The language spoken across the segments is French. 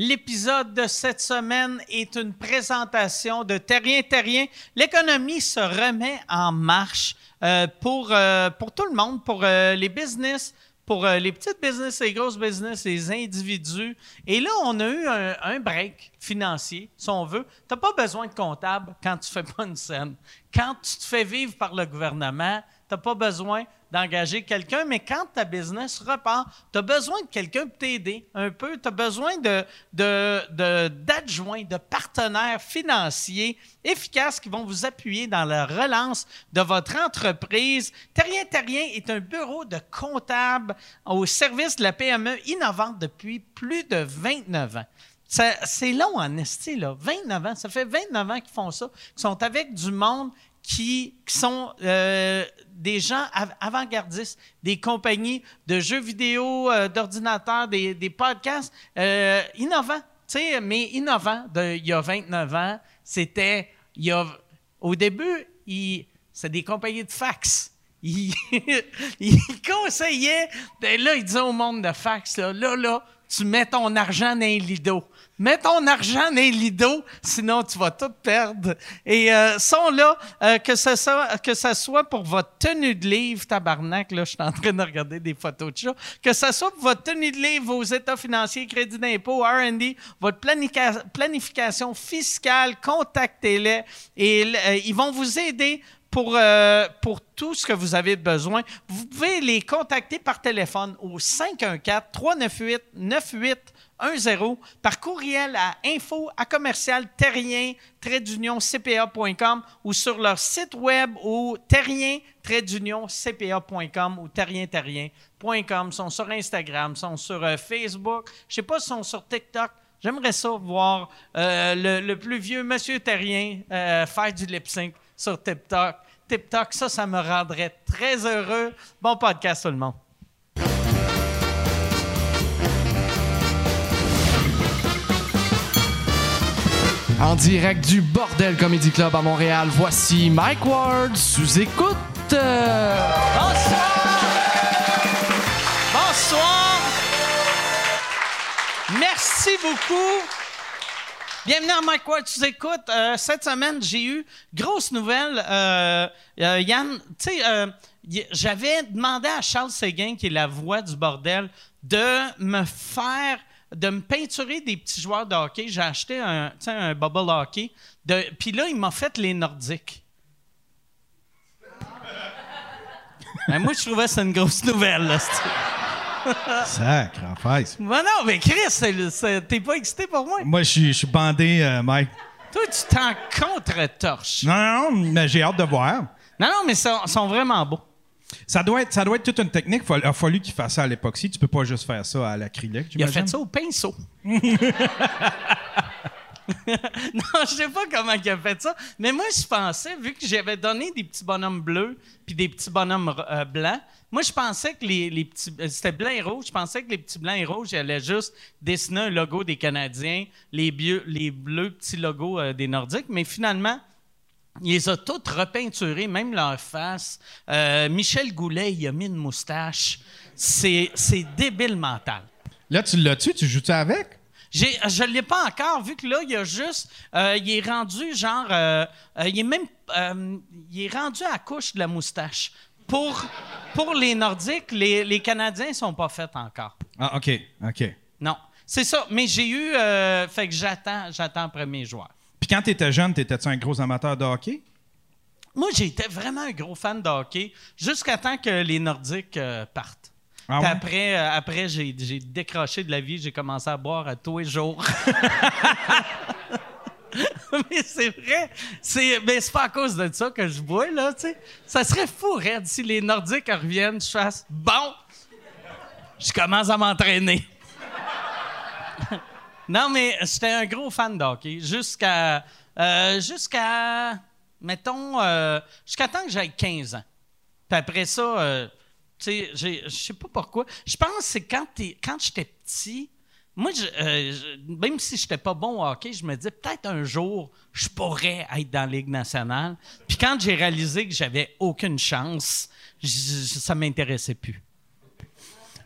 L'épisode de cette semaine est une présentation de Terrien Terrien. L'économie se remet en marche euh, pour, euh, pour tout le monde, pour euh, les business, pour les petites business, les grosses business, les individus. Et là, on a eu un, un break financier, si on veut. Tu n'as pas besoin de comptable quand tu fais pas une scène. Quand tu te fais vivre par le gouvernement, tu n'as pas besoin d'engager quelqu'un, mais quand ta business repart, tu as besoin de quelqu'un pour t'aider un peu. Tu as besoin de, de, de- d'adjoints, de partenaires financiers efficaces qui vont vous appuyer dans la relance de votre entreprise. Terrien Terrien est un bureau de comptables au service de la PME innovante depuis plus de 29 ans. C'est long en esti, là. 29 ans. Ça fait 29 ans qu'ils font ça. Ils sont avec du monde qui, sont euh, des gens av- avant-gardistes, des compagnies de jeux vidéo, euh, d'ordinateurs, des, des podcasts euh, innovants. Mais innovants il y a 29 ans, c'était. Au début, c'est des compagnies de fax. Il, il conseillait, ben là, il disait au monde de fax, là, là, là, tu mets ton argent dans un lido. Mets ton argent dans un lido, sinon tu vas tout perdre. Et euh, sont là, euh, que, ce soit, pour votre tenue de livre, tabarnak, là, je suis en train de regarder des photos de ça, que ce soit pour votre tenue de livre, vos états financiers, crédit d'impôt, R&D, votre planification fiscale, contactez-les et euh, ils vont vous aider pour, euh, pour tout ce que vous avez besoin. Vous pouvez les contacter par téléphone au 514-398-9810, par courriel à info à commercial terrien cpa.com ou sur leur site web au terrien cpa.com ou terrien-terrien.com. Sont sur Instagram, sont sur euh, Facebook. Je sais pas s'ils sont sur TikTok. J'aimerais ça voir euh, le, le plus vieux Monsieur Terrien euh, faire du lip sync sur TikTok. TikTok, ça, ça me rendrait très heureux. Bon podcast, tout le monde. En direct du Bordel Comedy Club à Montréal, voici Mike Ward sous écoute. Bonsoir! Bonsoir! Merci beaucoup. Bienvenue à Mike Ward, tu écoutes. Euh, cette semaine, j'ai eu grosse nouvelle. Euh, euh, Yann, tu sais, j'avais demandé à Charles Séguin, qui est la voix du bordel, de me faire, de me peinturer des petits joueurs de hockey. J'ai acheté un, un bubble hockey. De- Puis là, il m'a fait les Nordiques. Ben, moi, je trouvais que c'était une grosse nouvelle. Là, c'est- Sacre en face. Ben non, mais Chris, c'est- c'est- t'es pas excité pour moi? Moi, je suis- bandé, euh, Mike. Toi, tu t'en contre-torches. Non, non, non, mais j'ai hâte de voir. Non, non, mais ils sont, sont vraiment beaux. Ça doit être, ça doit être toute une technique. Il a fallu qu'il fasse ça à l'époxy. Tu peux pas juste faire ça à l'acrylique. Il a fait ça au pinceau. non, je sais pas comment il a fait ça, mais moi, je pensais, vu que j'avais donné des petits bonhommes bleus puis des petits bonhommes euh, blancs, moi, je pensais que les, les petits... euh, C'était blanc et rouge. Je pensais que les petits blancs et rouges, allaient juste dessiner un logo des Canadiens, les, bieux- les bleus petits logos euh, des Nordiques, mais finalement... Il les a toutes repeinturées, même leur face. Euh, Michel Goulet, il a mis une moustache. C'est c'est débile mental. Là, tu l'as-tu? Tu joues-tu avec? J'ai, je ne l'ai pas encore, vu que là, il y a juste. euh, il est rendu genre. euh, il est même. il est rendu à la couche de la moustache. Pour, pour les Nordiques, les, les Canadiens ne sont pas faits encore. Ah, OK, OK. Non. C'est ça. Mais j'ai eu. fait que j'attends, j'attends le premier joueur. Puis quand t'étais jeune, t'étais-tu un gros amateur de hockey? Moi, j'étais vraiment un gros fan de hockey jusqu'à temps que les Nordiques euh, partent. Ah Puis après, euh, après j'ai, j'ai décroché de la vie, j'ai commencé à boire à tous les jours. mais c'est vrai, c'est, mais c'est pas à cause de ça que je bois, là, tu sais. Ça serait fou, Red, si les Nordiques reviennent, je fasse « Bon, je commence à m'entraîner. » Non, mais j'étais un gros fan de hockey jusqu'à, euh, jusqu'à, mettons, euh, jusqu'à temps que j'aille 15 ans. Puis après ça, euh, tu sais, je sais pas pourquoi. Je pense que c'est quand, quand j'étais petit, moi, je- je- même si j'étais pas bon au hockey, je me disais peut-être un jour, je pourrais être dans la Ligue nationale. Puis quand j'ai réalisé que j'avais aucune chance, j- j- ça m'intéressait plus.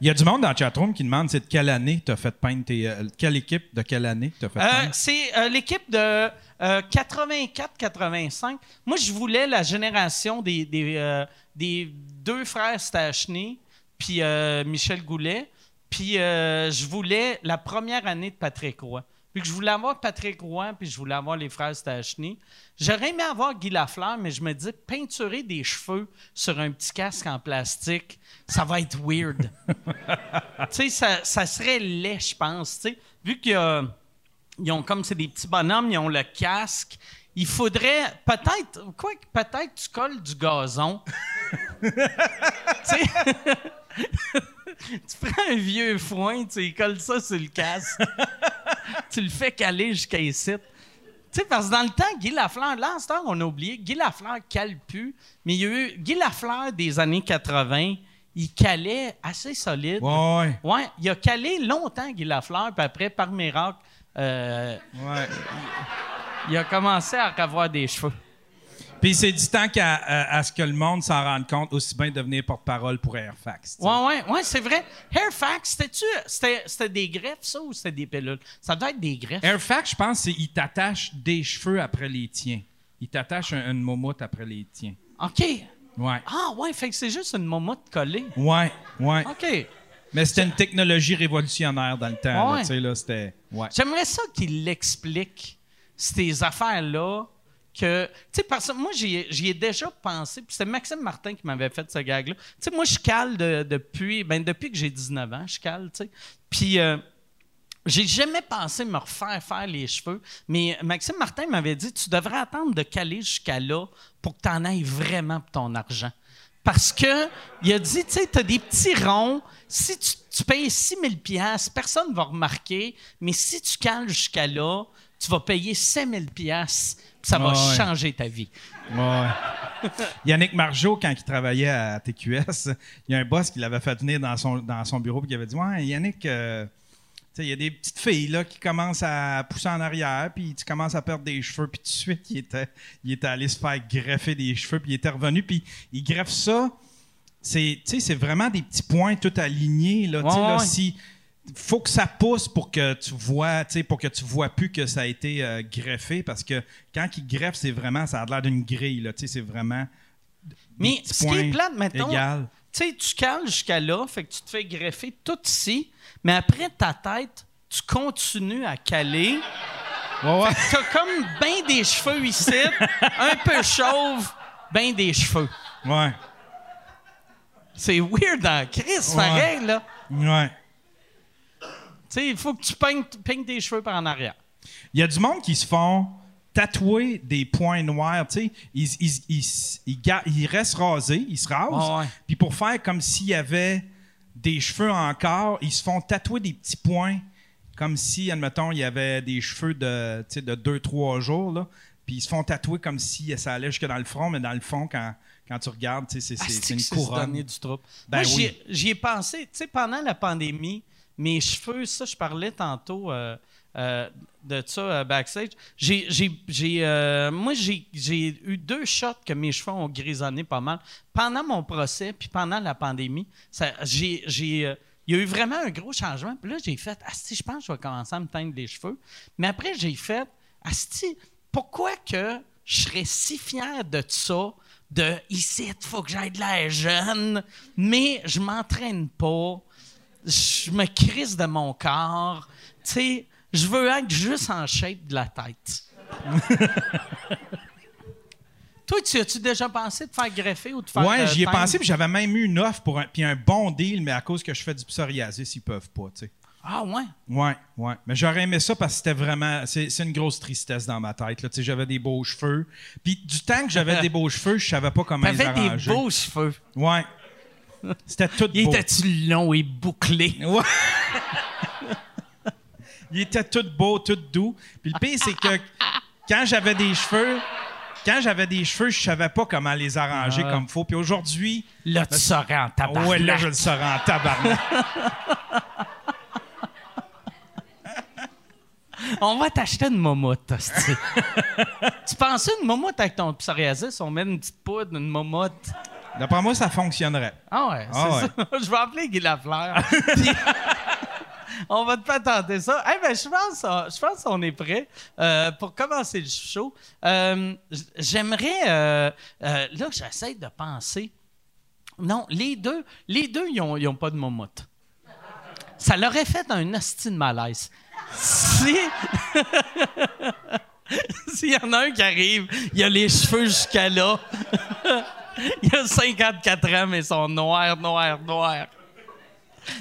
Il y a du monde dans le chatroom qui demande c'est de quelle année tu as fait peindre tes. euh, quelle équipe de quelle année tu as fait Euh, peindre? c'est euh, l'équipe de 84-85. Moi, je voulais la génération des, des, euh, des deux frères Stachny, puis euh, Michel Goulet. Puis euh, je voulais la première année de Patrick Roy. Puis que je voulais avoir Patrick Roy, puis je voulais avoir les frères Stachny. J'aurais aimé avoir Guy Lafleur, mais je me dis, peinturer des cheveux sur un petit casque en plastique, ça va être weird. tu sais, ça, ça serait laid, je pense. tu sais. Vu qu'il y a ils ont comme c'est des petits bonhommes, ils ont le casque. Il faudrait peut-être, quoi que peut-être tu colles du gazon. tu sais, tu prends un vieux foin, tu y colles ça sur le casque. tu le fais caler jusqu'à ici. Tu sais, parce que dans le temps, Guy Lafleur, là, en ce temps, on a oublié, Guy Lafleur cale plus, mais il y a eu Guy Lafleur des années 80, il calait assez solide. Ouais, ouais. Il a calé longtemps Guy Lafleur, puis après, par miracle, euh, ouais. il a commencé à avoir des cheveux. Puis c'est du temps qu'à à, à ce que le monde s'en rende compte, aussi bien devenir porte-parole pour Airfax. sais. Ouais, ouais, ouais, c'est vrai. C'était-tu, c'était, des greffes, ça, ou c'était des pilules? Ça doit être des greffes. Airfax, je pense, c'est il t'attache des cheveux après les tiens. Il t'attache un- une momoute après les tiens. OK. Ouais. Ah, ouais, fait que c'est juste une momotte collée. Ouais, ouais. OK. Mais c'était une technologie révolutionnaire dans le temps. là, Ouais. Tu sais, là, c'était. Ouais. J'aimerais ça qu'il l'explique, ces affaires-là, que... Tu sais, moi, j'y ai, déjà pensé, puis c'était Maxime Martin qui m'avait fait ce gag-là. Tu sais, moi, je cale de- depuis... Ben, depuis que j'ai 19 ans, je cale, tu sais. Puis... euh, j'ai jamais pensé me refaire faire les cheveux, mais Maxime Martin m'avait dit tu devrais attendre de caler jusqu'à là pour que tu en ailles vraiment pour ton argent. Parce que il a dit, tu sais, tu as des petits ronds, si tu, payes 6 000 pièces, personne ne va remarquer, mais si tu cales jusqu'à là, tu vas payer 5 000 pièces, ça va Ouais, changer ta vie. Ouais. Yannick Margeau, quand il travaillait à TQS, il y a un boss qui l'avait fait venir dans son, dans son bureau et qui avait dit Ouais, Yannick, euh, il y a des petites filles là, qui commencent à pousser en arrière, puis tu commences à perdre des cheveux, puis tout de suite, il était, il était allé se faire greffer des cheveux, puis il était revenu, puis il greffe ça. C'est, vraiment des petits points tout alignés. Là, Ouais, là, si, faut que ça pousse pour que tu vois, pour que tu vois plus que ça a été euh, greffé, parce que quand il greffe, c'est vraiment, ça a l'air d'une grille, là, c'est vraiment. Mais ce qui est plate, égal. tu sais, tu cales jusqu'à là, fait que tu te fais greffer tout ici, mais après ta tête, tu continues à caler. Ouais, ouais. T'as comme ben des cheveux ici, un peu chauve, ben des cheveux. Ouais. C'est weird en Chris, Ouais. pareil, là. Ouais. Sais, il faut que tu peignes, peignes tes cheveux par en arrière. Il y a du monde qui se font tatouer des points noirs, tu sais. Ils, ils, ils, ils restent rasés, ils se rasent. Ah ouais. Puis pour faire comme s'il y avait des cheveux encore, ils se font tatouer des petits points comme si, admettons, il y avait des cheveux de, tu sais, de 2-3 jours, là. Puis ils se font tatouer comme si ça allait jusque dans le front, mais dans le fond, quand, quand tu regardes, c'est- c'est Asti c'est une couronne. du trouble? Ben Moi, j'y oui. ai- j'y ai pensé, tu sais, pendant la pandémie, mes cheveux, ça, je parlais tantôt euh, euh, de ça euh, backstage. Moi, j'ai, eu deux shots que mes cheveux ont grisonné pas mal. Pendant mon procès, puis pendant la pandémie, il y a eu vraiment un gros changement. Puis là, j'ai fait, Asti, je pense que je vais commencer à me teindre les cheveux. Mais après, j'ai fait, Asti, pourquoi que je serais si fier de ça, de ici, il faut que j'aille de l'air jeune, mais je m'entraîne pas, je me crisse de mon corps, tu sais, je veux être juste en shape de la tête. Toi, tu as-tu déjà pensé de faire greffer ou de faire. Ouais, euh, j'y ai teindre? pensé, puis j'avais même eu une offre pour un, puis un bon deal, mais à cause que je fais du psoriasis, ils peuvent pas, tu sais. Ah, ouais? Ouais, ouais. Mais j'aurais aimé ça parce que c'était vraiment. C'est c'est une grosse tristesse dans ma tête. Là. Tu sais, J'avais des beaux cheveux. Puis du temps que j'avais des beaux cheveux, je savais pas comment les T'avais des arranger. beaux cheveux. Ouais. C'était tout Il beau. était-tu long et bouclé? Ouais. Il était tout beau, tout doux. Puis le pire, c'est que quand j'avais des cheveux, quand j'avais des cheveux, je savais pas comment les arranger comme faut. Puis aujourd'hui, Là, tu saurais en tabarnak. ouais, là, je le saurais en tabarnak. On va t'acheter une momotte, tu penses une momotte avec ton psoriasis? On met une petite poudre, une momotte. D'après moi, ça fonctionnerait. Ah ouais, c'est Ah ouais. ça. je vais appeler Guy Lafleur. Puis, on va te faire tenter ça. Eh ben, je pense, je pense qu'on est prêt euh, pour commencer le show. Euh, J'aimerais, euh, là, j'essaie de penser. Non, les deux, les deux, ils ont, ils ont pas de momotte. Ça leur aurait fait un hostie de malaise. Si. S'il y en a un qui arrive, il a les cheveux jusqu'à là. Il a 54 ans, mais ils sont noirs, noirs, noirs.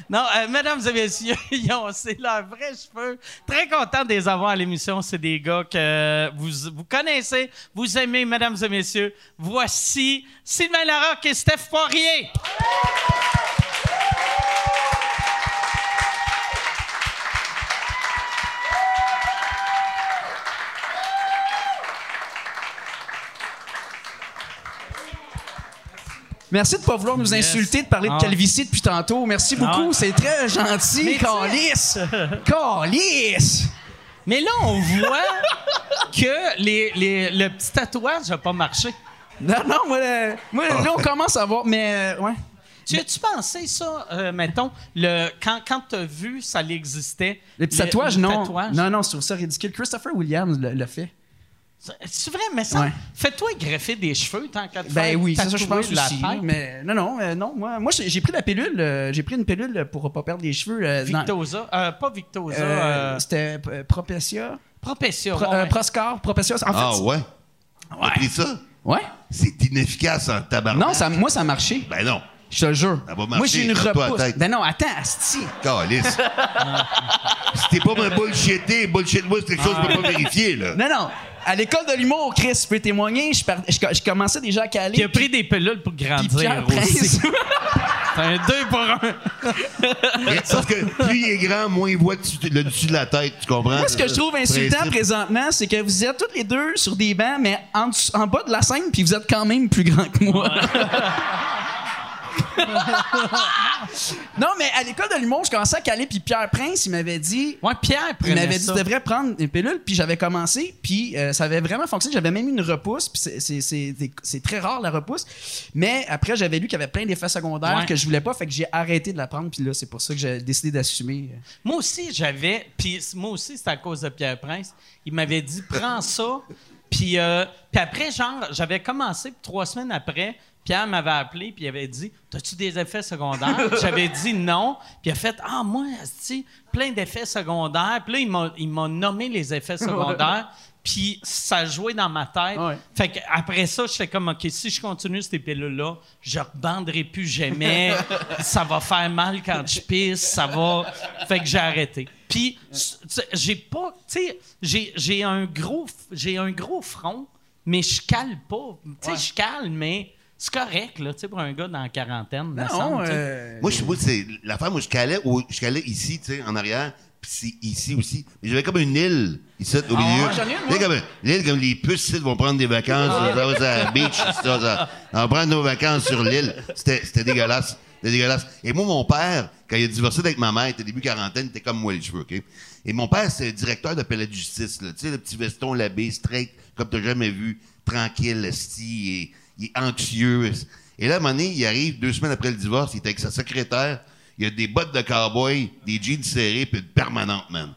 Non, euh, mesdames et messieurs, c'est leurs vrais cheveux. Très content de les avoir à l'émission. C'est des gars que vous, vous connaissez, vous aimez, mesdames et messieurs. Voici Sylvain Larocque et Steph Poirier. Merci de pas vouloir nous Yes. insulter, de parler Ah. de calvitie depuis tantôt. Merci beaucoup, Ah. c'est très gentil. Calice! Calice! Mais là, on voit que les, les- le petit tatouage n'a pas marché. Non, non, moi, euh, moi, là, on commence à voir, mais euh, ouais. Tu as-tu pensé ça, euh, mettons, le, quand, quand tu as vu ça existait? Le petit tatouage, non. tatouage? Non, non, je trouve ça ridicule. Christopher Williams le- l'a fait. C'est vrai, mais ça, Ouais. fais-toi greffer des cheveux tant qu'à te Ben faire oui, c'est ça, je pense la aussi. tête. Mais non, non, euh, non. Moi, moi j'ai pris la pilule. euh, j'ai pris une pilule pour pas perdre les cheveux. euh, dans- Victosa, euh, pas Victosa, euh, euh, C'était euh, Propecia. Propecia. Pro- ouais, euh. Proscar, Propecia. En fait, Ah ouais? T'as Ouais. pris ça? ouais. C'est inefficace en tabarnak. Non, ça, moi, ça a marché. Ben non. Je te le jure. Ça va moi, j'ai une la repousse. tête. Ben non, attends, asti. Calice. si t'es pas me bullshité, bullshit moi, c'est quelque chose que je peux pas vérifier, là. Non, non. À l'école de l'humour, Chris, tu peux témoigner. Je, par- je, je commençais déjà à caler. Qui a pris des pilules pour puis grandir Pierre aussi. Prince. C'est un deux pour un. Sauf que plus il est grand, moins il voit dessus- le dessus de la tête, tu comprends? Moi, ce que je trouve insultant Principe. présentement, c'est que vous êtes tous les deux sur des bancs, mais en, dessous- en bas de la scène, puis vous êtes quand même plus grand que moi. Non, mais à l'école de l'humour, je commençais à caler, puis Pierre Prince, il m'avait dit. Ouais, Pierre Il m'avait dit tu devrais prendre une pilule, puis j'avais commencé, puis euh, ça avait vraiment fonctionné. J'avais même eu une repousse, puis c'est- très rare la repousse. Mais après, j'avais lu qu'il y avait plein d'effets secondaires Ouais. que je voulais pas, fait que j'ai arrêté de la prendre, puis là, c'est pour ça que j'ai décidé d'assumer. Moi aussi, j'avais. Puis moi aussi, c'est à cause de Pierre Prince. Il m'avait dit prends ça. Puis, euh, puis après, genre, j'avais commencé, puis trois semaines après, Pierre m'avait appelé, puis il avait dit T'as-tu des effets secondaires? J'avais dit non. Puis il a fait Ah, moi, asti, plein d'effets secondaires. Puis là, il m'a- nommé les effets secondaires. Puis ça joué dans ma tête. Ouais. Fait que après ça, j'étais comme, OK, si je continue ces pilules-là, je rebanderai plus jamais. ça va faire mal quand je pisse. Ça va. Fait que j'ai arrêté. Puis, s- tu sais, j'ai pas. Tu sais, j'ai- j'ai un, gros un gros front, mais je cale pas. Tu sais, je cale, mais c'est correct, là, tu sais, pour un gars dans la quarantaine. Non, semble, euh, Moi, je c'est l'affaire, moi, je calais, au- je calais ici, tu sais, en arrière, puis c'est ici aussi. Mais j'avais comme une île, ici, au milieu. ouais, j'en ai une, Tu sais, moi. comme, l'île, comme les puces, ici, vont prendre des vacances, ça va sur la beach, ça, ça. On va prendre nos vacances sur l'île. C'était, c'était dégueulasse. C'était dégueulasse. Et moi, mon père, quand il a divorcé avec ma mère, il était début quarantaine, il était comme moi, les cheveux, OK? Et mon père, c'est le directeur de palais de justice. Tu sais, le petit veston labé, straight, comme t'as jamais vu, tranquille, esti, il est, il est anxieux. Et là, à un moment donné, il arrive deux semaines après le divorce, il est avec sa secrétaire, il a des bottes de cowboy, des jeans serrés, puis une permanente, man.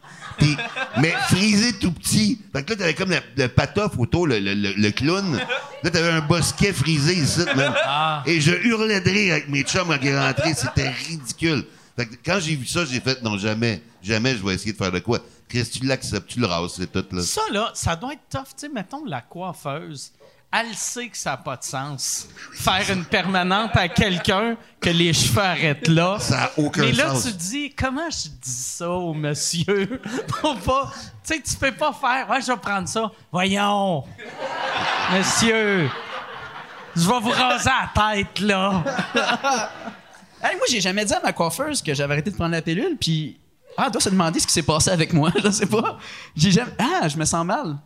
Mais frisé tout petit. Fait que là, t'avais comme le, le patoff autour, le, le, clown. Là, t'avais un bosquet frisé ici, man. Et je hurlais de rire avec mes chums quand il est rentré. C'était ridicule. Fait que quand j'ai vu ça, j'ai fait, non, jamais, jamais je vais essayer de faire de quoi. Chris, tu l'acceptes, tu le rases, c'est tout, là. Ça, là, ça doit être tough. Tu sais, mettons, la coiffeuse, elle sait que ça n'a pas de sens. Faire une permanente à quelqu'un que les cheveux arrêtent là. Ça a aucun Mais là, sens. tu dis, comment je dis ça au monsieur? Pour pas. Tu sais, tu peux pas faire, ouais, je vais prendre ça. Voyons, monsieur, je vais vous raser la tête, là. Hey, moi, j'ai jamais dit à ma coiffeuse que j'avais arrêté de prendre la pilule, puis. Ah, elle doit se demander ce qui s'est passé avec moi, je sais pas. J'ai jamais. Ah, je me sens mal.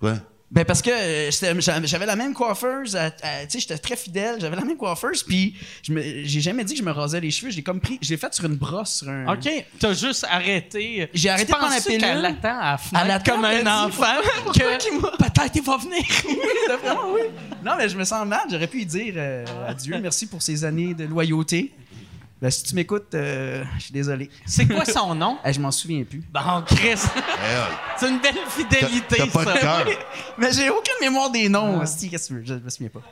Quoi? Ben parce que euh, j'avais la même coiffeuse, à- à- tu sais, j'étais très fidèle, j'avais la même coiffeuse, puis j'ai jamais dit que je me rasais les cheveux, j'ai comme pris, je l'ai fait sur une brosse, sur un... OK, t'as juste arrêté. J'ai arrêté prendre la pilule? qu'elle attend à la fenêtre comme un enfant que peut-être il va venir? Vraiment oui. Non, mais je me sens mal, j'aurais pu lui dire euh, adieu, merci pour ces années de loyauté. Ben, si tu m'écoutes, euh, je suis désolé. C'est quoi son nom? Eh, je m'en souviens plus. Bon, Chris, Eh, ouais. c'est une belle fidélité, t'as pas ça. de. Mais j'ai aucune mémoire des noms. hostie, Qu'est-ce que tu veux? Je me souviens pas.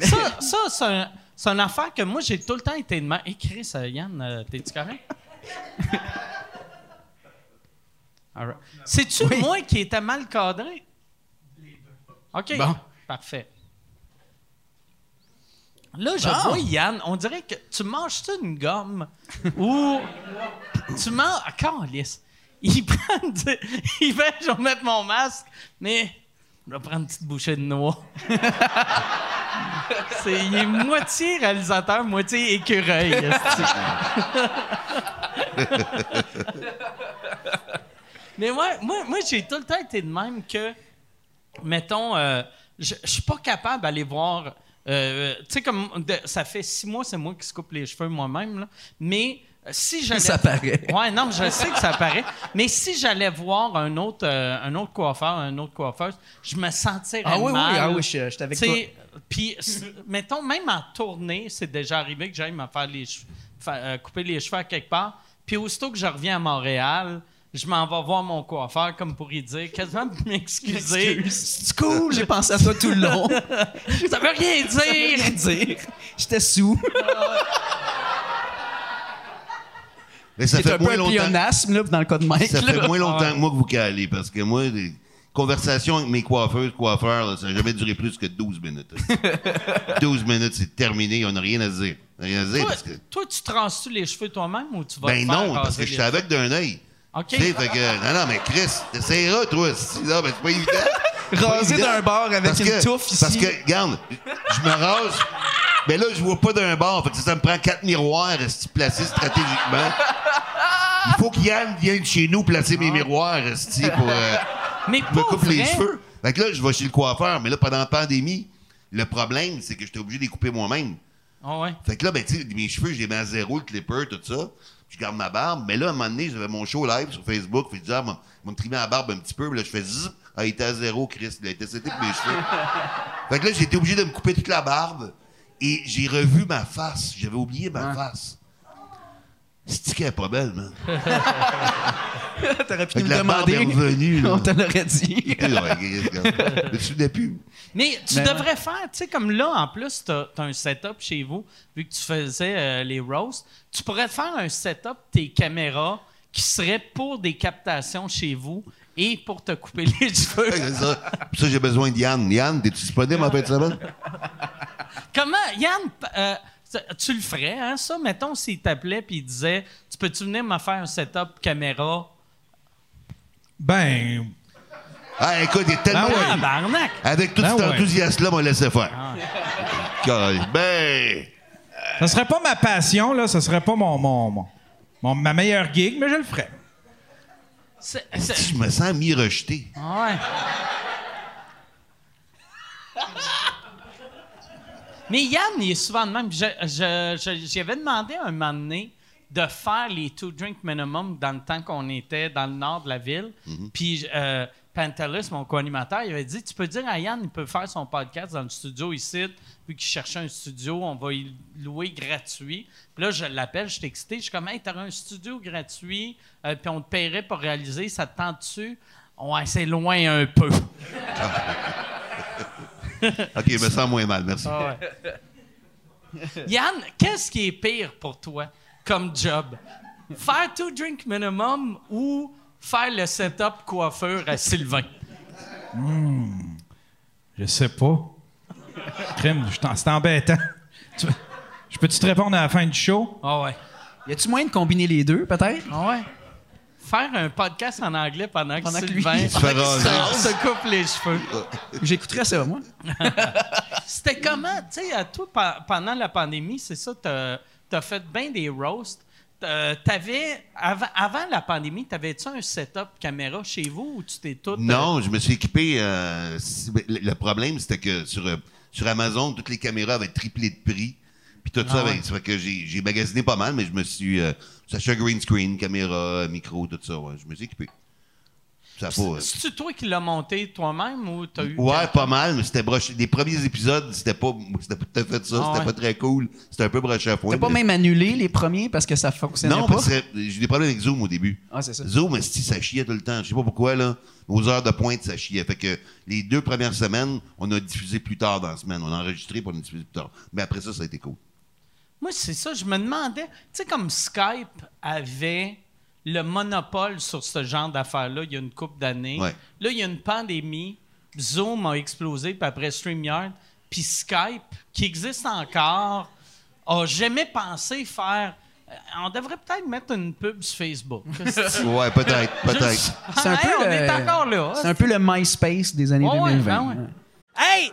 Ça, ça c'est un- c'est une affaire que moi, j'ai tout le temps été de même. Hé, Chris, euh, Yann, euh, t'es-tu correct? All right. C'est-tu Oui. moi qui étais mal cadré? OK. Bon. Parfait. Là, je Bon. vois Yann, on dirait que tu manges-tu une gomme ou tu manges. Ah, câlisse. Il prend. du- Il fait, je vais mettre mon masque, mais je vais prendre une petite bouchée de noix. C'est, il est moitié réalisateur, moitié écureuil. Mais moi, moi, moi j'ai tout le temps été de même que, mettons, euh, je je suis pas capable d'aller voir. Euh, tu sais, comme de- ça fait six mois, c'est moi qui se coupe les cheveux moi-même, là. mais euh, si j'allais. Ça paraît. Ouais, non, je sais que ça paraît. Mais si j'allais voir un autre, euh, un autre coiffeur, un autre coiffeuse, je me sentirais Ah oui, oui, mal. ah oui, je- sais, Puis, mettons, même en tournée, c'est déjà arrivé que j'aille me faire les cheveux, fa- euh, couper les cheveux à quelque part. Puis, aussitôt que je reviens à Montréal, je m'en vais voir mon coiffeur comme pour y dire, quasiment pour m'excuser. C'est cool, j'ai pensé à toi tout le long. Ça veut rien Rien dire. dire. J'étais sous. Mais ça fait un moins longtemps. pléonasme, là, dans le cas de Mike. Ça là. fait moins longtemps que moi que vous calez, parce que moi, les conversations avec mes coiffeuses, coiffeurs, là, ça n'a jamais duré plus que 12 minutes. 12 minutes, c'est terminé, on n'a rien à dire. On rien à dire Toi, parce que. toi, tu transes-tu les cheveux toi-même ou tu vas Ben te faire non, parce que je suis avec d'un œil. OK. Tu sais, fait que. Non, non, mais Chris, t'essaieras, toi. si- Non, ben, c'est pas évident. C'est évident. d'un bord avec Parce une que- touffe ici. Parce que, regarde, je me rase. Mais là, je vois pas d'un bord. Fait que ça me prend quatre miroirs placés stratégiquement. Il faut qu'Yann vienne chez nous placer mes miroirs esti, pour. euh, Mais je me pas coupe les cheveux. Fait que là, je vais chez le coiffeur. Mais là, pendant la pandémie, le problème, c'est que j'étais obligé de les couper moi-même. Ah ouais. Fait que là, ben, tu sais, mes cheveux, je les mets à zéro, le clipper, tout ça. Je garde ma barbe. Mais là, à un moment donné, j'avais mon show live sur Facebook. Je dis, ah, moi, je vais me trimer la barbe un petit peu. Puis là, je fais zip. Ah, il était à zéro, Chris. Il a été pour mes cheveux. fait que là, j'ai été obligé de me couper toute la barbe. Et j'ai revu ma face. J'avais oublié ma face. C'est qu'elle est pas belle, man? T'aurais pu nous la barbe est demander. revenue, là. On te l'aurait dit. Je me souvenais plus. Mais tu devrais faire, tu sais, comme là, en plus, tu as, un setup chez vous, vu que tu faisais euh, les roasts, tu pourrais faire un setup, tes caméras, qui serait pour des captations chez vous et pour te couper les cheveux. C'est ça. Pour ça, j'ai besoin de Yann. Yann, t'es-tu disponible en fin de semaine? Comment, Yann, euh, tu le ferais, hein, ça? Mettons, s'il t'appelait puis il disait Tu peux-tu venir me faire un setup caméra? Ben, Ah, écoute, il est tellement. Ah ouais. Avec tout Ben cet ouais. enthousiasme-là, on va laisser faire. Ah. Ben. ça serait pas ma passion, là. Ça serait pas mon, mon, mon- mon- ma meilleure gig, mais je le ferais. C'est- c'est- Je me sens mi-rejeté? Ah Ouais. Mais Yann, il est souvent de même. J'avais demandé un moment donné de faire les two drink minimum dans le temps qu'on était dans le nord de la ville. Puis euh, Pantelis, mon co-animateur, il avait dit Tu peux dire à Yann, il peut faire son podcast dans le studio ici, vu qu'il cherchait un studio, on va y louer gratuit. Puis là, je l'appelle, je suis excité, je suis comme Hey, t'aurais un studio gratuit, euh, puis on te paierait pour réaliser, ça te tente dessus Ouais, c'est loin un peu. OK, je me sens moins mal, merci. Yann, qu'est-ce qui est pire pour toi comme job? Faire two drink minimum ou faire le setup coiffeur à Sylvain? Je sais pas. Crime, je t'en- c'est embêtant. Tu- Je peux-tu te répondre à la fin du show? Ah ouais. Y a-tu moyen de combiner les deux, peut-être? Ah ouais. Faire un podcast en anglais pendant que Pendant que Sylvain lui- raser. se, se coupe les cheveux. J'écouterais ça, moi. C'était comment, tu sais, à toi, pendant la pandémie, c'est ça, t'as as fait bien des roasts. euh, t'avais, avant, avant la pandémie, t'avais-tu un setup caméra chez vous ou tu t'es tout. euh, Non, je me suis équipé. euh, si- le le problème, c'était que sur, euh, sur Amazon, toutes les caméras avaient triplé de prix. Puis tout ça, Ah ouais. ben, ça fait que j'ai j'ai magasiné pas mal, mais je me suis. Sacha green screen, caméra, micro, tout ça. Ouais, je me suis équipé. Ça C'est-tu toi qui l'as monté toi-même ou t'as eu. Ouais, pas mal, mais c'était broché. Les premiers épisodes, c'était pas, c'était pas tout à fait ça. Ah c'était ouais. pas très cool. C'était un peu broché à foin. T'as pas mais- même annulé les premiers parce que ça fonctionnait Non, pas? parce que j'ai des problèmes avec Zoom au début. Ah, c'est ça. Zoom, ça chiait tout le temps. Je sais pas pourquoi, là. Aux heures de pointe, ça chiait. Fait que les deux premières semaines, on a diffusé plus tard dans la semaine. On a enregistré pour on a diffusé plus tard. Mais après ça, ça a été cool. Moi, c'est ça, je me demandais, tu sais, comme Skype avait le monopole sur ce genre d'affaires-là il y a une couple d'années. Ouais. Là, il y a une pandémie, Zoom a explosé, puis après StreamYard, puis Skype, qui existe encore, a jamais pensé faire. euh, On devrait peut-être mettre une pub sur Facebook. Ouais, peut-être, peut-être. Juste- C'est un Hey, peu on le- est encore là. C'est un peu le MySpace des années Ouais, ouais, 2020. ben ouais. Hey,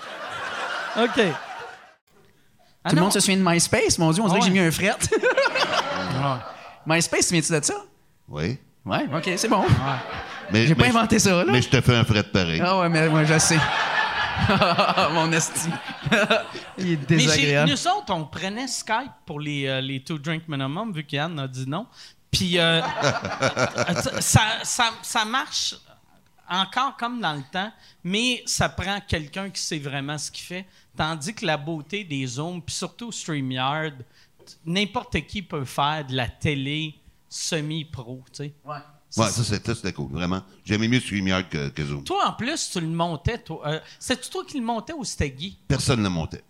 OK. Ah Tout le non. monde se souvient de MySpace? Mon Dieu, on dirait Ah que j'ai ouais. mis un fret. MySpace, tu viens-tu de ça? Oui. Ouais, OK, c'est bon. Mais, J'ai pas mais je- inventé ça, là. Mais je te fais un fret pareil. Ah ouais, mais moi, je sais. Mon esti. Il est Mais j'ai- désagréable. nous autres, on prenait Skype pour les, euh, les two drink minimum, vu qu'Yann a dit non. Puis euh, ça, ça, ça marche encore comme dans le temps, mais ça prend quelqu'un qui sait vraiment ce qu'il fait. Tandis que la beauté des Zooms, puis surtout StreamYard, n'importe qui peut faire de la télé semi-pro, tu sais. Ouais. Ouais, ça, c'était cool, vraiment. J'aimais mieux StreamYard que, que Zoom. Toi, en plus, tu le montais. toi. Euh, C'est-tu toi qui le montais ou c'était Guy? Personne ne le montait.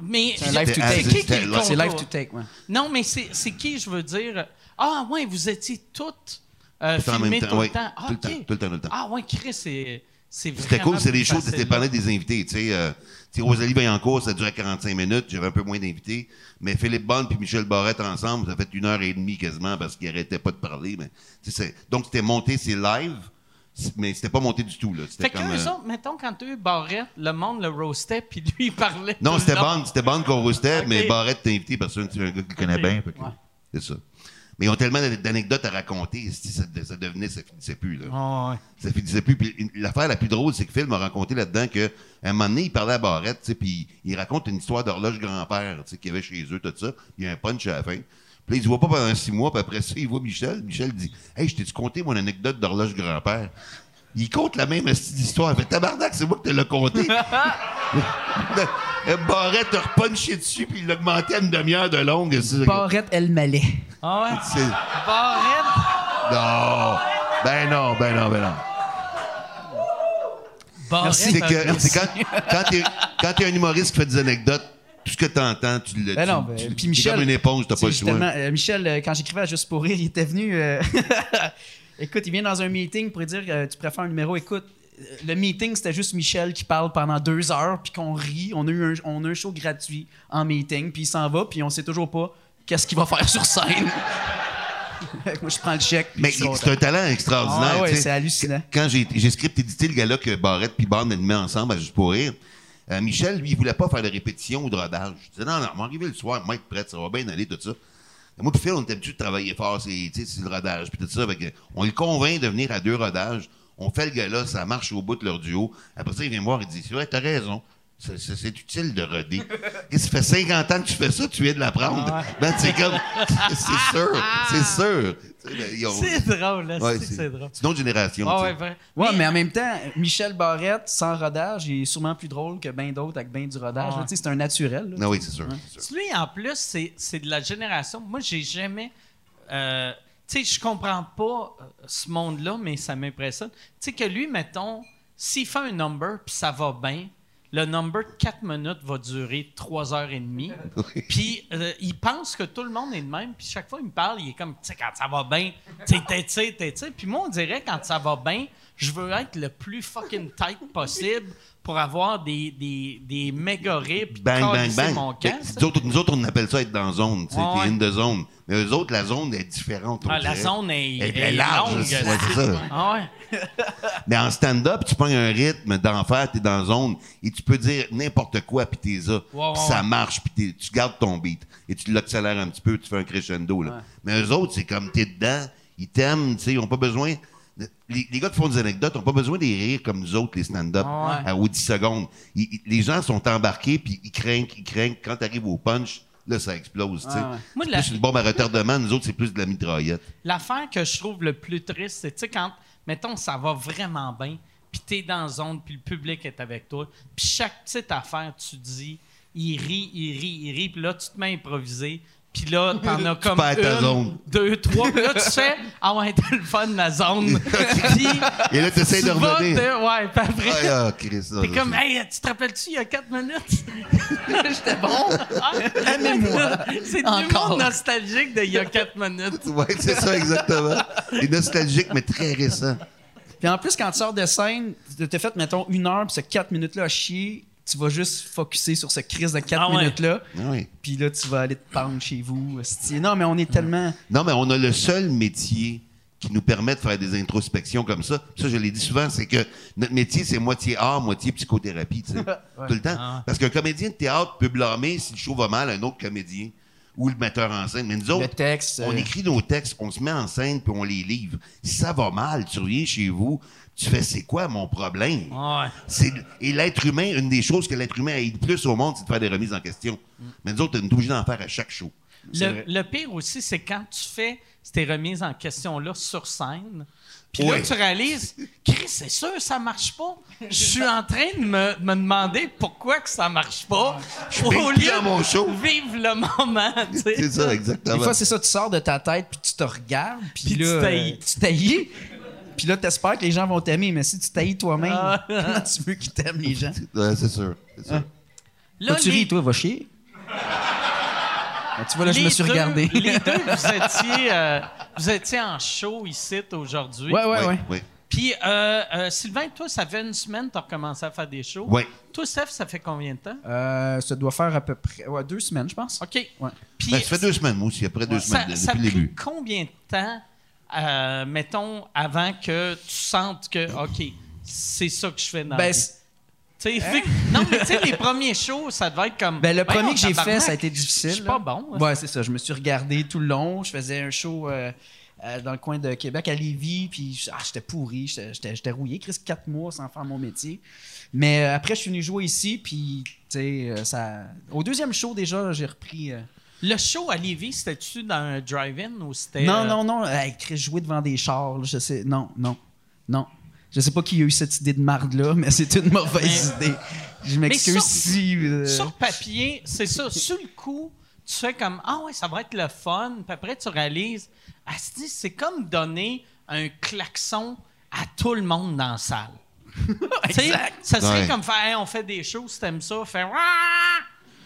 Mais C'est live to take. C'est live to take, ouais. Non, mais c'est c'est qui, je veux dire? Ah, ouais, vous étiez toutes euh, Tout le temps. Ah, Tout le temps, tout le temps, tout le temps. Ah, ouais, Chris, c'est C'était cool, c'est shows, facile, c'était parler des invités. Tu sais, euh, tu sais, Rosalie Vaillancourt, ça durait 45 minutes, j'avais un peu moins d'invités. Mais Philippe Bonne puis Michel Barrette ensemble, ça fait une heure et demie quasiment parce qu'ils arrêtaient pas de parler. Mais, tu sais, c'est- donc, c'était monté, c'est live, mais c'était pas monté du tout. Là. C'était Fait que comme, eux euh, autres, mettons, quand tu as eu Barrette, le monde le roastait, puis lui, il parlait. Non, c'était. Bond, c'était Bond qu'on roastait, mais Barrette t'a invité parce que c'est un gars qu'il connaît bien. C'est ça. Mais ils ont tellement d'anecdotes à raconter, si ça, ça devenait, ça finissait plus. Là. Ah, ouais. Ça finissait plus. Puis l'affaire la plus drôle, c'est que Phil m'a raconté là-dedans que un moment donné, il parlait à Barrette, puis il raconte une histoire d'horloge grand-père, qu'il y avait chez eux, tout ça. Il y a un punch à la fin. Puis là, il se voit pas pendant six mois, puis après ça, il voit Michel. Michel dit Hey, je t'ai-tu conté mon anecdote d'horloge grand-père Il compte la même. Il fait Tabarnak, c'est moi qui te l'ai conté. Euh, Barrette a repunché dessus, puis il l'a augmenté à une demi-heure de longue. Barrette El Malais. Ah, ouais? c'est- Barrette? Non. Ben non, ben non, ben non. Barrette. C'est que c'est quand, quand t'es quand t'es un humoriste qui fait des anecdotes, tout ce que t'entends, tu le Ben tu- non, ben, tu- puis Michel- comme une éponge, t'as pas le choix. euh, Michel, euh, quand j'écrivais à Juste pour rire, il était venu. euh, écoute, il vient dans un meeting pour dire euh, Tu préfères un numéro Écoute, euh, le meeting, c'était juste Michel qui parle pendant deux heures, puis qu'on rit. On a eu un, on a un show gratuit en meeting, puis il s'en va, puis on sait toujours pas qu'est-ce qu'il va faire sur scène. Moi, je prends le chèque. Mais c'est un talent extraordinaire. Ah ouais, c'est hallucinant. Quand j'ai j'ai script édité le gars-là que Barrette puis Bond animaient ensemble à Juste pour rire, euh, Michel, lui, il voulait pas faire de répétition ou de rodage. Je disais, non, non, on va arriver le soir, moi, être prête, ça va bien aller, tout ça. Et moi, puis Phil, on était habitué de travailler fort, c'est le rodage, puis tout ça. On le convainc de venir à deux rodages. On fait le gars-là, ça marche au bout de leur duo. Après ça, il vient me voir, il dit, vrai, t'as raison. C'est- utile de roder. Ça fait 50 ans que tu fais ça, tu viens de l'apprendre. Ben, c'est comme, c'est sûr, c'est sûr. Ben, C'est drôle, là. Ouais, c'est c'est drôle. C'est une autre génération. Ah, ouais, Mais- mais en même temps, Michel Barrette, sans rodage, il est sûrement plus drôle que bien d'autres avec bien du rodage. Ah C'est un naturel. là. Ah oui, c'est sûr. Lui, en plus, c'est c'est de la génération. Moi, j'ai jamais. euh, tu sais, je comprends pas euh, ce monde-là, mais ça m'impressionne. Tu sais, que lui, mettons, s'il fait un number puis ça va bien, le number de 4 minutes va durer 3 heures et demie. Puis euh, il pense que tout le monde est de même. Puis chaque fois, il me parle, il est comme, tu sais, quand ça va bien, tu sais, tu sais. Puis moi, on dirait, quand ça va bien, je veux être le plus fucking tight possible pour avoir des, des, des méga rips. Bang, bang, bang. mon camp, nous, autres, nous autres, on appelle ça être dans zone. Tu sais, Ouais, in the zone. Mais eux autres, la zone est différente. Ah, la zone est, Elle est est large, longue. c'est- c'est ça. Ah ouais. Mais en stand-up, tu prends un rythme d'enfer, t'es dans la zone, et tu peux dire n'importe quoi, puis t'es là. Ça marche, puis tu gardes ton beat. Et tu l'accélères un petit peu, tu fais un crescendo. Là. Mais eux autres, c'est comme t'es dedans, ils t'aiment, tu ils ont pas besoin... de- Les, les gars qui font des anecdotes n'ont pas besoin des rires comme nous autres, les stand-up, Ah ouais. à- aux 10 secondes. Ils- ils- les gens sont embarqués, puis ils craignent, ils craignent. Quand t'arrives au punch, là, ça explose, tu. Ah ouais. Moi, la- plus une bombe à retardement, nous autres, c'est plus de la mitraillette. L'affaire que je trouve le plus triste, c'est, tu quand, mettons, ça va vraiment bien, puis t'es dans la zone, puis le public est avec toi, puis chaque petite affaire, tu dis, il rit, il rit, il rit, puis là, tu te mets à improviser, puis là, t'en as comme une, zone. deux, trois, puis là, tu fais, ah ouais, t'as le fun, la zone. puis Et là, t'essaies tu de revenir. ouais, puis après, Ah, ah, Chris, ça, t'es comme, hey, tu te rappelles-tu, il y a quatre minutes? J'étais bon. Aimez-moi. C'est Encore. l'humour nostalgique d'il y a quatre minutes. Ouais, c'est ça, exactement. Et nostalgique, mais très récent. Puis en plus, quand tu sors de scène, tu t'es fait, mettons, une heure, puis ce quatre minutes-là à chier, tu vas juste focusser sur ce crise de quatre Ah ouais. minutes-là. Ah oui. Puis là, tu vas aller te pendre chez vous. Non, mais on est tellement. Non, mais on a le seul métier qui nous permet de faire des introspections comme ça. Ça, je l'ai dit souvent, c'est que notre métier, c'est moitié art, moitié psychothérapie, tu sais. Tout le temps. Ah. Parce qu'un comédien de théâtre peut blâmer si le show va mal un autre comédien ou le metteur en scène. Mais nous autres, Le texte. on euh, écrit nos textes, on se met en scène puis on les livre. Si ça va mal, tu reviens chez vous, tu fais c'est quoi mon problème? Ouais. C'est- et l'être humain, une des choses que l'être humain aide plus au monde, c'est de faire des remises en question. Mais nous autres, on est obligés d'en faire à chaque show. Le, le pire aussi, c'est quand tu fais ces remises en question-là sur scène. Puis là, tu réalises, Chris, c'est sûr, ça marche pas. Je suis en train de me, me demander pourquoi que ça marche pas. Je à mon show. de vivre le moment. C'est ça, exactement. Des fois, c'est ça, tu sors de ta tête, puis tu te regardes, puis là, euh, tu t'haïs. Puis là, t'espères que les gens vont t'aimer, mais si tu t'haïs toi-même, Ah. comment tu veux qu'ils t'aiment, les gens? Ouais, c'est sûr. c'est sûr. Là, Toi, tu les- ris, toi, va chier. Ah, tu vois, là, je me suis deux- regardé. les deux, vous étiez, euh, vous étiez en show ici aujourd'hui. Ouais, ouais, Ouais. Puis, euh, euh, Sylvain, toi, ça fait une semaine que tu as recommencé à faire des shows. Ouais. Toi, Steph, ça fait combien de temps? Euh, ça doit faire à peu près ouais, deux semaines, je pense. OK. Ouais. Puis, Ben, ça fait deux semaines, moi aussi, après deux ça, semaines, ça a depuis le pris début. combien de temps, euh, mettons, avant que tu sentes que, OK, c'est ça que je fais dans Ben, fait- Non, mais tu sais, les premiers shows, ça devait être comme... ben, le premier que j'ai fait, ça a été difficile. Je suis pas bon. hein. Ouais, c'est ça. Je me suis regardé tout le long. Je faisais un show euh, euh, dans le coin de Québec, à Lévis, puis ah, j'étais pourri, j'étais- rouillé, Chris, quatre mois sans faire mon métier. Mais euh, après, je suis venu jouer ici, puis, tu sais, ça... Au deuxième show, déjà, j'ai repris... Le show à Lévis, c'était-tu dans un drive-in ou c'était... Non, euh, non, non. Chris, jouer devant des chars, là, je sais... Non, non, non. Je sais pas qui a eu cette idée de marde-là, mais c'est une mauvaise idée. Je m'excuse sur- si... euh, Sur papier, c'est ça. Sur le coup, tu fais comme Ah ouais, ça va être le fun. Puis après, tu réalises Asti, c'est comme donner un klaxon à tout le monde dans la salle. Tu sais, Exact. Ça serait Ouais. comme faire Hey, on fait des choses, si t'aimes ça, faire Wah!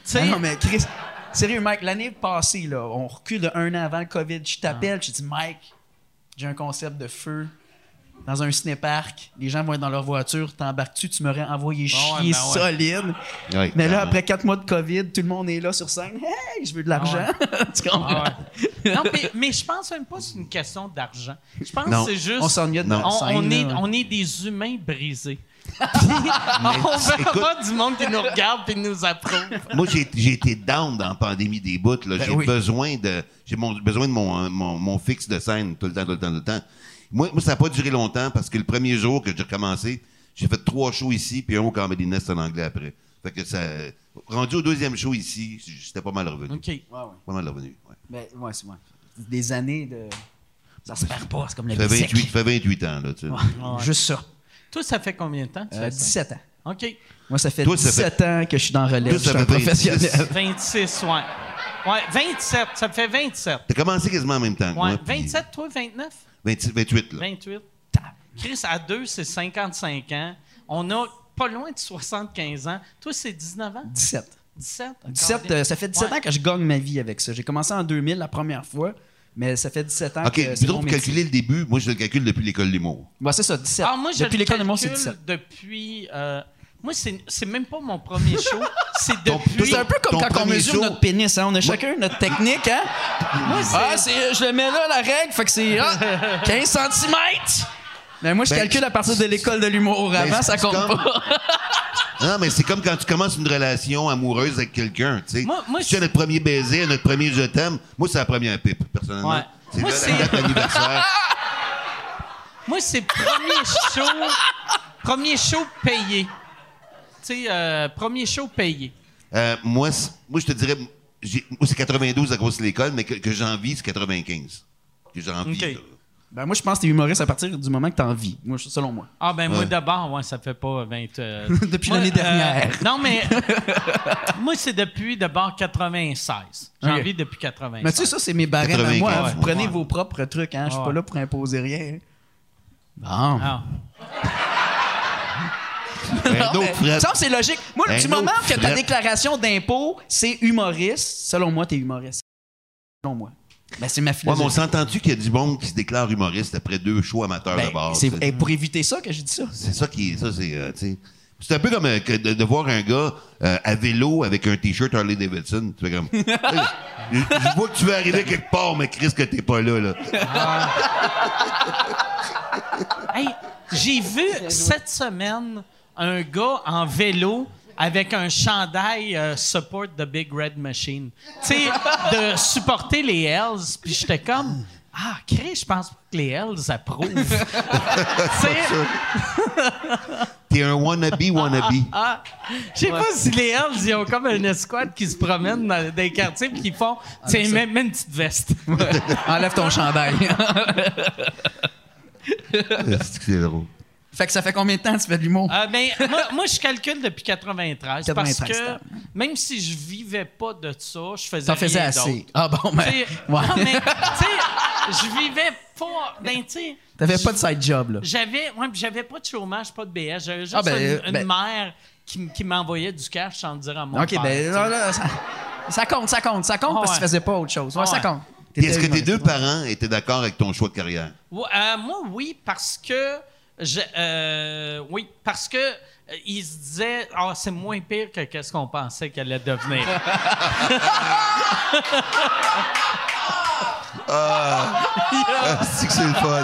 Tu sais, Ah non, mais Chris, sérieux, Mike, l'année passée, là, on recule de un an avant le COVID. Je t'appelle, je te dis, Mike, j'ai un concept de feu dans un ciné-parc. Les gens vont être dans leur voiture. T'embarques-tu, tu m'aurais envoyé Ah ouais, chier ben ouais. solide. Ouais, Mais là, après quatre mois de COVID, tout le monde est là sur scène. Hey, je veux de l'argent. tu comprends? Ah ouais. non, mais, mais je pense même pas que c'est une question d'argent. Je pense Non. que c'est juste. On s'ennuie de On, scène. on est, on est des humains brisés. On écoute- pas du monde qui nous regarde et nous approuve. Moi, j'ai j'ai été down dans la pandémie des bouts. là. Ben j'ai oui. besoin de j'ai mon- besoin de mon, mon, mon fixe de scène tout le temps, tout le temps, tout le temps. Moi, moi ça n'a pas duré longtemps parce que le premier jour que j'ai recommencé, j'ai fait trois shows ici puis un au Comedy Nest en anglais après. Fait que ça... Rendu au deuxième show ici, j'étais pas mal revenu. OK. Ouais, ouais. Pas mal revenu, ouais. Ben, ouais, c'est ouais. Des années de. Ça se perd pas, c'est comme le Ça fait bicycle. 28, ça fait 28 ans, là, tu sais. Ouais, Juste ça. Toi, ça fait combien de temps? Euh, fais ça? 17 ans. OK. Moi, ça fait Toi, ça 17 ans que je suis dans relève. Toi, Je ça suis un fait 26. professionnel. 26, ouais. Ouais, 27. Ça me fait 27. T'as commencé quasiment en même temps que Ouais. moi. puis 27, toi, 29? 26, 28, là. 28. Chris, à deux, c'est 55 ans. On a pas loin de 75 ans. Toi, c'est 19 ans? 17. 17? 17 Encore euh, ça fait 17 Ouais. ans que je gagne ma vie avec ça. J'ai commencé en 2000 la première fois, mais ça fait 17 ans OK, que vous métier. calculez le début. Moi, je le calcule depuis l'école d'humour. Ouais, c'est ça, 17. Ah, moi, je Depuis le l'école monde, c'est calcule 17. depuis... euh, moi, c'est c'est même pas mon premier show. c'est depuis... C'est un peu comme quand on mesure show- notre pénis. Hein? On a chacun notre technique. Hein? ah, c'est, je le mets là, la règle. Fait que c'est ah, 15 cm. Mais moi, je Ben, calcule à partir de l'école de l'humour. Ben, Avant, ça compte comme- pas. Non, mais c'est comme quand tu commences une relation amoureuse avec quelqu'un, tu sais. Moi- moi, si tu as c'est- notre premier baiser, notre premier je t'aime, moi, c'est la première pipe, personnellement. Ouais. C'est Moi, là, c'est- la date d'anniversaire. Moi, c'est premier show... premier show payé. Tu sais, euh, premier show payé. Euh, moi, moi, je te dirais, moi, c'est 92 à cause de l'école, mais que, que j'en vis, c'est 95. Que j'en vis, OK. là. Ben, moi, je pense que t'es humoriste à partir du moment que t'as envie. Moi, selon moi. Ah, ben moi, d'abord, ouais, ça fait pas 20... euh, Depuis l'année dernière. euh, non, mais... moi, c'est depuis d'abord 96. J'ai Ok. envie depuis 96. Mais tu sais, ça, c'est mes barèmes à moi. hein. 95, Vous prenez ouais. vos propres trucs. Hein? Je suis pas là pour imposer rien. Bon. Ah. Ben, Non, mais, c'est logique. Moi, Ben du moment que ta déclaration d'impôt, c'est humoriste, selon moi, t'es humoriste. Selon moi. Ben, c'est ma Ouais, mais on philosophie. s'entend-tu qu'il y a du monde qui se déclare humoriste après deux shows amateurs Ben, de base? c'est pour éviter ça que j'ai dit ça. C'est ça qui est. Ça, c'est. euh. C'est un peu comme euh, que de, de voir un gars euh, à vélo avec un t-shirt Harley Davidson. Tu fais comme. je, je vois que tu veux arriver quelque part, mais Chris, que t'es pas là. là. Hey, j'ai vu cette semaine un gars en vélo avec un chandail euh, Support the Big Red Machine. Tu sais, de supporter les Hells. Puis j'étais comme, ah, Chris, je pense pas que les Hells approuvent. T'es un wannabe, wannabe. ah, je sais pas si les Hells, ils ont comme une escouade qui se promène dans, dans les quartiers puis qui font, tiens, mets, mets une petite veste. Enlève ton chandail. C'est drôle. Fait que ça fait combien de temps que tu fais de l'humour? Euh, ben, moi, moi, je calcule depuis 93, 93, parce que même si je vivais pas de ça, je faisais T'en faisais assez. Ah bon, ben. Tu sais, ouais. Non, mais, tu sais, je vivais pas. Ben, tu sais. T'avais pas de side job, là. J'avais, ouais, j'avais pas de chômage, pas de BS. J'avais juste Ah, ben, une, une ben- mère qui, qui m'envoyait du cash sans le dire à mon Ok, père. ben tu là, là, ça, ça compte, ça compte, ça compte Ah, parce que tu ouais. faisais pas autre chose. Ouais, Ah, ça compte. Est-ce que tes deux parents étaient d'accord avec ton choix de carrière? Ouais, euh, moi, oui, parce que. Je, euh, oui, parce que. euh, ils se disaient, ah, c'est moins pire que qu'est-ce qu'on pensait qu'elle allait devenir. Ah, c'est que c'est le fun.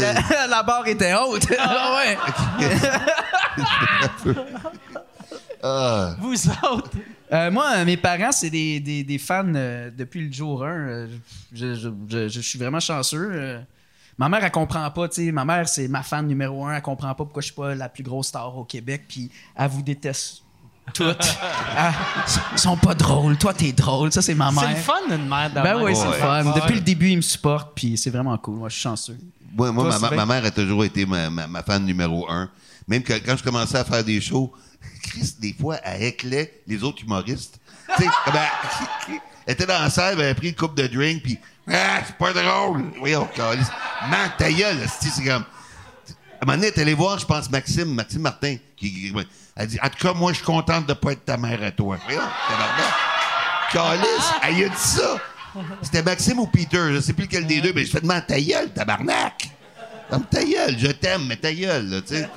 La, la barre était haute. Ah ouais. Ah. Vous autres? Euh, moi, mes parents, c'est des, des- des fans euh, depuis le jour 1. Euh, je, je- je- je suis vraiment chanceux. Euh, ma mère, elle comprend pas. tu sais, Ma mère, c'est ma fan numéro un. Elle comprend pas pourquoi je suis pas la plus grosse star au Québec. Puis elle vous déteste toutes. Ah, Ils sont pas drôles. Toi, t'es drôle. Ça, c'est ma mère. C'est le fun, une mère Ben oui, c'est le Ouais. fun. Ouais. Depuis le début, ils me supportent. Puis c'est vraiment cool. Moi, je suis chanceux. Moi, moi, Toi, ma, ma- mère a toujours été ma, ma- ma fan numéro un. Même que quand je commençais à faire des shows, Chris, des fois, elle éclait les autres humoristes. tu elle, était dans la salle, elle avait pris une coupe de drink, puis Ah, c'est pas drôle! Oui, on calisse. Man, ta gueule, c'est comme. À un moment donné, elle est allée voir, je pense, Maxime, Maxime Martin, qui, elle dit En tout cas, moi, je suis contente de pas être ta mère à toi. Oui, on Calice, elle a dit ça. C'était Maxime ou Peter, je sais plus lequel des deux, mais je fais demander ta gueule, tabarnak! Comme ta gueule, je t'aime, mais ta gueule, tu sais.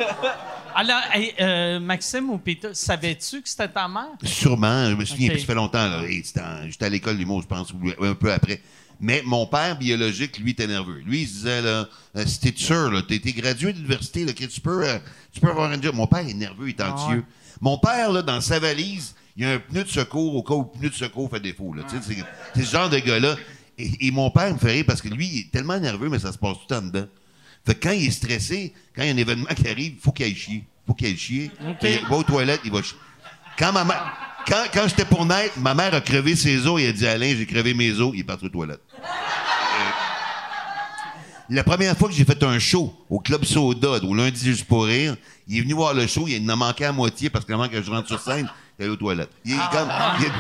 Alors, hey, euh, Maxime ou Peter, savais-tu que c'était ta mère? Sûrement, je me souviens, puis ça fait longtemps, là. J'étais à l'école du mot, je pense, ou un peu après. Mais mon père biologique, lui, était nerveux. Lui, il se disait, là, euh, si t'es sûr, là, t'es t'es gradué d'université, là, que tu peux, euh, tu peux avoir un job. Mon père est nerveux, il est Ah anxieux. Mon père, là, dans sa valise, il y a un pneu de secours au cas où le pneu de secours fait défaut, là. C'est ce genre de gars-là. Et, et mon père me fait rire parce que lui, il est tellement nerveux, mais ça se passe tout en dedans. Fait que quand il est stressé, quand il y a un événement qui arrive, il faut qu'il aille chier. faut qu'il aille chier. Il va aux toilettes, il va chier. Quand, ma mère- quand, quand j'étais pour naître, ma mère a crevé ses os et a dit Alain, j'ai crevé mes os, il est parti aux toilettes. Euh, La première fois que j'ai fait un show au Club Soda, au lundi juste pour rire, il est venu voir le show, il en a manqué à moitié parce que avant que je rentre sur scène, il allé aux toilettes. Il est comme. Il est,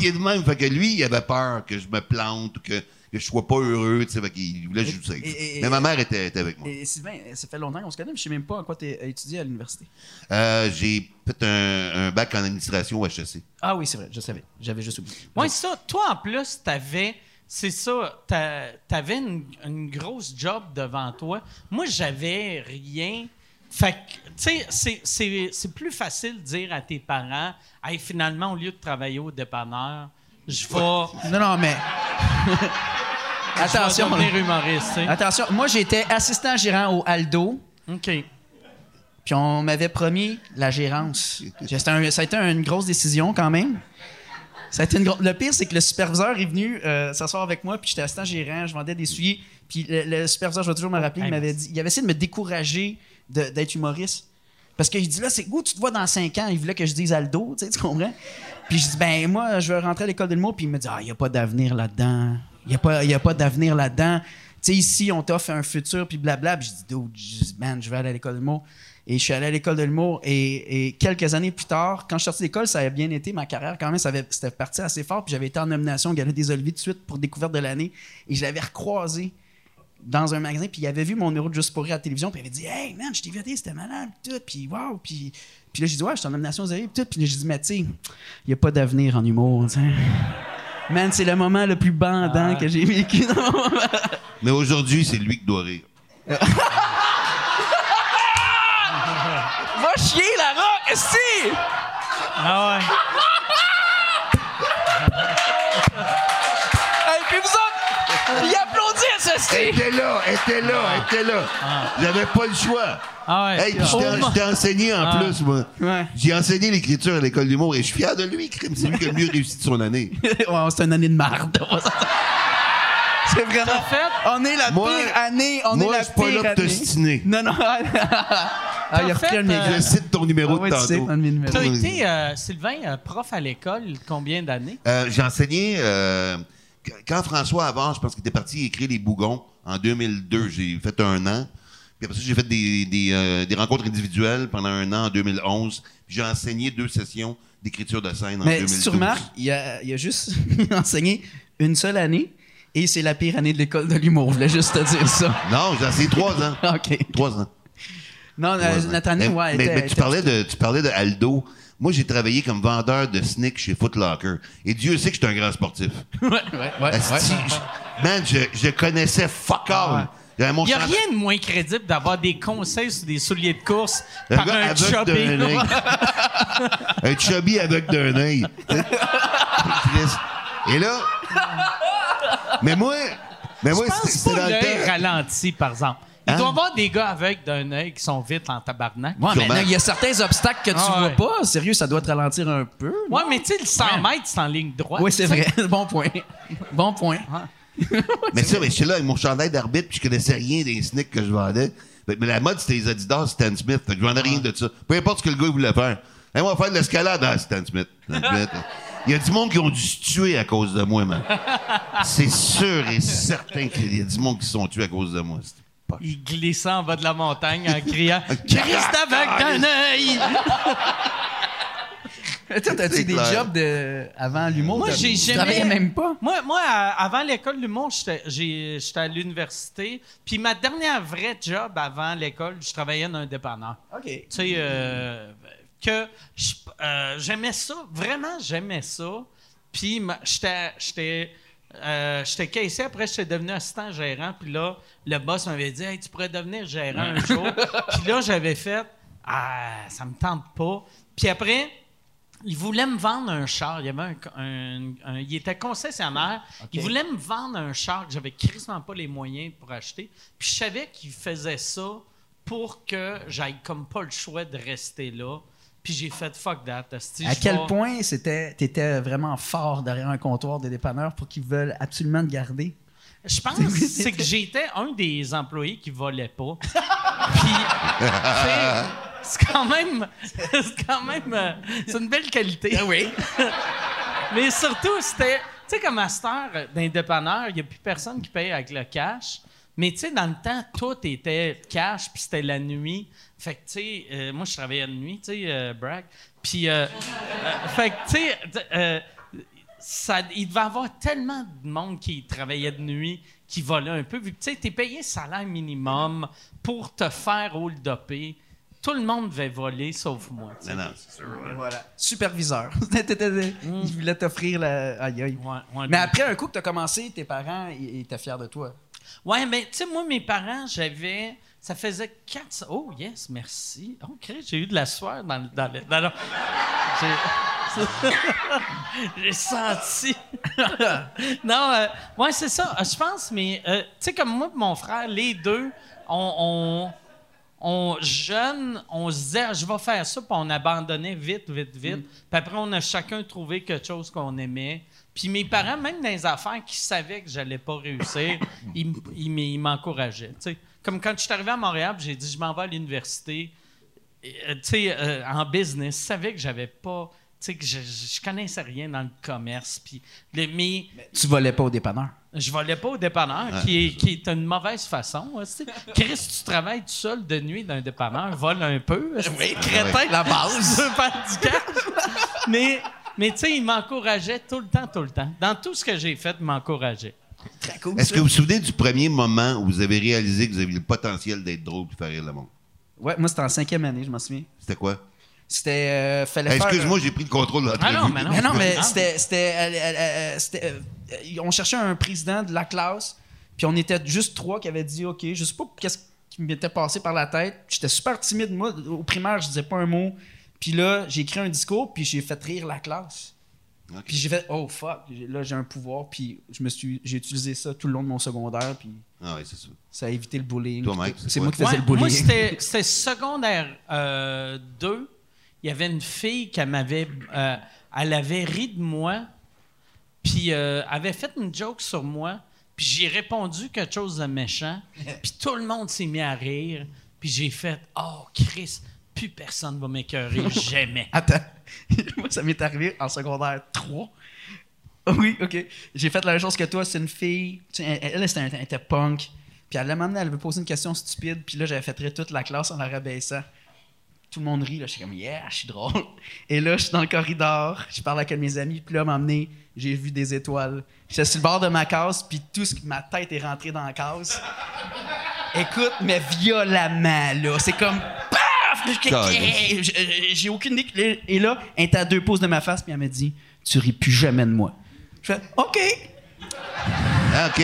il est de même. Fait que lui, il avait peur que je me plante ou que, que je sois pas heureux, tu sais, qu'il voulait que je joue safe. et- et- Mais ma mère était, était avec moi. Et Sylvain, ça fait longtemps qu'on se connaît, mais je sais même pas en quoi tu as étudié à l'université. Euh, j'ai fait un, un bac en administration au HEC. Ah oui, c'est vrai, je savais. J'avais juste oublié. Oui, ça. Toi, en plus, t'avais. C'est ça. t'a- T'avais une, une grosse job devant toi. Moi, j'avais rien. Fait que, tu sais, c'est- c'est c'est plus facile de dire à tes parents, hey, finalement, au lieu de travailler au dépanneur, je vais. Non, non, mais. Attention. Je vais devenir humoriste, tu sais. Attention, moi j'étais assistant gérant au Aldo, OK. puis on m'avait promis la gérance. Un- ça a été une grosse décision quand même. Ça a été une Le pire, c'est que le superviseur est venu euh, s'asseoir avec moi, puis j'étais assistant gérant, je vendais des souliers. Puis le, le superviseur, je vais toujours me rappeler, il m'avait dit, il avait essayé de me décourager d'être humoriste. Parce qu'il dit là, c'est où tu te vois dans 5 ans? Il voulait que je dise Aldo, tu sais, tu comprends? Puis je dis, ben moi, je veux rentrer à l'école de l'humour. Puis il me dit, ah, il n'y a pas d'avenir là-dedans. Il n'y a pas, pas d'avenir là-dedans. Tu sais, ici, on t'offre un futur, puis blabla. Puis je dis, man, je vais aller à l'école de l'humour. Et je suis allé à l'école de l'humour. Et, et quelques années plus tard, quand je suis sorti d'école, ça avait bien été ma carrière quand même. ça avait- C'était parti assez fort. Puis j'avais été en nomination au Gala des Oliviers de suite pour découverte de l'année. Et je l'avais recroisé dans un magasin, puis il avait vu mon numéro de Juste pour rire à la télévision, puis il avait dit Hey man, je t'ai vu, c'était malade, tout, puis waouh, puis. Puis là, j'ai dit Ouais, je suis en nomination aux Oliviers, puis tout. Puis j'ai dit Mais tu sais, il n'y a pas d'avenir en humour. Man, c'est le moment le plus bandant que j'ai vécu dans mon moment. Mais aujourd'hui, c'est lui qui doit rire. Va chier, la rock, si! Ah ouais. Elle était là, elle était là, elle était là. J'avais pas le choix. Ah ouais. Hey, puis je t'ai- je t'ai enseigné en Ah. plus, moi. Ouais. J'ai enseigné l'écriture à l'école d'humour et je suis fier de lui, crime. C'est lui qui a le mieux réussi de son année. ouais, c'est une année de marde. C'est vraiment. Fait? On est la Moi- pire année. On moi, est la je suis pas pire là pour année. t'ostiner. Non, non. ah, il a fait, mes euh, Je cite ton numéro Ah de tu tantôt. numéros. T'as été, euh, Sylvain, euh, prof à l'école combien d'années? Euh, j'ai enseigné euh, quand François Avard, je pense qu'il était parti écrire les bougons en 2002. J'ai fait un an. Puis après ça, j'ai fait des, des, euh, des rencontres individuelles pendant un an en 2011. Puis j'ai enseigné deux sessions d'écriture de scène en Mais 2012. si tu remarques, il a, il a juste enseigné une seule année et c'est la pire année de l'école de l'humour. Je voulais juste te dire ça. Non, j'ai enseigné trois ans. OK. Trois ans. Non, euh, Trois ans. notre année, mais, ouais. mais- était- mais tu, parlais de, tu parlais de Aldo. Moi, j'ai travaillé comme vendeur de sneakers chez Foot Locker. Et Dieu sait que je suis un grand sportif. Ouais, ouais, ouais. Asti, je- man, je, je connaissais fuck all. Il n'y a rien de moins crédible d'avoir des conseils sur des souliers de course Un par un chubby. d'un œil. un chubby avec d'un œil. Et là. Mais moi. Mais moi, Je c'était dans le temps. ralenti, par exemple. Il Hein? doit y avoir des gars avec d'un œil qui sont vite en tabarnak. Ouais, mais Sûrement. là, il y a certains obstacles que tu Ah, vois ouais. pas. Sérieux, ça doit te ralentir un peu. Ouais, mais tu sais, le 100 mètres, c'est en ligne droite. Oui, c'est vrai. bon point. Bon point. Mais ça, mais j'étais là avec mon chandail d'arbitre, puis je connaissais rien des sneakers que je vendais. Mais la mode, c'était les Adidas Stan Smith. Fait que je vendais rien de ça. Peu importe ce que le gars voulait faire. Hey, on va faire de l'escalade à Stan Smith. Stan Smith. Il y a du monde qui ont dû se tuer à cause de moi, man. C'est sûr et certain qu'il y a du monde qui se sont tués à cause de moi. Il glissait en bas de la montagne en criant Christ avec d'un œil! Toi, t'as-tu des clair. jobs de... avant l'humour? Moi, j'ai tu jamais- travaillais même pas? Moi, moi avant l'école l'humour, j'étais à l'université. Puis ma dernière vraie job avant l'école, je travaillais dans un dépanneur. OK. Tu sais, euh, que euh, j'aimais ça, vraiment j'aimais ça. Puis j'étais euh, j'étais caissier, après j'étais devenu assistant gérant. Puis là, le boss m'avait dit Hey, tu pourrais devenir gérant un jour. Puis là, j'avais fait Ah, ça me tente pas. Puis après, il voulait me vendre un char. Il, y avait un, un- un- il était concessionnaire. Il voulait me vendre un char que j'avais quasiment pas les moyens pour acheter. Puis je savais qu'il faisait ça pour que j'aille comme pas le choix de rester là. Puis j'ai fait fuck that. À quel point c'était, t'étais vraiment fort derrière un comptoir de dépanneurs pour qu'ils veulent absolument te garder? Je pense que c'est que j'étais un des employés qui volait pas. Puis, c'est quand même, c'est quand même, euh, c'est une belle qualité. oui. Mais surtout, c'était, tu sais, comme à cette heure, euh, dans les dépanneurs, il n'y a plus personne qui paye avec le cash. Mais tu sais, dans le temps, tout était cash, puis c'était la nuit. Fait que, tu sais, euh, moi, je travaillais la nuit, tu sais, euh, brag. Puis, euh, euh, fait que, tu sais, euh, ça, il devait y avoir tellement de monde qui travaillait de nuit, qui volait un peu, vu que tu sais, t'es payé salaire minimum pour te faire hold-upper. Tout le monde devait voler, sauf moi. Non, non, c'est sûr. Voilà. Superviseur. Il voulait t'offrir la. Aïe, aïe. Ouais, ouais, Mais après un coup que tu as commencé, tes parents ils étaient fiers de toi. Ouais, mais tu sais, moi, mes parents, j'avais. Ça faisait quatre. Oh, yes, merci. Oh, Chris, j'ai eu de la sueur dans le. Dans le- dans le- J'ai. senti. non, euh, ouais, c'est ça. Euh, Je pense, mais. euh, tu sais, comme moi et mon frère, les deux, on. on on jeune, on se disait, Ah, je vais faire ça, puis on abandonnait vite, vite, vite. Puis après, on a chacun trouvé quelque chose qu'on aimait. Puis mes parents, même dans les affaires qui savaient que j'allais pas réussir, ils, ils m'encourageaient. tu sais. Comme quand je suis arrivé à Montréal, j'ai dit, je m'en vais à l'université, euh, tu sais, euh, en business, je savais que j'avais pas, tu sais, que je, je connaissais rien dans le commerce. Puis les- mais Tu volais pas au dépanneur. je volais pas au dépanneur, qui, est, qui est une mauvaise façon. hein, tu sais. Chris, tu travailles tout seul de nuit dans un dépanneur, vole un peu. Oui, crétin. La base. Mais, mais tu sais, il m'encourageait tout le temps, tout le temps. Dans tout ce que j'ai fait, il m'encourageait. Très cool. Est-ce que vous vous souvenez du premier moment où vous avez réalisé que vous aviez le potentiel d'être drôle et faire rire le monde? Ouais, moi, c'était en cinquième année, je m'en souviens. C'était quoi? C'était. euh, fallait Hey, faire. Excuse-moi, j'ai pris le contrôle de l'entrevue. Ah non, mais non. Mais non, mais c'était. c'était, euh, euh, euh, c'était, euh, euh, on cherchait un président de la classe, puis on était juste trois qui avaient dit OK. Je sais pas qu'est-ce qui m'était passé par la tête. J'étais super timide, moi. Au primaire, je disais pas un mot. Puis là, j'ai écrit un discours, puis j'ai fait rire la classe. Puis j'ai fait oh fuck, là j'ai un pouvoir, puis je me suis, j'ai utilisé ça tout le long de mon secondaire, puis Ah c'est ça. ça a évité le bullying. C'est moi qui faisais Ouais, le bullying. Moi, c'était c'était secondaire 2. Il y avait une fille qui m'avait. euh, elle avait ri de moi, puis euh, avait fait une joke sur moi, puis j'ai répondu quelque chose de méchant, puis tout le monde s'est mis à rire, puis j'ai fait Oh, Chris, plus personne va m'écœurer jamais. Attends. Moi, ça m'est arrivé en secondaire 3. Oui, OK. J'ai fait la même chose que toi. C'est une fille. Elle, elle, elle était punk. Puis elle m'a amené, elle avait posé une question stupide. Puis là, j'avais fait toute la classe en la rabaissant. Tout le monde rit. Là, je suis comme, yeah, je suis drôle. Et là, je suis dans le corridor. Je parle avec mes amis. Puis là, m'a emmené. J'ai vu des étoiles. J'étais sur le bord de ma case. Puis tout ce, ma tête est rentrée dans la case. Écoute, mais violemment, là. C'est comme. J'ai aucune idée. Et là, elle était à deux pouces de ma face, puis elle m'a dit Tu ris plus jamais de moi. Je fais OK. Ah, OK.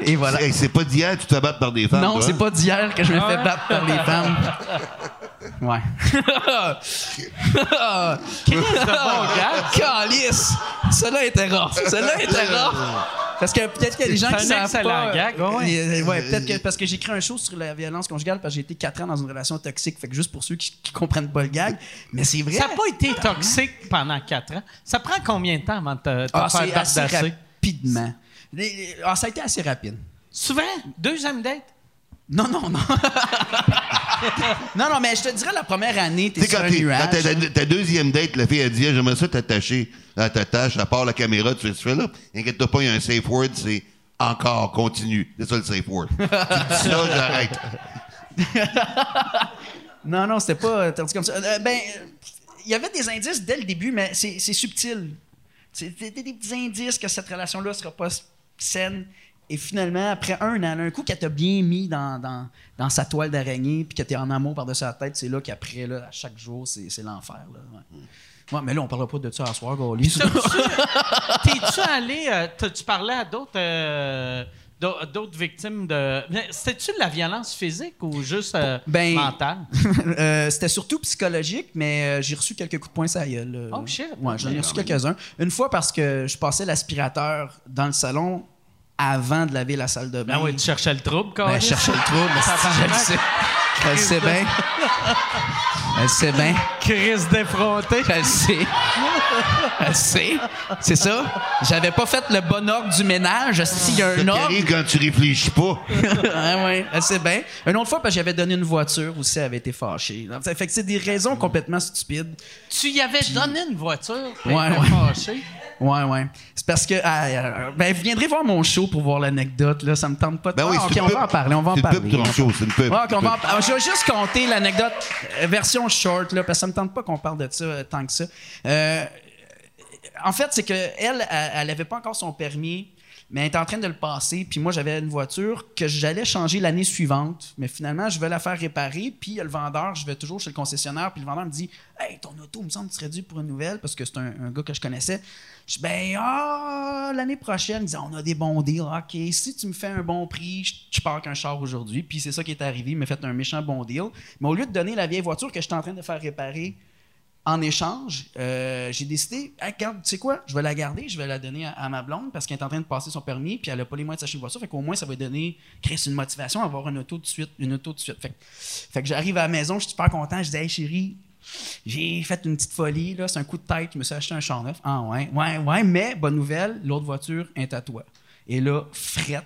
Et voilà. C'est pas d'hier que tu te fais battre par des femmes, non, c'est hein? pas d'hier que je me fais battre par les femmes. Ouais. Calice! Cela était rare. Cela était rare. Parce que peut-être qu'il y a des gens C'est qui savent pas. gag, ouais, ouais. Euh, ouais, peut-être que parce que j'ai écrit un show sur la violence conjugale parce que j'ai été quatre ans dans une relation toxique. Fait que juste pour ceux qui, qui comprennent pas le gag, mais c'est vrai. Ça n'a pas été toxique pendant quatre ans. Ça prend combien de temps avant de te, te Ah, faire c'est assez rapidement. Les- les- ah, ça a été assez rapide. Souvent, deuxième date. Non, non, non. non, non, mais je te dirais la première année, t'es sur quand un t'es- nuage. quand t'as ta, deuxième date, la fille a dit J'aimerais ça t'attacher à ta tâche, à part la caméra, tu fais, tu fais là. Inquiète-toi pas, il y a un safe word, c'est encore, continue. C'est ça le safe word. tu dis ça, j'arrête. Non, non, c'était pas euh, tordu comme ça. Euh, ben, euh, il y avait des indices dès le début, mais c'est c'est subtil. C'était des, des petits indices que cette relation-là sera pas s- saine. Et finalement, après un an, un coup qu'elle t'a bien mis dans, dans, dans sa toile d'araignée, puis que t'es en amour par-dessus la tête, c'est là qu'après, là, à chaque jour, c'est c'est l'enfer. là, Ouais. Ouais, mais là, on parlera pas de ça à soir. T'as-tu- T'es-tu allé. euh, t'as-tu parlé à d'autres. euh, d'au- d'autres victimes de. Mais C'était-tu de la violence physique ou juste euh, Ben, mentale? Euh, C'était surtout psychologique, mais euh, j'ai reçu quelques coups de poing sur la gueule. Oh, shit. Ouais, j'en ai reçu quelques-uns. Une fois parce que je passais l'aspirateur dans le salon avant de laver la salle de bain. Ben oui, tu cherchais le trouble, quand Ben, je cherchais le trouble, mais si, je le sais. Je le sais bien. Je le sais bien. Crise défrontée. Je le sais. Je le sais. C'est ça. J'avais pas fait le bon ordre du ménage. S'il y a Ça un ordre? arrive quand tu réfléchis pas. ah ouais, elle sait bien. Une autre fois, parce que j'avais donné une voiture aussi, elle avait été fâchée. Ça fait que c'est des raisons complètement stupides. Tu y avais donné une voiture, Ouais, elle ouais. fâchée? Ouais, ouais. C'est parce que. ah, euh, ben, vous viendrez voir mon show pour voir l'anecdote, là. Ça me tente pas de. Ben oui, Ah, ok, on pub. va en parler, on va en C'est une parler. pub, ton show, c'est une pub. Ouais, ok, on va en par- Je vais juste compter l'anecdote, euh, short, là, parce que ça me tente pas qu'on parle de ça euh, tant que ça. Euh, en fait, c'est que elle, elle, elle avait pas encore son permis, mais elle était en train de le passer. Puis moi, j'avais une voiture que j'allais changer l'année suivante, mais finalement, je vais la faire réparer. Puis le vendeur, je vais toujours chez le concessionnaire, puis le vendeur me dit, hey, ton auto, me semble tu serais dû pour une nouvelle, parce que c'est un, gars que je connaissais. Je dis, ben, ah, l'année prochaine, il dit, on a des bons deals. OK, si tu me fais un bon prix, je, je pars qu'un char aujourd'hui. Puis c'est ça qui est arrivé. Il m'a fait un méchant bon deal. Mais au lieu de donner la vieille voiture que j'étais en train de faire réparer, en échange, euh, j'ai décidé, Hey, tu sais quoi, je vais la garder, je vais la donner à, ma blonde parce qu'elle est en train de passer son permis, puis elle n'a pas les moyens de s'acheter une voiture, fait qu'au moins ça va donner, créer une motivation à avoir une auto de suite, une auto de suite. Fait que j'arrive à la maison, je suis super content, je dis, hey chérie, j'ai fait une petite folie, là, c'est un coup de tête, je me suis acheté un char neuf. Ah ouais, ouais, ouais, mais bonne nouvelle, l'autre voiture est à toi. Et là, frette.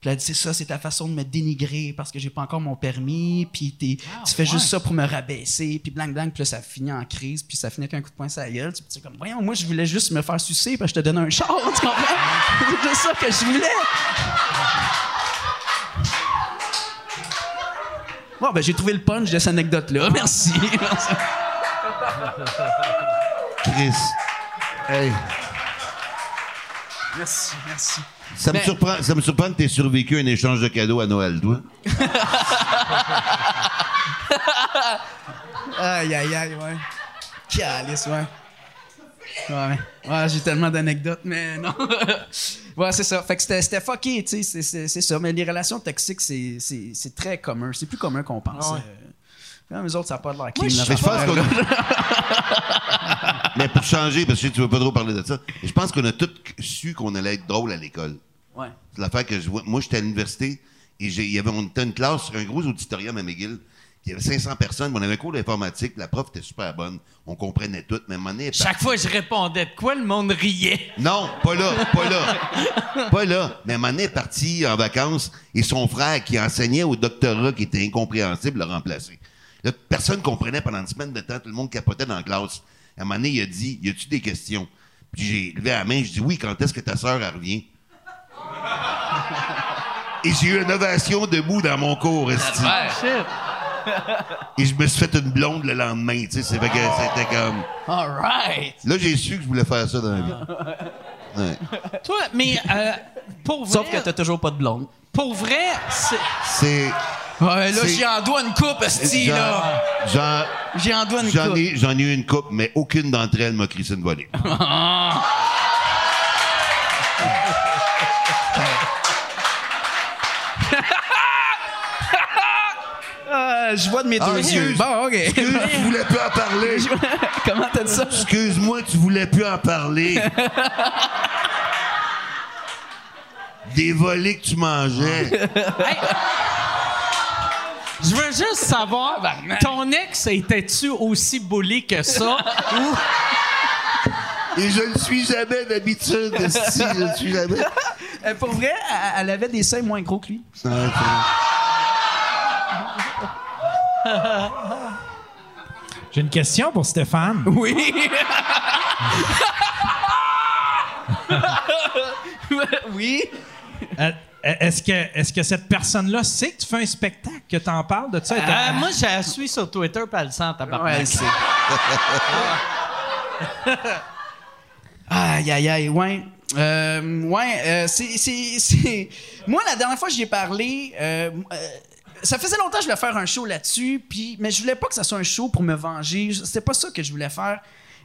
Puis elle dit, c'est ça, c'est ta façon de me dénigrer parce que j'ai pas encore mon permis, puis t'es- tu fais juste ça pour me rabaisser, puis blanc, blanc, puis là, ça finit en crise, puis ça finit avec un coup de poing sur la gueule. Tu sais, comme, voyons, moi, je voulais juste me faire sucer, parce que je te donne un char, tu comprends? c'est juste ça que je voulais. Bon, ben, j'ai trouvé le punch de cette anecdote-là. Merci. Merci. Chris. Hey. Merci, merci. Ça me, surprend, ça me surprend que tu aies survécu à un échange de cadeaux à Noël, toi. Aïe, aïe, aïe, ouais. Calice, ouais. Ouais, ouais j'ai tellement d'anecdotes, mais non. ouais, c'est ça. Fait que c'était c'était fucké, tu sais, c'est- ça. Mais les relations toxiques, c'est- c'est c'est très commun. C'est plus commun qu'on pense. Ouais. Euh, eux autres, ça n'a pas de l'air clean. je- pense. Mais pour changer, parce que tu veux pas trop parler de ça, je pense qu'on a tous su qu'on allait être drôle à l'école. Ouais. C'est l'affaire que je vois. Moi, j'étais à l'université et il y avait, on était une classe sur un gros auditorium à McGill. Il y avait 500 personnes. On avait un cours d'informatique. La prof était super bonne. On comprenait tout. Mais donné, elle Chaque fois que je répondais de quoi, le monde riait? Non, pas là, pas là. pas là. Mais Manet est parti en vacances et son frère, qui enseignait au doctorat, qui était incompréhensible, l'a remplacé. Là, personne ne comprenait pendant une semaine de temps. Tout le monde capotait dans la classe. À un moment donné, il a dit Y a-tu des questions? Puis j'ai levé la main, je dis Oui, quand est-ce que ta sœur revient? Et j'ai eu une ovation debout dans mon cours. Et je me suis fait une blonde le lendemain, tu sais. C'est fait que c'était comme. All right. Là, j'ai su que je voulais faire ça dans la vie. Ouais. Toi, mais euh, pour vrai, Sauf que t'as toujours pas de blonde. pour vrai, c'est- C'est. Ouais, là, j'ai en doigt une coupe, esti, là. J'en, J'ai en doigt une j'en coupe. ai, j'en ai eu une coupe, mais aucune d'entre elles m'a crissé une volée. Je vois de mes Ah, deux yeux. Bon, OK. Excuse, tu voulais plus en parler. Comment t'as dit ça? Excuse-moi, tu voulais plus en parler. Des volets que tu mangeais. Hey! Je veux juste savoir, ton ex était-tu aussi bully que ça? ou Et je ne suis jamais d'habitude. esti, je ne suis jamais. Euh, pour vrai, elle, avait des seins moins gros que lui. J'ai une question pour Stéphane. Oui. oui. Euh, Est-ce que, est que cette personne-là sait que tu fais un spectacle, que tu en parles de ça? Elle Euh, moi, je la suis sur Twitter, elle le sent, tabarnak. Ouais, c'est. aïe, aïe, aïe, ouais. Euh, ouais, euh, c'est, c'est, c'est- Moi, la dernière fois que j'y ai parlé, euh, ça faisait longtemps que je voulais faire un show là-dessus, puis, mais je voulais pas que ça soit un show pour me venger. C'était pas ça que je voulais faire.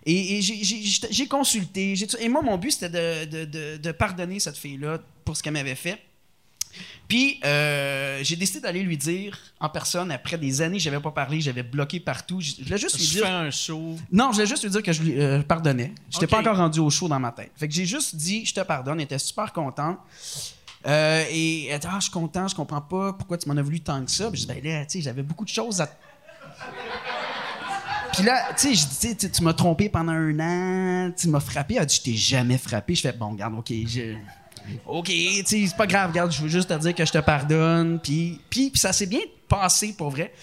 Et, et j'ai, consulté. et moi, mon but, c'était de, de- de- de pardonner cette fille-là pour ce qu'elle m'avait fait. Puis, euh, j'ai décidé d'aller lui dire en personne, après des années j'avais pas parlé, j'avais bloqué partout. Je voulais juste lui Je dire. fais un show. Non, je voulais juste lui dire que je lui euh, pardonnais. Je n'étais pas encore rendu au show dans ma tête. Fait que j'ai juste dit, je te pardonne. Elle était super contente. Euh, et elle dit, ah, je suis content, je comprends pas pourquoi tu m'en as voulu tant que ça. Puis je dis, ben là, tu sais, j'avais beaucoup de choses à. Puis là, tu sais, je dis, tu m'as trompé pendant un an, tu m'as frappé. Elle dit, je t'ai jamais frappé. Je fais, bon, regarde, OK, je. OK, tu sais, c'est pas grave, regarde, je veux juste te dire que je te pardonne. Puis, puis ça s'est bien passé pour vrai.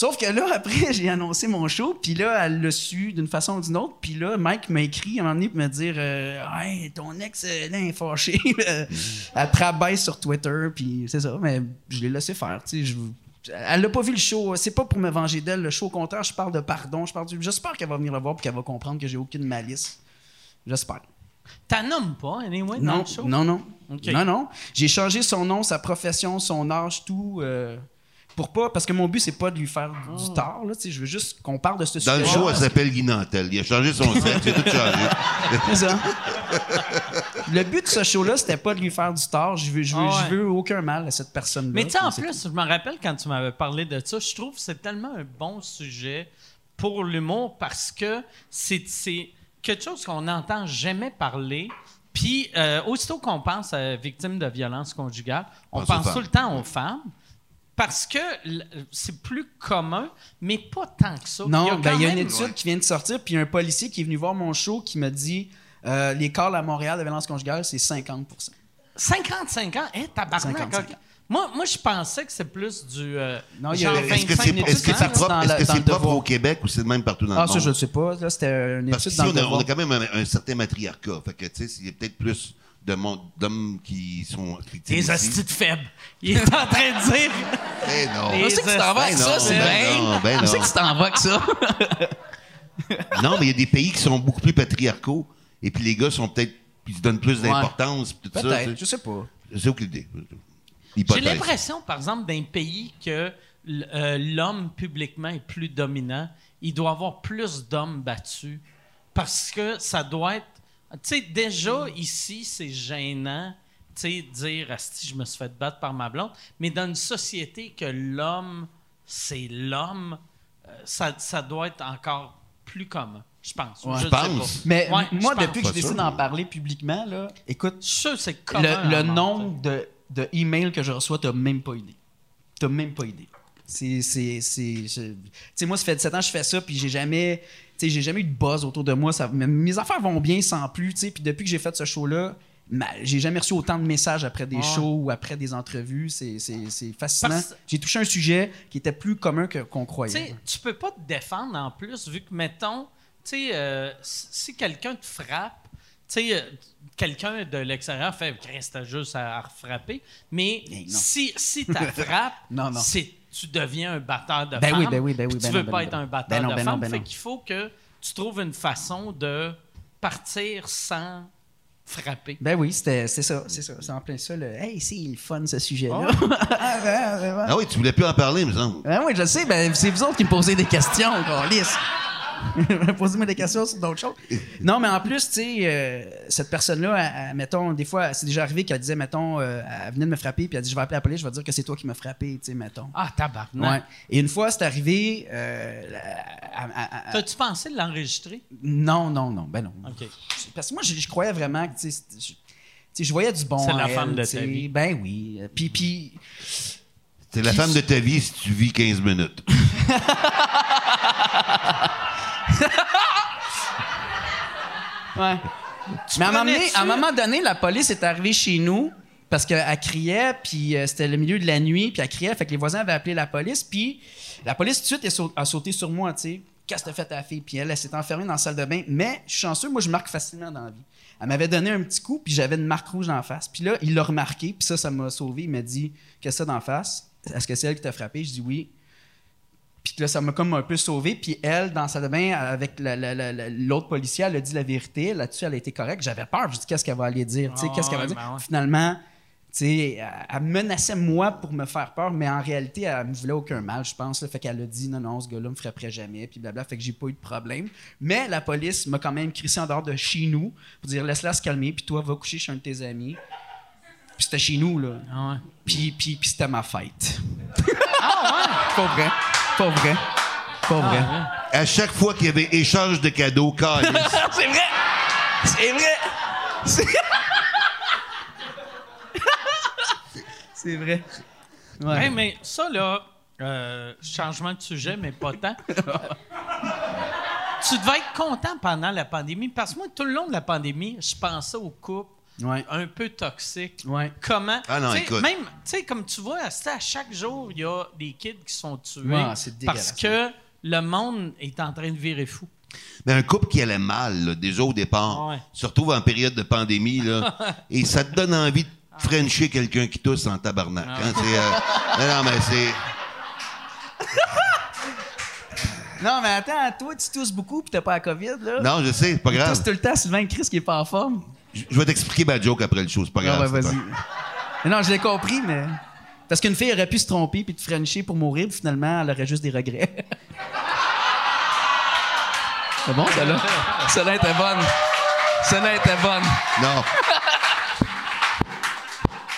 Sauf que là, après, j'ai annoncé mon show, puis là, elle l'a su d'une façon ou d'une autre. Puis là, Mike m'a écrit à un moment donné pour me dire euh, Hey, ton ex, euh, elle est fâchée. elle travaille sur Twitter, puis c'est ça. Mais je l'ai laissé faire, tu sais. je- Elle n'a pas vu le show. C'est pas pour me venger d'elle. Le show, au contraire, je parle de pardon. Je parle du- J'espère qu'elle va venir le voir, puis qu'elle va comprendre que j'ai aucune malice. J'espère. T'as nommes pas, anyway, dans Non, le show? non, non. Non, non. J'ai changé son nom, sa profession, son âge, tout. euh, pour pas. Parce que mon but, c'est pas de lui faire du tort. Là, je veux juste qu'on parle de ce Dans sujet. le show, elle s'appelle Guy Nantel. Il a changé son sexe, il a tout changé. C'est ça. Le but de ce show-là, c'était pas de lui faire du tort. Je veux, je veux, Ah ouais. je veux aucun mal à cette personne-là. Mais tu sais, en plus, je me rappelle quand tu m'avais parlé de ça, je trouve que c'est tellement un bon sujet pour l'humour parce que c'est c'est quelque chose qu'on n'entend jamais parler. Puis, euh, aussitôt qu'on pense à victimes de violence conjugale, on Pense tout le temps aux femmes. Parce que c'est plus commun, mais pas tant que ça. Non, ben, il y a une même- étude qui vient de sortir, puis il y a un policier qui est venu voir mon show qui m'a dit euh, l'écart à Montréal de violence conjugale, c'est 50 55 ans, eh, tabarnak. 55 ok. Moi, moi, je pensais que c'est plus du. euh, Non, il y a- Est-ce que 25 c'est minutes, est-ce que c'est propre, au Québec ou c'est le même partout dans Ah, le ça, monde? je ne sais pas. Là, c'était une Parce étude qu'ici, dans le on a, on a quand même un, un certain matriarcat. Fait que, tu sais, il y a peut-être plus d'hommes qui sont victimes Les de faibles. Il est en train de dire. Eh non. Je sais que tu t'en vas avec Ben ça, c'est ben bien. ben Je sais que tu t'en vas avec ça. Non, mais il y a des pays qui sont beaucoup plus patriarcaux. Et puis les gars sont peut-être. Ils se donnent plus Ouais. d'importance. ça, Peut-être, tu je sais. sais pas. J'ai aucune idée. J'ai l'impression, par exemple, d'un pays que euh, l'homme publiquement est plus dominant, il doit avoir plus d'hommes battus parce que ça doit être. Tu sais, déjà ici, c'est gênant, tu sais, de dire Asti, je me suis fait battre par ma blonde, mais dans une société que l'homme, c'est l'homme, euh, ça, ça doit être encore plus commun, je pense. Ouais. je Je sais pas. pense. Mais Ouais, moi, je pense. depuis que décidé sûr, d'en parler publiquement, là, écoute, Je c'est le, monde, nombre de, de emails que je reçois, t'as même pas idée. T'as même pas idée. C'est, c'est, c'est, je- tu sais, moi, ça fait 17 ans que je fais ça, puis j'ai jamais, tu sais, j'ai jamais eu de buzz autour de moi. Ça, mes- affaires vont bien sans plus, tu sais. Puis depuis que j'ai fait ce show-là, j'ai jamais reçu autant de messages après des Ouais. shows ou après des entrevues. C'est, c'est, c'est fascinant. Parce- J'ai touché un sujet qui était plus commun que, qu'on Tu croyait. sais, tu peux pas te défendre en plus, vu que, mettons, tu sais, euh, si quelqu'un te frappe, tu sais, euh, quelqu'un de l'extérieur fait Chris, t'as juste à, à frapper. Mais si, si ta frappe, Non, non. c'est tu deviens un batteur de Ben femmes. oui, ben oui, ben oui, puis ben tu veux pas ben être un batteur Ben non, de ben femmes. ben fait qu'il faut que tu trouves une façon de partir sans frapper. Ben oui, c'était, c'est ça, c'est ça. C'est en plein ça. Le, hey, c'est le fun ce sujet-là. Ah oui, tu voulais plus en parler, me semble. Ben oui, je sais, ben c'est vous autres qui me posez des questions, lisse. Posez-moi des questions sur d'autres choses. Non, mais en plus, tu sais, euh, cette personne-là, mettons, des fois, c'est déjà arrivé qu'elle disait, mettons, euh, elle venait de me frapper, puis elle dit, je vais appeler la police, je vais dire que c'est toi qui m'as frappé, tu sais, mettons. Ah, tabarnak. Ouais. Et une fois, c'est arrivé. euh, T'as-tu pensé l'enregistrer? non, non, non, ben non. OK. Parce que moi, je, je croyais vraiment que, tu sais, je, voyais du bon. C'est la femme elle, de ta vie. Ben oui. Puis, puis, C'est la femme de ta vie si tu vis 15 minutes. Ouais. Mais à un, moment donné, à un moment donné, la police est arrivée chez nous parce qu'elle criait, puis euh, c'était le milieu de la nuit, puis elle criait, fait que les voisins avaient appelé la police, puis la police tout de suite a sauté sur moi, tu sais. Qu'est-ce que t'as fait ta fille? Puis elle, elle s'est enfermée dans la salle de bain. Mais je suis chanceux, moi, je marque facilement dans la vie. Elle m'avait donné un petit coup, puis j'avais une marque rouge en face. Puis là, il l'a remarqué, puis ça, ça m'a sauvé. Il m'a dit, qu'est-ce que ça d'en face? Est-ce que c'est elle qui t'a frappé? Je dis oui. Puis là, ça m'a comme un peu sauvé. Puis elle, dans la salle de bain, avec la- la- la- la- l'autre policier, elle a dit la vérité. Là-dessus, elle a été correcte. J'avais peur. Je dis, qu'est-ce qu'elle va aller dire? Ah qu'est-ce qu'elle va ouais, dire? ben ouais. Finalement, tu sais, elle, elle menaçait moi pour me faire peur, mais en réalité, elle me voulait aucun mal, je pense. là. Fait qu'elle a dit, non, non, ce gars-là me frapperait jamais, puis blabla. Fait que j'ai pas eu de problème. Mais la police m'a quand même crissé en dehors de chez nous pour dire, laisse-la se calmer, puis toi, va coucher chez un de tes amis. Puis c'était chez nous, là. Ah ouais. Puis, puis, puis c'était ma fête. Pas vrai. Pas vrai. Pas vrai. À chaque fois qu'il y avait échange de cadeaux, calice. C'est vrai! C'est vrai! C'est... C'est vrai. Ouais. Hey, mais ça, là, euh, changement de sujet, mais pas tant. tu devais être content pendant la pandémie, parce que moi, tout le long de la pandémie, je pensais aux couples Ouais. un peu toxiques. Ouais. Comment? Ah non, tu écoute. Même, tu sais, comme tu vois, à chaque jour, il y a des kids qui sont tués parce que le monde est en train de virer fou. Mais un couple qui allait mal, là, déjà au départ, Ouais. se retrouve en période de pandémie, là, et ça te donne envie de frencher quelqu'un qui tousse en tabarnak. hein, c'est, euh, non, non, mais c'est... Non, mais attends, toi, tu tousses beaucoup puis t'as pas la COVID, là. Non, je sais, c'est pas Tu grave. tousses tout le temps, Sylvain Chris qui est pas en forme. Je vais t'expliquer ma joke après le show, c'est pas Ah grave. ouais, vas-y. non, je l'ai compris, mais. Parce qu'une fille aurait pu se tromper puis te frencher pour mourir, puis finalement, elle aurait juste des regrets. C'est bon, celle-là? Celle-là était bonne. Celle-là était bonne. Non.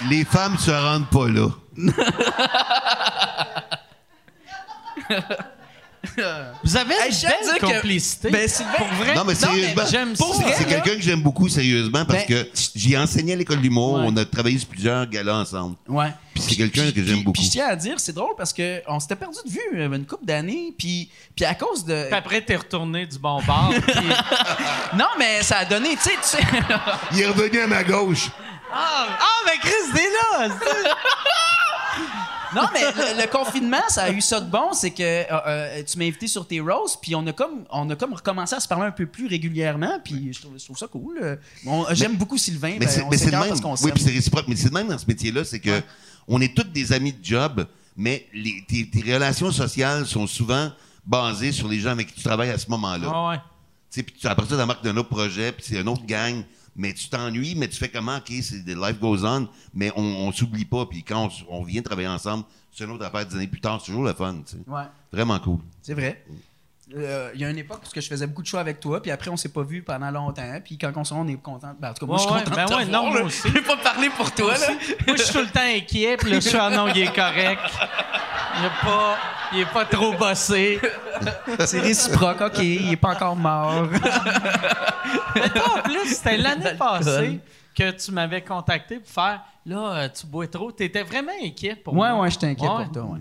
Les femmes se rendent pas là. Vous avez Hey, une belle dire que- complicité. Ben, Pour vrai? Non, mais sérieusement, j'aime C'est là? quelqu'un que j'aime beaucoup, sérieusement, parce Ben, que j'y ai enseigné à l'école d'humour. Ouais. On a travaillé sur plusieurs galas ensemble. Ouais. Puis c'est quelqu'un que j'aime Puis- beaucoup. Puis je tiens à dire, c'est drôle parce que on s'était perdu de vue euh, une couple d'années, puis, puis à cause de. Puis après, t'es retourné du bon bord. puis- Non, mais ça a donné, tu sais, tu sais. Il est revenu à ma gauche. Ah, ah, mais Chris, t'es là! Non, mais le, le confinement, ça a eu ça de bon, c'est que euh, euh, tu m'as invité sur tes roasts, puis on a comme on a comme recommencé à se parler un peu plus régulièrement, puis je trouve, je trouve ça cool. Euh, J'aime beaucoup Sylvain, Mais ben, c'est on parce qu'on Oui, puis c'est réciproque. Mais c'est le même dans ce métier-là, c'est que on est tous des amis de job, mais les- tes, tes relations sociales sont souvent basées sur les gens avec qui tu travailles à ce moment-là. Ah ouais. Tu sais, puis tu- après ça, t'embarques d'un autre projet, puis c'est une autre gang. Mais tu t'ennuies, mais tu fais comment? OK, c'est life goes on, mais on, on s'oublie pas. Puis quand on, vient travailler ensemble, c'est une autre affaire des années plus tard. C'est toujours le fun, tu sais. Ouais, Vraiment cool. c'est vrai. Euh, Il y a une époque où je faisais beaucoup de choix avec toi, puis après on s'est pas vu pendant longtemps, puis quand on se on est content. Ben, en tout cas, moi je suis Ouais, content ouais, de ben te ouais, non, moi aussi. Je vais pas parler pour toi, là. Moi, je suis tout le temps inquiet, puis suis ah non, il est correct. Il est pas, il est pas trop bossé. C'est réciproque, OK, il est pas encore mort. Mais toi, en plus, c'était l'année passée que tu m'avais contacté pour faire là, tu bois trop. Tu étais vraiment inquiet pour ouais, moi. ouais, je t'inquiète Ouais. pour toi, ouais.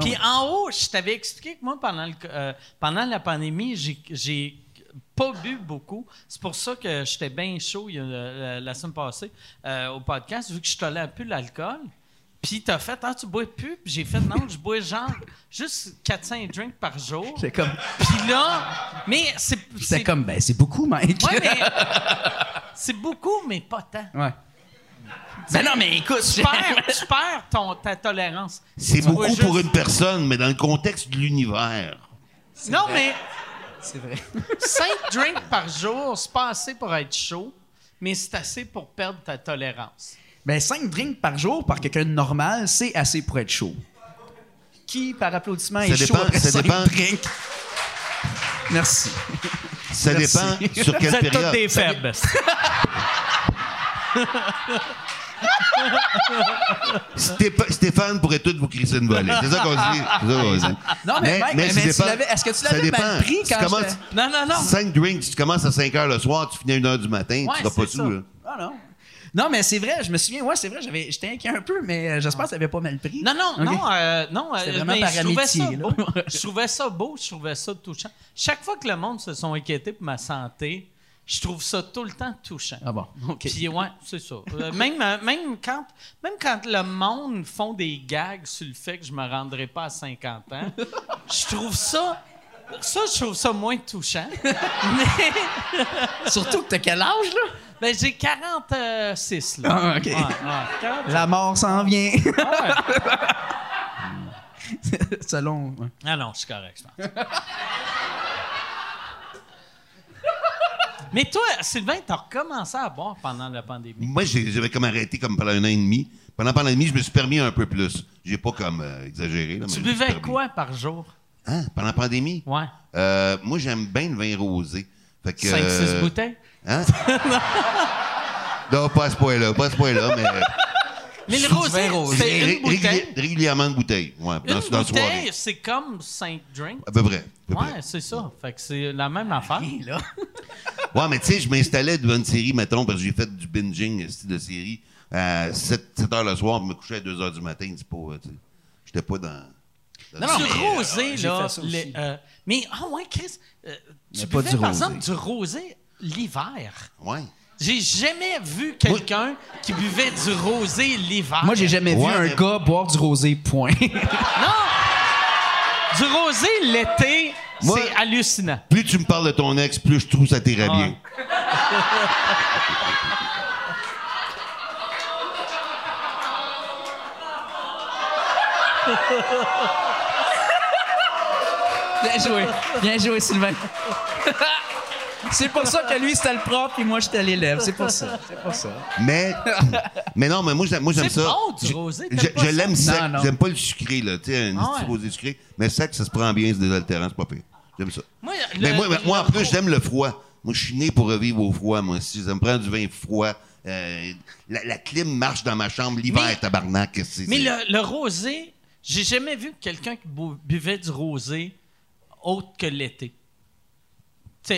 Puis Ouais, ouais. en haut, je t'avais expliqué que moi, pendant, le, euh, pendant la pandémie, j'ai, j'ai pas bu beaucoup. C'est pour ça que j'étais bien chaud il y a, euh, la semaine passée euh, au podcast, vu que je tolère plus l'alcool. Puis t'as fait, ah, tu bois plus? Puis j'ai fait, non, je bois genre juste 400 drinks par jour. C'est comme, Puis là, mais c'est... c'est comme, ben, c'est beaucoup, Mike. Ouais, mais... c'est beaucoup, mais pas tant. Ouais. Ben non, mais écoute, Tu perds, tu perds ton, ta tolérance. C'est Tu beaucoup juste- pour une personne, mais dans le contexte de l'univers. Non, mais c'est vrai. 5 drinks par jour, c'est pas assez pour être chaud, mais c'est assez pour perdre ta tolérance. Ben, 5 drinks par jour par quelqu'un de normal, c'est assez pour être chaud. Qui, par applaudissement, Ça est chaud dépend- après ça 5 dépend. drinks? Merci. Ça Merci. dépend sur Vous quelle êtes tous période. des faibles. Stéphane pourrait tout vous crisser une volée. C'est ça qu'on dit. C'est ça qu'on dit. Non, mais, mais, ça tu est-ce que tu ça l'avais mal dépend. pris Tu quand commences- j'étais- Non, non, non. 5 drinks, tu commences à 5 heures le soir, tu finis à 1 heure du matin, Ouais, tu seras pas ça. Là. Ah non. Non, mais c'est vrai, je me souviens, ouais, c'est vrai, j'avais, j'étais inquiet un peu, mais euh, j'espère que tu n'avais pas mal pris. Non, non, non, euh, non. C'était euh, vraiment mais par je trouvais amitié, ça là. beau. Je trouvais ça beau, je trouvais ça touchant. Chaque fois que le monde se sont inquiétés pour ma santé, je trouve ça tout le temps touchant. Ah bon, OK. Puis ouais, c'est ça. Euh, même, euh, même, quand, même quand le monde font des gags sur le fait que je me rendrai pas à 50 ans, je trouve ça. Ça, je trouve ça moins touchant. Mais Surtout que t'as quel âge, là? ben, j'ai 46, là. Ah, OK. Ouais, ouais, 40. La mort s'en vient. Ouais. Selon. Ah non, je suis correct, je pense. Mais toi, Sylvain, t'as recommencé à boire pendant la pandémie? Moi, j'avais comme arrêté comme pendant un an et demi. Pendant la pandémie, je me suis permis un peu plus. J'ai pas comme euh, exagéré. Là, Tu buvais quoi par jour? Hein? Pendant la pandémie? Ouais. Euh, moi, j'aime bien le vin rosé. Fait que, 5-6 euh, bouteilles? Hein? non, pas à ce point-là, pas à ce point-là, mais Mais le rosé, rosé. c'est une bouteille. régulièrement une bouteille. Ouais, Une dans bouteille, c'est comme 5 drinks. À peu près. à peu près. Ouais, c'est ça. Fait que c'est la même affaire. Là. Ouais, mais tu sais, je m'installais devant une série, mettons, parce que j'ai fait du binging, style de série, à 7, 7 heures le soir, puis me couchais à 2 heures du matin. C'est pas, euh, tu sais, j'étais pas dans. dans- Non, du rosé, là. fait ça aussi. les- euh, mais, ah ouais, Chris, euh, tu Mais buvais, par rosé. exemple, du rosé l'hiver. Ouais. J'ai jamais vu quelqu'un qui buvait du rosé l'hiver. Moi, j'ai jamais vu Ouais, un mais- gars boire du rosé, point. Non! Du rosé l'été, Moi- c'est hallucinant. Plus tu me parles de ton ex, plus je trouve ça t'irait bien. Bien joué. Bien joué, Sylvain. C'est pour ça que lui, c'était le prof, et moi, j'étais l'élève. C'est pour ça. C'est pour ça. Mais, mais non, mais moi, j'aime, moi, j'aime C'est ça. bon, du Je- rosé, Je, je ça? l'aime sec. Non, non. J'aime pas le sucré, là. Tu sais, un Ah petit ouais. rosé sucré. Mais sec, ça se prend bien, c'est désaltérant, c'est pas pire. J'aime ça. Moi, mais le- moi, mais moi, en le plus, j'aime le froid. Moi, je suis né pour revivre au froid, moi aussi. Ça me prend du vin froid. Euh, la, la clim marche dans ma chambre l'hiver, Mais- tabarnak. c'est- Mais c'est- le, le rosé, j'ai jamais vu quelqu'un qui bu- buvait du rosé autre que l'été. Euh,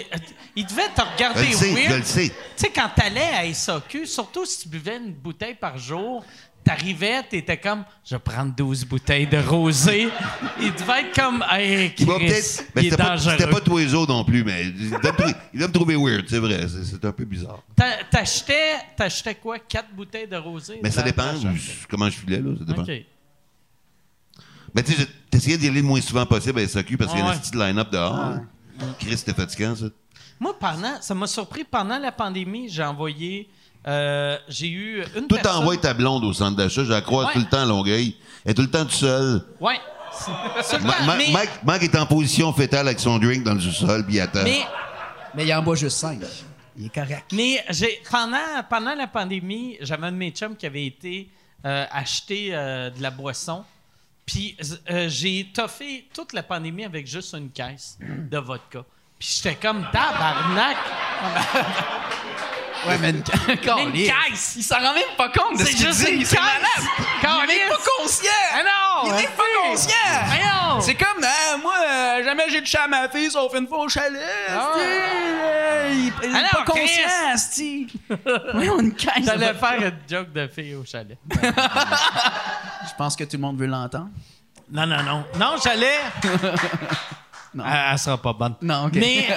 il devait te Je regarder le sais, je weird. le sais. Tu sais, quand t'allais à SAQ, surtout si tu buvais une bouteille par jour, t'arrivais, t'étais comme, je vais prendre 12 bouteilles de rosé. il devait être comme, hey, Il va Chris, peut-être. mais il est C'était pas, dangereux. c'était pas tous les autres non plus, mais il doit me trouver, il doit me trouver weird, c'est vrai. C'est, un peu bizarre. T'a- T'achetais, t'achetais quoi? Quatre bouteilles de rosé? Mais ça dépend comment je filais, là. Ça dépend. Mais tu sais, t'essayais d'y aller le moins souvent possible à SAQ parce qu'il y a Ouais. un petit line-up dehors. Chris, c'était fatigant, ça? Moi, pendant, ça m'a surpris, pendant la pandémie, j'ai envoyé, euh, j'ai eu une Tout personne... envoie ta blonde au centre d'achat, je la croise Ouais. tout le temps à Longueuil. Elle est tout le temps toute seule. Ouais. C'est- c'est le Ma- temps, Ma- mais, Mike, Mike est en position fétale avec son drink dans le sous-sol, puis il attend. mais, Mais il en boit juste 5. Il est correct. mais j'ai, pendant, pendant la pandémie, j'avais un de mes chums qui avait été euh, acheter euh, de la boisson. Puis euh, j'ai toffé toute la pandémie avec juste une caisse de vodka. Puis j'étais comme tabarnak. Ouais, mais une, Mais une caisse! Il s'en rend même pas compte de C'est ce qu'il juste dit. une C'est caisse! malade. Il Câlisse! n'est pas conscient. Ah non! Il n'est hein, pas conscient. C'est comme, hein, moi, euh, jamais j'ai touché à ma fille sauf une fois au chalet. Ah. Euh, Il il est Alors, pas conscient, asti. Voyons, une caisse. de J'allais faire une joke de fille au chalet. Je pense que tout le monde veut l'entendre. Non, non, non. Non, j'allais. Non. Elle, elle sera pas bonne. Non, OK. Mais,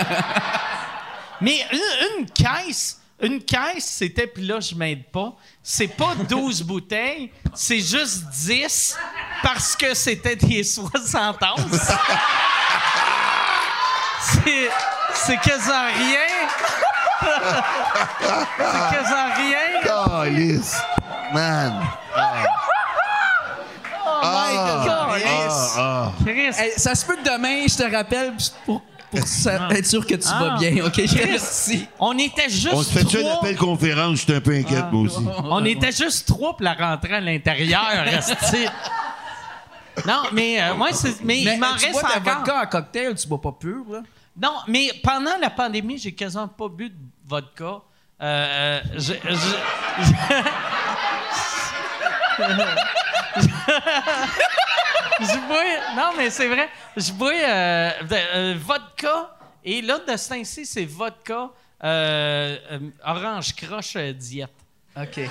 mais une, une caisse, une caisse, c'était, puis là, je m'aide pas, c'est pas 12 bouteilles, c'est juste 10 parce que c'était des 60 onces. c'est, c'est quasiment rien. c'est quasiment rien. Calice. Man. Ah. Ah. Calice. Ah, Chris. Hey, ça se peut que demain, je te rappelle pour, pour sa- être sûr que tu Ah. vas bien, OK? Merci. On était juste On se fait-tu un trois. appel conférence? J'étais un peu inquiète, moi aussi. On était juste trois pour la rentrer à l'intérieur. non, mais euh, moi, c'est, mais, il m'en tu reste encore. vodka en cocktail, tu bois pas pur, là? Non, mais pendant la pandémie, j'ai quasiment pas bu de vodka. Euh, euh, je, je- je- je bois. Non, mais c'est vrai. Je bois euh, euh, vodka. Et là, de ce temps-ci, c'est vodka euh, euh, orange croche euh, diète. OK. Ouais,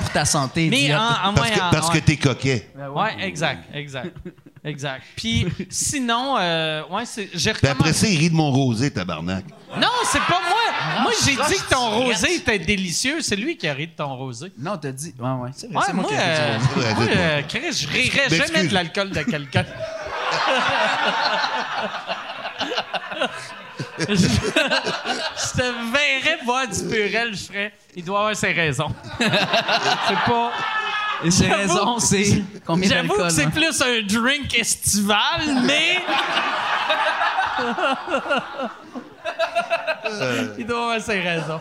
pour ta santé, Mais en, en Parce moins, que, parce que ouais. t'es coquet. Ouais, exact, exact, exact. Puis sinon, euh, ouais, c'est, j'ai Puis après ça, il rit de mon rosé, tabarnak. Non, c'est pas moi. Moi, j'ai dit que ton rosé était délicieux. C'est lui qui a ri de ton rosé. Non, t'as dit... Ouais, ouais, c'est vrai, Ouais, c'est moi, moi, qui ai dit euh, moi, euh, Chris, je rirais jamais de l'alcool de quelqu'un. je, je te verrais boire du purel, je ferais. Il doit avoir ses raisons. c'est pas. Et ses J'avoue- raisons, c'est combien J'avoue que c'est hein? plus un drink estival, mais. Il doit avoir ses raisons.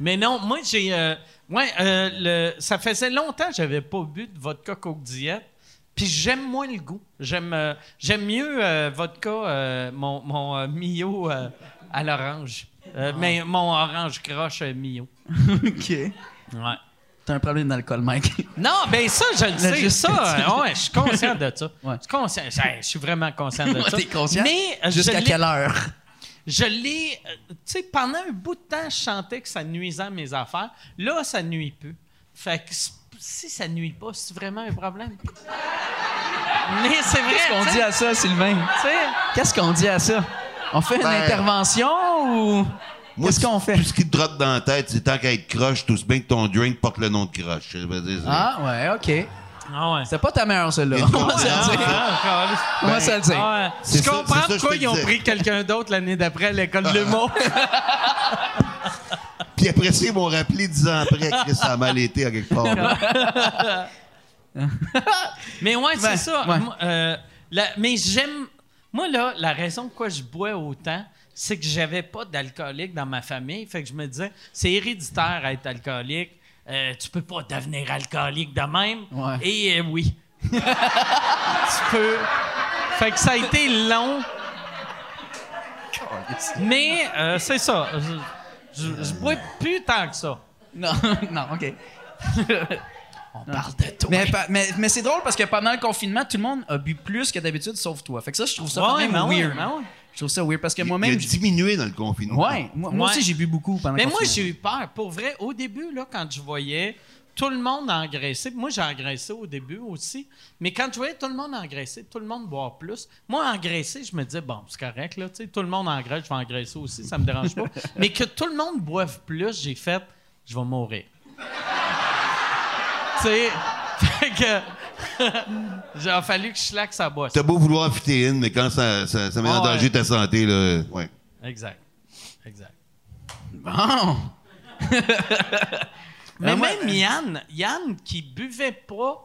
Mais non, moi, j'ai. euh, ouais, euh, le, ça faisait longtemps que j'avais pas bu de vodka Coke Diet. Puis j'aime moins le goût. J'aime, euh, j'aime mieux euh, vodka, euh, mon, mon Mio à l'orange. Euh, Mais mon orange croche Mio. OK. Ouais. T'as un problème d'alcool, Mike. Non, ben ça, je le sais. Ça, ouais, je suis conscient de ça. Ouais. Je suis conscient. Je suis vraiment conscient de ça. t'es conscient? Mais Jusqu'à quelle heure? je l'ai. Tu sais, pendant un bout de temps, je chantais que ça nuisait à mes affaires. Là, ça nuit plus. Fait que s- si ça nuit pas, c'est vraiment un problème. Mais c'est vrai. Qu'est-ce qu'on dit à ça, Sylvain? tu sais, Qu'est-ce qu'on dit à ça? On fait une Ben- intervention ou... Qu'est-ce qu'on fait? Tout ce qui te droppe dans la tête, c'est tant qu'à être croche, tout bien que ton drink porte le nom de croche. Ah, ouais, OK. Ah ouais. C'est pas ta meilleure, celle-là. Et On va se le dire. Ah, On va se le dire. ah, Je comprends pourquoi ils ont pris quelqu'un d'autre l'année d'après à l'école de l'humour. Puis après ça, ils m'ont rappelé dix ans après que ça a mal été à quelque part. là. Mais ouais, c'est ça. ouais. Moi, euh, la- mais j'aime. Moi, là, la raison pourquoi je bois autant, c'est que j'avais pas d'alcoolique dans ma famille. Fait que je me disais, c'est héréditaire à être alcoolique. Euh, tu peux pas devenir alcoolique de même. Ouais. Et euh, oui. tu peux. Fait que ça a été long. Mais euh, c'est ça. Je, je, je bois plus tant que ça. Non, non, OK. On parle de toi. Mais, mais, mais c'est drôle parce que pendant le confinement, tout le monde a bu plus que d'habitude, sauf toi. Fait que ça, je trouve ça quand même ben ouais, weird. ben ouais. Je trouve ça weird parce que Il a moi-même. diminué dans le confinement. Ouais, moi, moi aussi, j'ai bu beaucoup pendant Mais le moi, confinement. j'ai eu peur. Pour vrai, au début, là, quand je voyais tout le monde engraisser, moi, j'ai engraissé au début aussi, mais quand je voyais tout le monde engraisser, tout le monde boire plus, moi, engraisser, je me disais, bon, c'est correct, là, tu sais, tout le monde engraisse, je vais engraisser aussi, ça me dérange pas. mais que tout le monde boive plus, j'ai fait, je vais mourir. tu sais, fait que. J'ai a fallu que je slack sa boisse. T'as beau vouloir fitter in, mais quand ça, ça, ça met en ouais. danger ta santé, là, ouais. Exact. Exact. Bon! Mais Ah, moi, même Yann, Yann qui buvait pas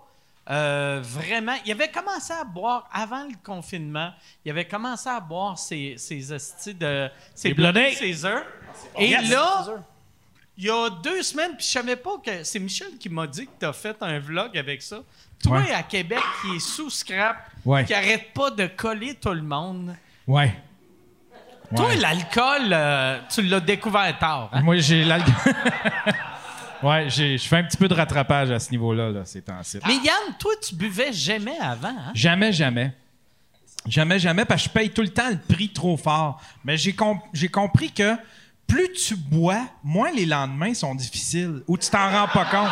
euh, vraiment, il avait commencé à boire avant le confinement. Il avait commencé à boire ses, ses hosties de ses Les Bloody. Caesar. Et là, il y a deux semaines, puis je savais pas que c'est Michel qui m'a dit que tu as fait un vlog avec ça. Toi Ouais. à Québec qui est sous scrap, Ouais. qui arrête pas de coller tout le monde. Ouais. Toi, Ouais. l'alcool, euh, tu l'as découvert tard. hein? Moi, j'ai l'alcool. ouais, j'ai- je fais un petit peu de rattrapage à ce niveau-là, là, ces temps-ci. Mais Yann, toi, tu buvais jamais avant. Hein? Jamais, jamais. Jamais, jamais, parce que je paye tout le temps le prix trop fort. Mais j'ai com- j'ai compris que plus tu bois, moins les lendemains sont difficiles. Ou tu t'en rends pas compte.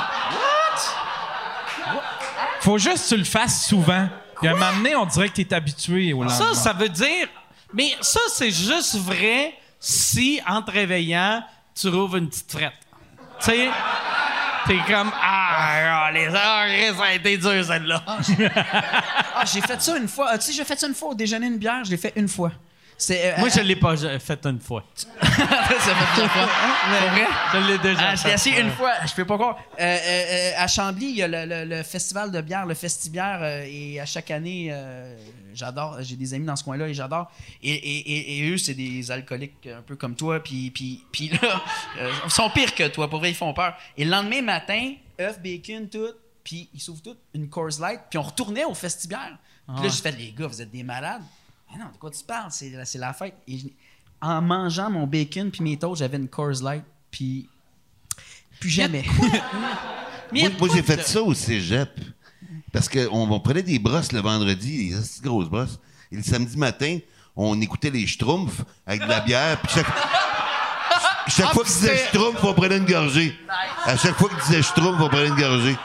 Faut juste que tu le fasses souvent. Puis à un moment donné, on dirait que tu es habitué au lendemain. Ça, ça veut dire. Mais ça, c'est juste vrai si, en te réveillant, tu rouvres une petite frette. Tu sais, t'es comme Ah, ah, les heures, ça a été dur, celle-là. Ah, j'ai fait ça une fois. Ah, tu sais, j'ai fait ça une fois au déjeuner une bière, je l'ai fait une fois. C'est, euh, Moi, je l'ai pas fait une fois. ça fait deux fois. Pour vrai? Je l'ai déjà Ah, je fait. essayé une fois, je peux pas croire. Euh, euh, euh, à Chambly, il y a le, le- le festival de bière, le Festibière, euh, et à chaque année, euh, j'adore, j'ai des amis dans ce coin-là et j'adore. Et, et- et- et eux, c'est des alcooliques un peu comme toi, puis, puis, puis là, euh, ils sont pires que toi, pour vrai, ils font peur. Et le lendemain matin, œufs, bacon, tout, puis ils s'ouvrent tout, une Coors Light, puis on retournait au Festibière. Puis là, j'ai fait, les gars, vous êtes des malades. Mais non, de quoi tu parles? C'est, c'est la fête. Et je- en mangeant mon bacon puis mes toasts, j'avais une Coors Light, puis plus jamais. Mais Moi, j'ai fait ça au cégep. Parce qu'on on prenait des brosses le vendredi, des assez grosses brosses. Et le samedi matin, on écoutait les Schtroumpfs avec de la bière. Puis chaque, chaque Ah, fois qu'ils disaient c'était- Schtroumpf, on prenait une gorgée. À chaque fois qu'ils disaient Schtroumpf, on prenait une gorgée.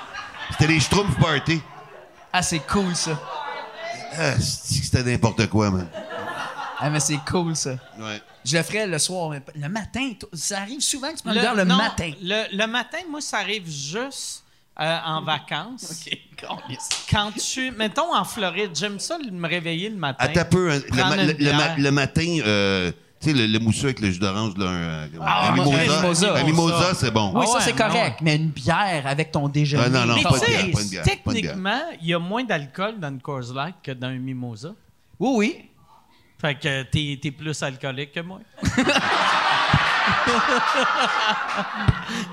C'était les Schtroumpf party. ah, c'est cool, ça. Ah, c'était n'importe quoi, man? Ah, mais c'est cool, ça. Ouais. Je le ferais le soir, mais le matin. Ça arrive souvent que tu prends Le, bière le non, matin. Le, le matin, moi, ça arrive juste euh, en vacances. OK. Quand je suis, mettons, en Floride, j'aime ça me réveiller le matin. Attends un peu. hein, ma- le matin, euh, tu sais, le, le mousseux avec le jus d'orange, là, un, Ah, un mimosa. un mimosa. Un mimosa, c'est bon. Oui, Ah ça, ouais, c'est ah correct, mais une bière avec ton déjeuner. Ah, non, non, Mais pas de bière, pas bière, techniquement, il y a moins d'alcool dans une Coors Light que dans un Mimosa. Oui, oui. Fait que t'es, t'es plus alcoolique que moi.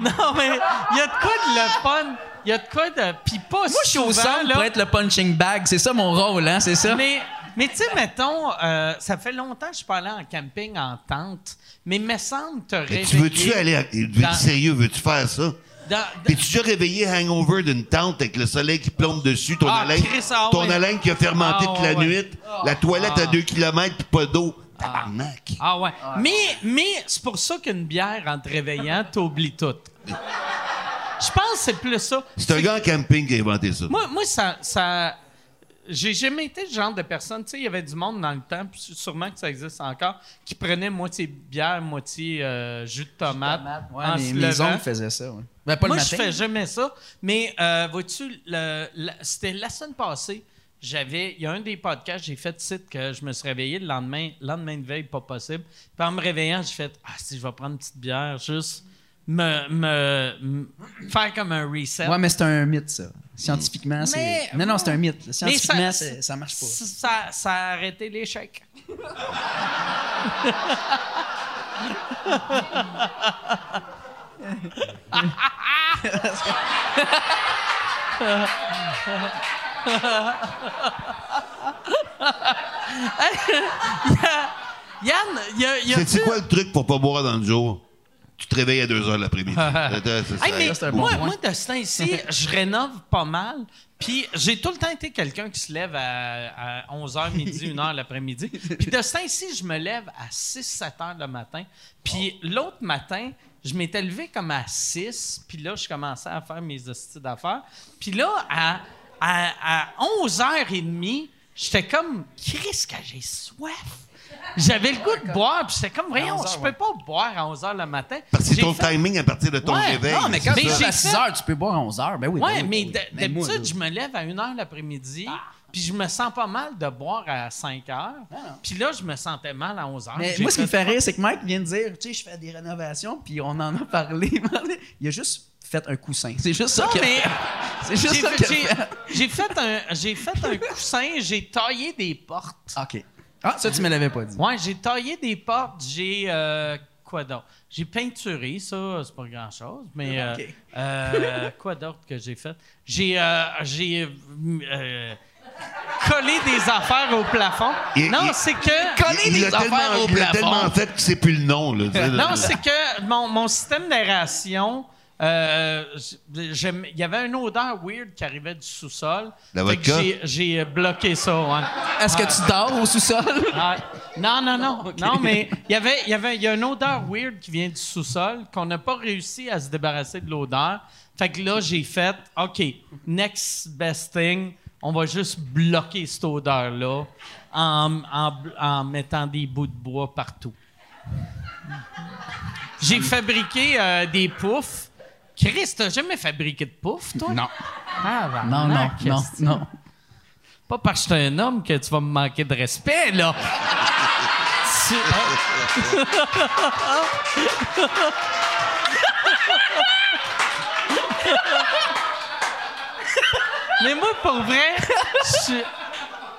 non, mais il y a de quoi de le fun. Il y a de quoi de... Puis pas Moi, je suis au centre là, pour être le punching bag. C'est ça mon rôle, hein, c'est ça? Mais, mais tu sais, mettons, euh, ça fait longtemps que je suis pas allé en camping en tente, mais me semble te réveiller... tu veux-tu aller. À, dans- sérieux, veux-tu faire ça? T'es-tu déjà réveillé hangover d'une tente avec le soleil qui plombe dessus, ton Ah, haleine, Chris, ah ton ouais. haleine qui a fermenté Ah, toute la ouais. nuit, la toilette à 2 km puis pas d'eau. Tabarnak. Ah ouais. Mais, mais c'est pour ça qu'une bière, en te réveillant, t'oublies tout. Je pense que c'est plus ça. C'est un gars en camping qui a inventé ça. Moi, moi ça. ça j'ai jamais été le genre de personne. Tu sais, il y avait du monde dans le temps, puis sûrement que ça existe encore, qui prenait moitié bière, moitié euh, jus de tomate. Ouais, en mes, se mes levant. oncles faisaient ça. Ouais. Ben, pas Moi, le je fais jamais ça. Mais, euh, vois-tu, c'était la semaine passée, j'avais. Il y a un des podcasts, j'ai fait site que je me suis réveillé le lendemain, lendemain de veille, pas possible. Puis en me réveillant, j'ai fait Ah, si je vais prendre une petite bière, juste me, me- me faire comme un reset. Ouais, mais c'est un mythe, ça. Scientifiquement, c'est. Mais- Non, non, c'est un mythe. Scientifiquement, ça, ça marche pas. Ça, ça a arrêté l'échec. Yann, il y a, il y a C'est quoi le truc pour pas boire dans le jour? Tu te réveilles à 2 heures l'après-midi. Hey, un bon moi, moi, de ce temps-ci, je rénove pas mal. Puis j'ai tout le temps été quelqu'un qui se lève à, à 11h, midi, 1h l'après-midi. Puis de ce temps-ci, je me lève à 6-7 heures le matin. Puis l'autre matin, je m'étais levé comme à 6. Puis là, je commençais à faire mes hosties d'affaires. Puis là, à, à, à 11h30, j'étais comme, Chris, que j'ai soif. J'avais le goût de boire, puis j'étais comme, voyons, 11 heures, je peux pas boire à 11 h le matin. Parce que c'est ton fait- timing à partir de ton Ouais, réveil. Non, mais quand Mais tu à 6 fait- heures, tu peux boire à 11 heures. Ben oui. ben Ouais, oui, mais ben oui. D'habitude, je me lève à 1h l'après-midi, Ah. puis je me sens pas mal de boire à 5 heures. Puis là, je me sentais mal à 11 heures. Mais moi, ce qui me fait rire, c'est que Mike vient de dire, tu sais, je fais des rénovations, puis on en a parlé. Il a juste fait un coussin. C'est juste ça Non, mais. C'est juste j'ai ça j'ai fait un, j'ai fait un coussin, j'ai taillé des portes. OK. Ah, ça, tu me l'avais pas dit. Ouais, j'ai taillé des portes, j'ai. euh, quoi d'autre? J'ai peinturé, ça, c'est pas grand-chose, mais. euh, Ok. euh, quoi d'autre que j'ai fait? J'ai. euh, j'ai. euh, collé des affaires au plafond. Il- non, il- c'est que. Coller il des tellement, affaires au il l'a plafond. tellement fait que c'est plus le nom. Là. Non, c'est que mon, mon système d'aération, euh, j'aime- il y avait une odeur weird qui arrivait du sous-sol. La Fait que vodka? j'ai- J'ai bloqué ça, ouais. Est-ce que tu dors au sous-sol? Ah, non, non, non. Non, mais il y avait, il y avait, il y a une odeur weird qui vient du sous-sol qu'on n'a pas réussi à se débarrasser de l'odeur. Fait que là, j'ai fait, OK, next best thing, on va juste bloquer cette odeur-là en, en- en mettant des bouts de bois partout. J'ai fabriqué euh, des poufs. Chris, t'as jamais fabriqué de poufs, toi? Non. Ah, Non, non, non, non. Pas parce que je suis un homme que tu vas me manquer de respect, là. Tu- Mais moi, pour vrai, je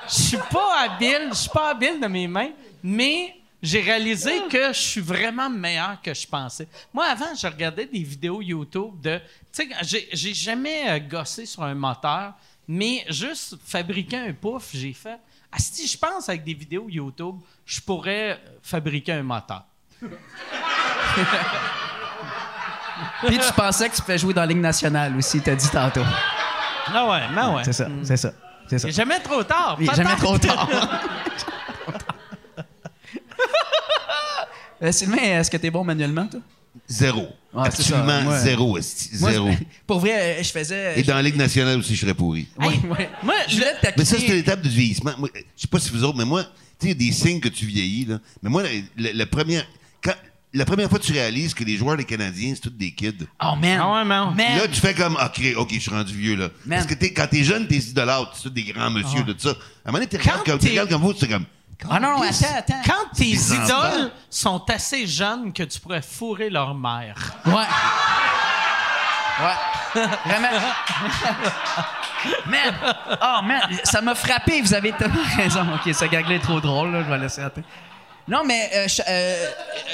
suis pas habile, je suis pas habile de mes mains, mais j'ai réalisé que je suis vraiment meilleur que je pensais. Moi, avant, je regardais des vidéos YouTube de... Tu sais, j'ai- jamais euh, gossé sur un moteur, mais juste fabriquer un pouf, j'ai fait... Ah, si je pense avec des vidéos YouTube, je pourrais euh, fabriquer un moteur. Puis tu pensais que tu pouvais jouer dans la Ligue nationale aussi, t'as dit tantôt. Ah ouais, mais ouais. C'est ça, c'est ça. C'est jamais trop tard. Il est jamais trop tard. Euh, Sylvain, est-ce que t'es bon manuellement, toi? Zéro. Ah. Absolument Moi- zéro. Moi, Zéro. pour vrai, euh, je faisais. Et dans la Ligue nationale aussi, je serais pourri. Hey, ouais. moi, je voulais Mais ça, c'est l'étape du vieillissement. Moi, je sais pas si vous autres, mais moi, tu sais, il y a des signes que tu vieillis, là. Mais moi, la, la- la première, quand, la première fois que tu réalises que les joueurs des Canadiens, c'est tous des kids. Oh, man. Ah ouais, man. Man. Là, tu fais comme, OK, OK, je suis rendu vieux, là. Man. Parce que t'es- quand t'es jeune, t'es idolâtres, c'est tous des grands monsieur, de ça. À un moment donné, tu Quand regardes comme, t'es- tu regardes comme vous, c'est comme, Ah non, non, attends, attends. Quand tes idoles sont assez jeunes que tu pourrais fourrer leur mère. Ouais. Ouais. Vraiment. man. Oh, man. Ça m'a frappé. Vous avez tellement raison. OK, ce gag-là est trop drôle. Là. Je vais laisser attendre. Non, mais euh, je- euh,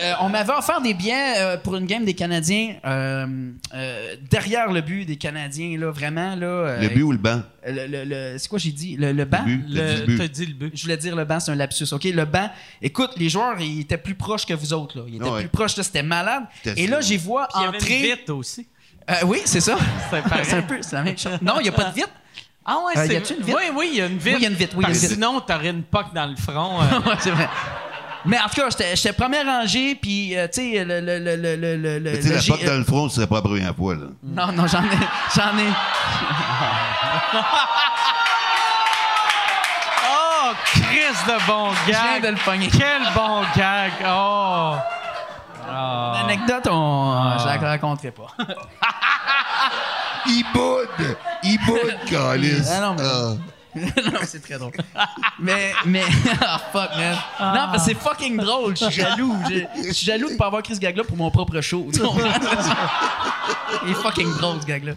euh, on m'avait offert des billets euh, pour une game des Canadiens euh, euh, derrière le but des Canadiens, là, vraiment. Là, euh, le but ou le banc? le- le- le- c'est quoi j'ai dit? Le, le banc? Le but. T'as dit dit le but. Je voulais dire le banc, c'est un lapsus. OK, le banc. Écoute, les joueurs, ils étaient plus proches que vous autres. Là. Ils étaient ouais. plus proches. là, C'était malade. Et là, j'y vois Puis il y avait une entrer... vitre aussi. Euh, oui, c'est ça. C'est un peu, c'est la même chose. Non, il n'y a pas de vitre. Ah ouais, Euh, c'est... y a-tu une vitre? Oui, oui, il y a une vitre. Oui, il y a une vitre, oui. Sinon, t'aurais une poque dans le front. euh. C'est vrai. Mais en tout cas, j'étais, première rangée, puis, euh, tu sais, le, le, le, le, le, le, le- Tu sais, la G- porte dans le front, ce serait pas la première fois, là. Non, non, j'en ai, j'en ai. Oh, Chris de bon Je viens gag. de le pogner. Quel bon gag. Oh. Oh. L'anecdote, on, je la raconterai pas. Il boude! Il boude, calice! Ah non, mais- Ah. non, c'est très drôle. mais, mais, ah fuck, man. Non, parce que c'est fucking drôle. Je suis jaloux. Je suis jaloux de pas avoir Chris Gagla pour mon propre show. Il est fucking drôle, ce gag-là.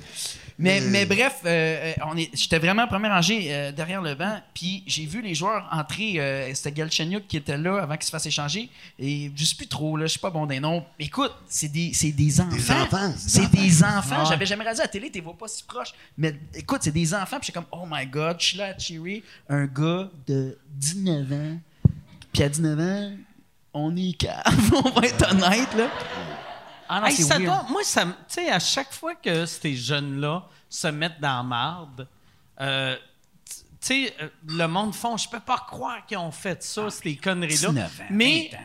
Mais, mais bref, euh, euh, on est, j'étais vraiment premier rangé euh, derrière le banc, puis j'ai vu les joueurs entrer. euh, c'était Galchenyuk qui était là avant qu'il se fasse échanger. Et je sais plus trop, là, je suis pas bon des noms. Écoute, c'est des, c'est des enfants. enfants, c'est des enfants. J'avais jamais regardé à la télé, t'es vois pas si proche. Mais écoute, c'est des enfants, puis j'étais comme, oh my god, je suis là à cheerer un gars de 19 ans. Puis à 19 ans, on est cave, on va être honnête, là. Ah non, Hey, c'est ça weird. doit- moi, ça, me- tu sais, à chaque fois que ces jeunes-là se mettent dans la marde, euh, tu sais, euh, le monde font, je peux pas croire qu'ils ont fait ça, ces conneries-là. 19 ans, Mais 20 ans.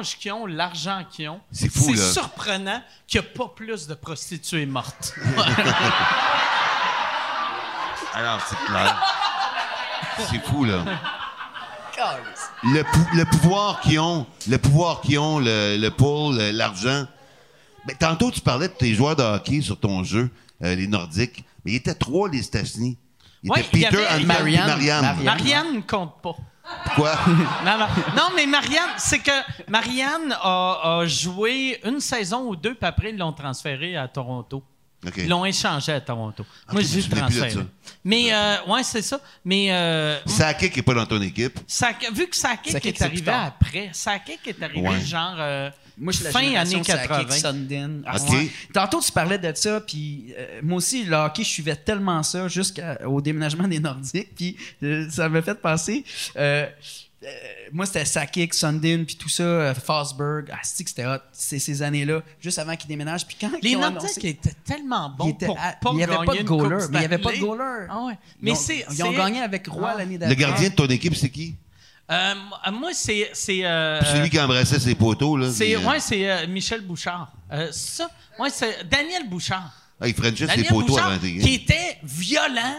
l'âge qu'ils ont, l'argent qu'ils ont, C'est fou, là. surprenant qu'il n'y a pas plus de prostituées mortes. Alors, c'est clair. C'est fou, là. Le, pou- le pouvoir qu'ils ont, le pouvoir qu'ils ont, le, le pull, le- l'argent. Mais tantôt, tu parlais de tes joueurs de hockey sur ton jeu, euh, les Nordiques. Mais il était trois, les États-Unis. Il Ouais, était y Peter, avait- et Marianne. Marianne. Marianne. Marianne ne compte pas. Pourquoi? Non, non. Non, mais Marianne, c'est que Marianne a, a joué une saison ou deux, puis après, ils l'ont transféré à Toronto. OK. Ils l'ont échangé à Toronto. Moi, j'ai de transféré. Mais, euh, ouais, c'est ça. Mais euh, Sakic qui n'est pas dans ton équipe. Vu que Sakic Sakic, est arrivé après, Sakic est arrivé Ouais. genre euh, Moi, je suis la fin années Sakic, 80. Sundin. Ah, ouais. Tantôt, tu parlais de ça, puis euh, moi aussi, le hockey, je suivais tellement ça jusqu'au déménagement des Nordiques, puis euh, ça m'a fait penser. euh, euh, moi, c'était Sakic, Sundin, puis tout ça, Fosberg. Ah, c'était hot, ces, ces années-là, juste avant qu'ils déménagent. Puis quand Les Nordiques étaient tellement bons Ils étaient pour à- pas il y avait pas de goaler, Coupe mais il y avait pas de goaler. Ah ouais. Ils Mais ont, c'est, ils ont gagné avec Roy Ah. l'année d'avant. Le gardien de ton équipe, c'est qui? Euh, moi, c'est. C'est, euh, Celui qui embrassait ses poteaux, là. c'est, euh, ouais, c'est euh, Michel Bouchard. Euh, ça, ouais, c'est Daniel Bouchard. ah, il ses Daniel poteaux Bouchard, avant qui était violent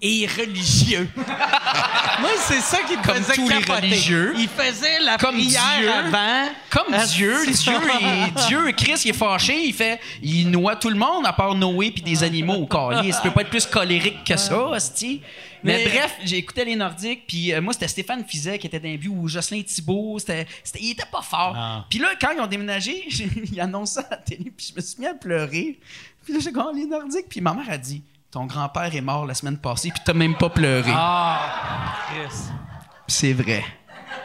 et religieux. Moi, c'est ça qui me Comme faisait tous les capoter. religieux. Il faisait la Comme prière Dieu. avant. Comme Ah, Dieu, c'est- Dieu, il- Dieu, Christ, il est fâché, il fait, il noie tout le monde à part Noé puis des animaux au collier. Ça peut pas être plus colérique que ça, hostie. Mais, Mais- bref, j'ai écouté les Nordiques, puis euh, moi c'était Stéphane Fizet qui était dans un but ou Jocelyn Thibault, c'était, c'était- il était pas fort. Ah. Puis là, quand ils ont déménagé, ils annoncent ça à la télé, puis je me suis mis à pleurer. Puis là, j'ai dit, oh, les Nordiques, puis ma mère a dit, ton grand-père est mort la semaine passée, puis t'as même pas pleuré. Ah, Chris. C'est vrai.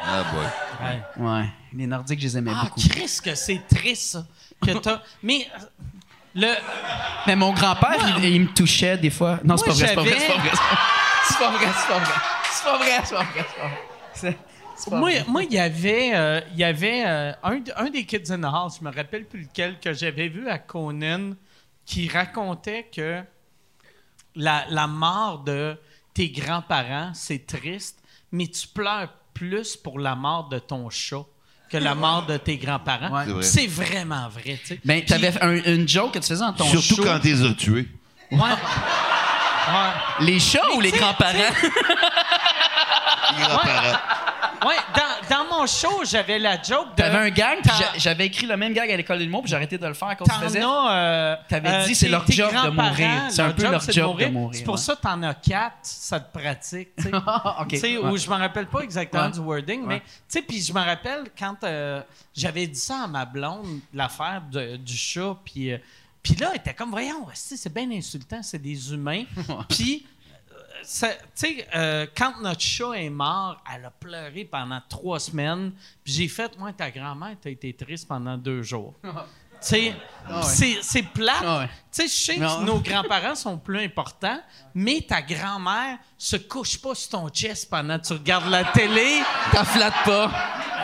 Ah, boy. Ouais. Ouais, les Nordiques, je les aimais Ah, beaucoup. Chris, que c'est triste, ça. Que t'as... Mais euh, le... Mais mon grand-père, il, il me touchait des fois. Non, c'est pas vrai, c'est pas vrai, c'est pas vrai. C'est pas vrai, c'est pas vrai. C'est pas vrai, c'est pas vrai, c'est pas vrai. Moi, moi, il y avait, euh, il y avait euh, un, un des Kids in the House, je me rappelle plus lequel, que j'avais vu à Conan, qui racontait que la, la mort de tes grands-parents, c'est triste, mais tu pleures plus pour la mort de ton chat que la mort de tes grands-parents. Ouais. C'est vrai. C'est vraiment vrai, tu sais. Ben, t'avais un- une joke que tu faisais dans ton Surtout show. quand tu les as tués. Ouais. Ouais. Les chats ou les grands-parents? Les grands-parents. Ouais, dans, dans mon show, j'avais la joke de. T'avais un gag, j'avais écrit le même gag à l'école de l'humour, puis j'ai arrêté de le faire à cause que tu T'en faisais. euh, T'avais dit, euh, c'est tes- leur job de mourir. C'est un peu leur c'est job de mourir, C'est pour ouais. ça que t'en as quatre, ça te pratique. tu sais. OK. Tu sais, ouais. où je me rappelle pas exactement Ouais. du wording, mais Ouais. tu sais, puis je me rappelle quand euh, j'avais dit ça à ma blonde, l'affaire de- du chat, puis euh, puis là, elle était comme, voyons, c'est bien insultant, c'est des humains. puis, tu sais, euh, quand notre chat est mort, elle a pleuré pendant trois semaines. Puis j'ai fait, moi, ta grand-mère, t'as été triste pendant deux jours. Tu sais, Ah ouais. c'est- plate. Ah ouais. Tu sais, je sais que nos grands-parents sont plus importants, mais ta grand-mère se couche pas sur ton chest pendant que tu regardes la télé. T'en flattes pas.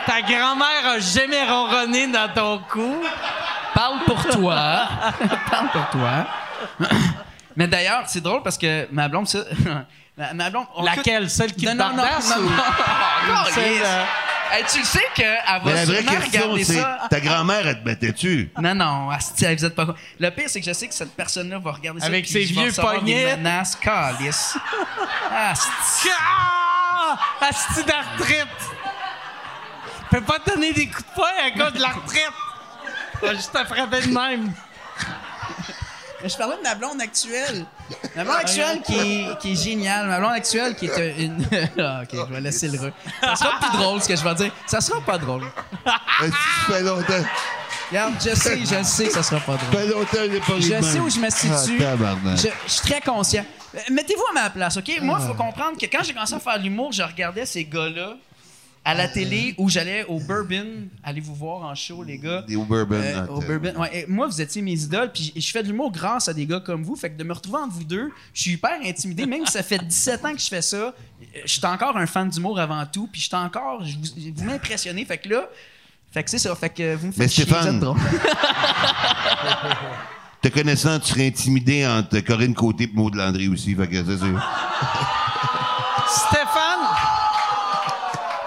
Ta grand-mère a jamais ronronné dans ton cou. Parle pour toi. Parle pour toi. Mais d'ailleurs, c'est drôle parce que ma blonde, ça. ma, ma blonde. on Laquelle? Celle qui Non, te non, non, bardasse non, ou- non. Calisse. euh, Hey, tu le sais qu'elle Mais va la vraie sûrement question, regarder c'est ça. ta grand-mère, elle te battait-tu? Non, non, asti, vous êtes pas. Le pire, c'est que je sais que cette personne-là va regarder ça. Avec ses vieux poignets. Menaces, calice. Asti. Ah! Asti retraite! Je peux pas te donner des coups de poing à cause de la retraite! Je vais juste te frapper de même. Je parlais de ma blonde actuelle. Ma blonde actuelle qui est, qui est géniale. Ma blonde actuelle qui est une. Ah, ok, je vais laisser le re. Ça sera plus drôle ce que je vais dire. Ça sera pas drôle. Euh, Ça fait longtemps. Regarde, je sais, je sais que ça sera pas drôle. fait longtemps que j'ai pas Je sais où je me situe. Ah, tabarnak. Je, je suis très conscient. Euh, Mettez-vous à ma place, OK? Moi, il faut comprendre que quand j'ai commencé à faire l'humour, je regardais ces gars-là à la télé où j'allais au Bourbon. Allez vous voir en show, les gars? Des. Euh, ah, au Bourbon. Ouais, et moi, vous étiez mes idoles, puis je fais de l'humour grâce à des gars comme vous. Fait que de me retrouver entre vous deux, je suis hyper intimidé. Même si ça fait 17 ans que je fais ça, euh, je suis encore un fan d'humour avant tout, puis je suis encore. je vous vous m'impressionnez. Fait que là, fait que c'est ça. Fait que vous me faites Mais Stéphane-. Te connaissant, tu serais intimidé entre Corinne Côté et Maud Landry aussi. Fait que c'est sûr.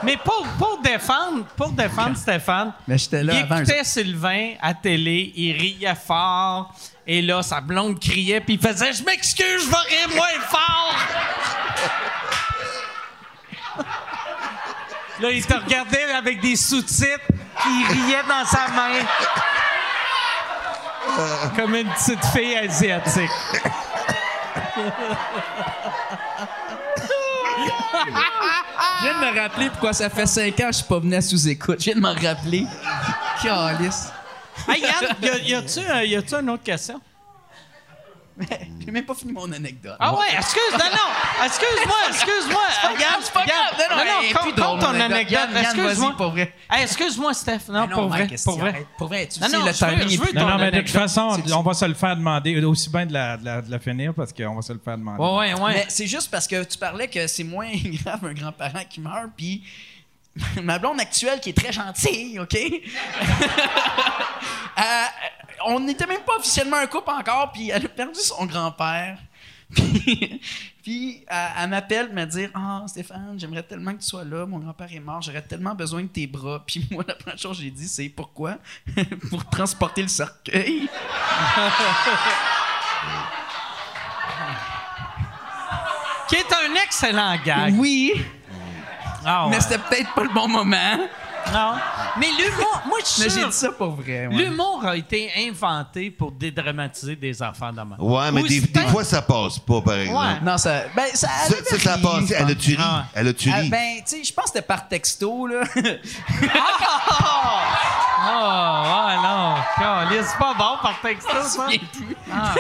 Mais pour, pour défendre, pour défendre Stéphane, Mais j'étais là il avant eux écoutait Sylvain à télé, il riait fort, et là, sa blonde criait, puis il faisait « Je m'excuse, je vais rire moins fort! » Là, il te regardait avec des sous-titres, puis il riait dans sa main. Comme une petite fille asiatique. Je viens de me rappeler pourquoi ça fait 5 ans que je suis pas venu à sous-écoute. Je viens de m'en rappeler. Calice. Hey Yann, y a-tu euh, y a-tu une autre question? J'ai même pas fini mon anecdote. Ah ouais, excuse, non, non, excuse-moi, excuse-moi. grave, c'est pas grave. Non, non, compte- drôle, compte ton anecdote. excuse-moi. pour vrai. Excuse-moi, Steph, non, pour vrai, pour vrai. Pour vrai, tu Non, sais, non, le timing est Non, non, mais de toute façon, on va se le faire demander. Aussi bien de la, de la, de la finir parce qu'on va se le faire demander. Ouais, ouais, ouais. Mais c'est juste parce que tu parlais que c'est moins grave un grand-parent qui meurt, puis ma blonde actuelle qui est très gentille, OK? Euh, on n'était même pas officiellement un couple encore, puis elle a perdu son grand-père. Puis, puis elle, elle m'appelle me dire Ah, Stéphane, j'aimerais tellement que tu sois là. Mon grand-père est mort, j'aurais tellement besoin de tes bras. Puis moi, la première chose que j'ai dit, c'est pourquoi? Pour transporter le cercueil. Qui est un excellent gag. Oui, Ah ouais. mais c'était peut-être pas le bon moment. Non. Mais l'humour, moi, je suis Mais j'ai dit ça pour vrai. ouais. l'humour a été inventé pour dédramatiser des enfants d'homme. Ouais, mais des, fois, ça passe pas, par exemple. Ouais. Non, ça. Ben, ça. Ça, ça, ça a passé. Elle ri? Ah. Elle a-tu Ah, ri? ben, tu sais, je pense que c'était par texto, là. Oh, ouais, non. C'est pas bon par texto, ça. souviens plus. Ah.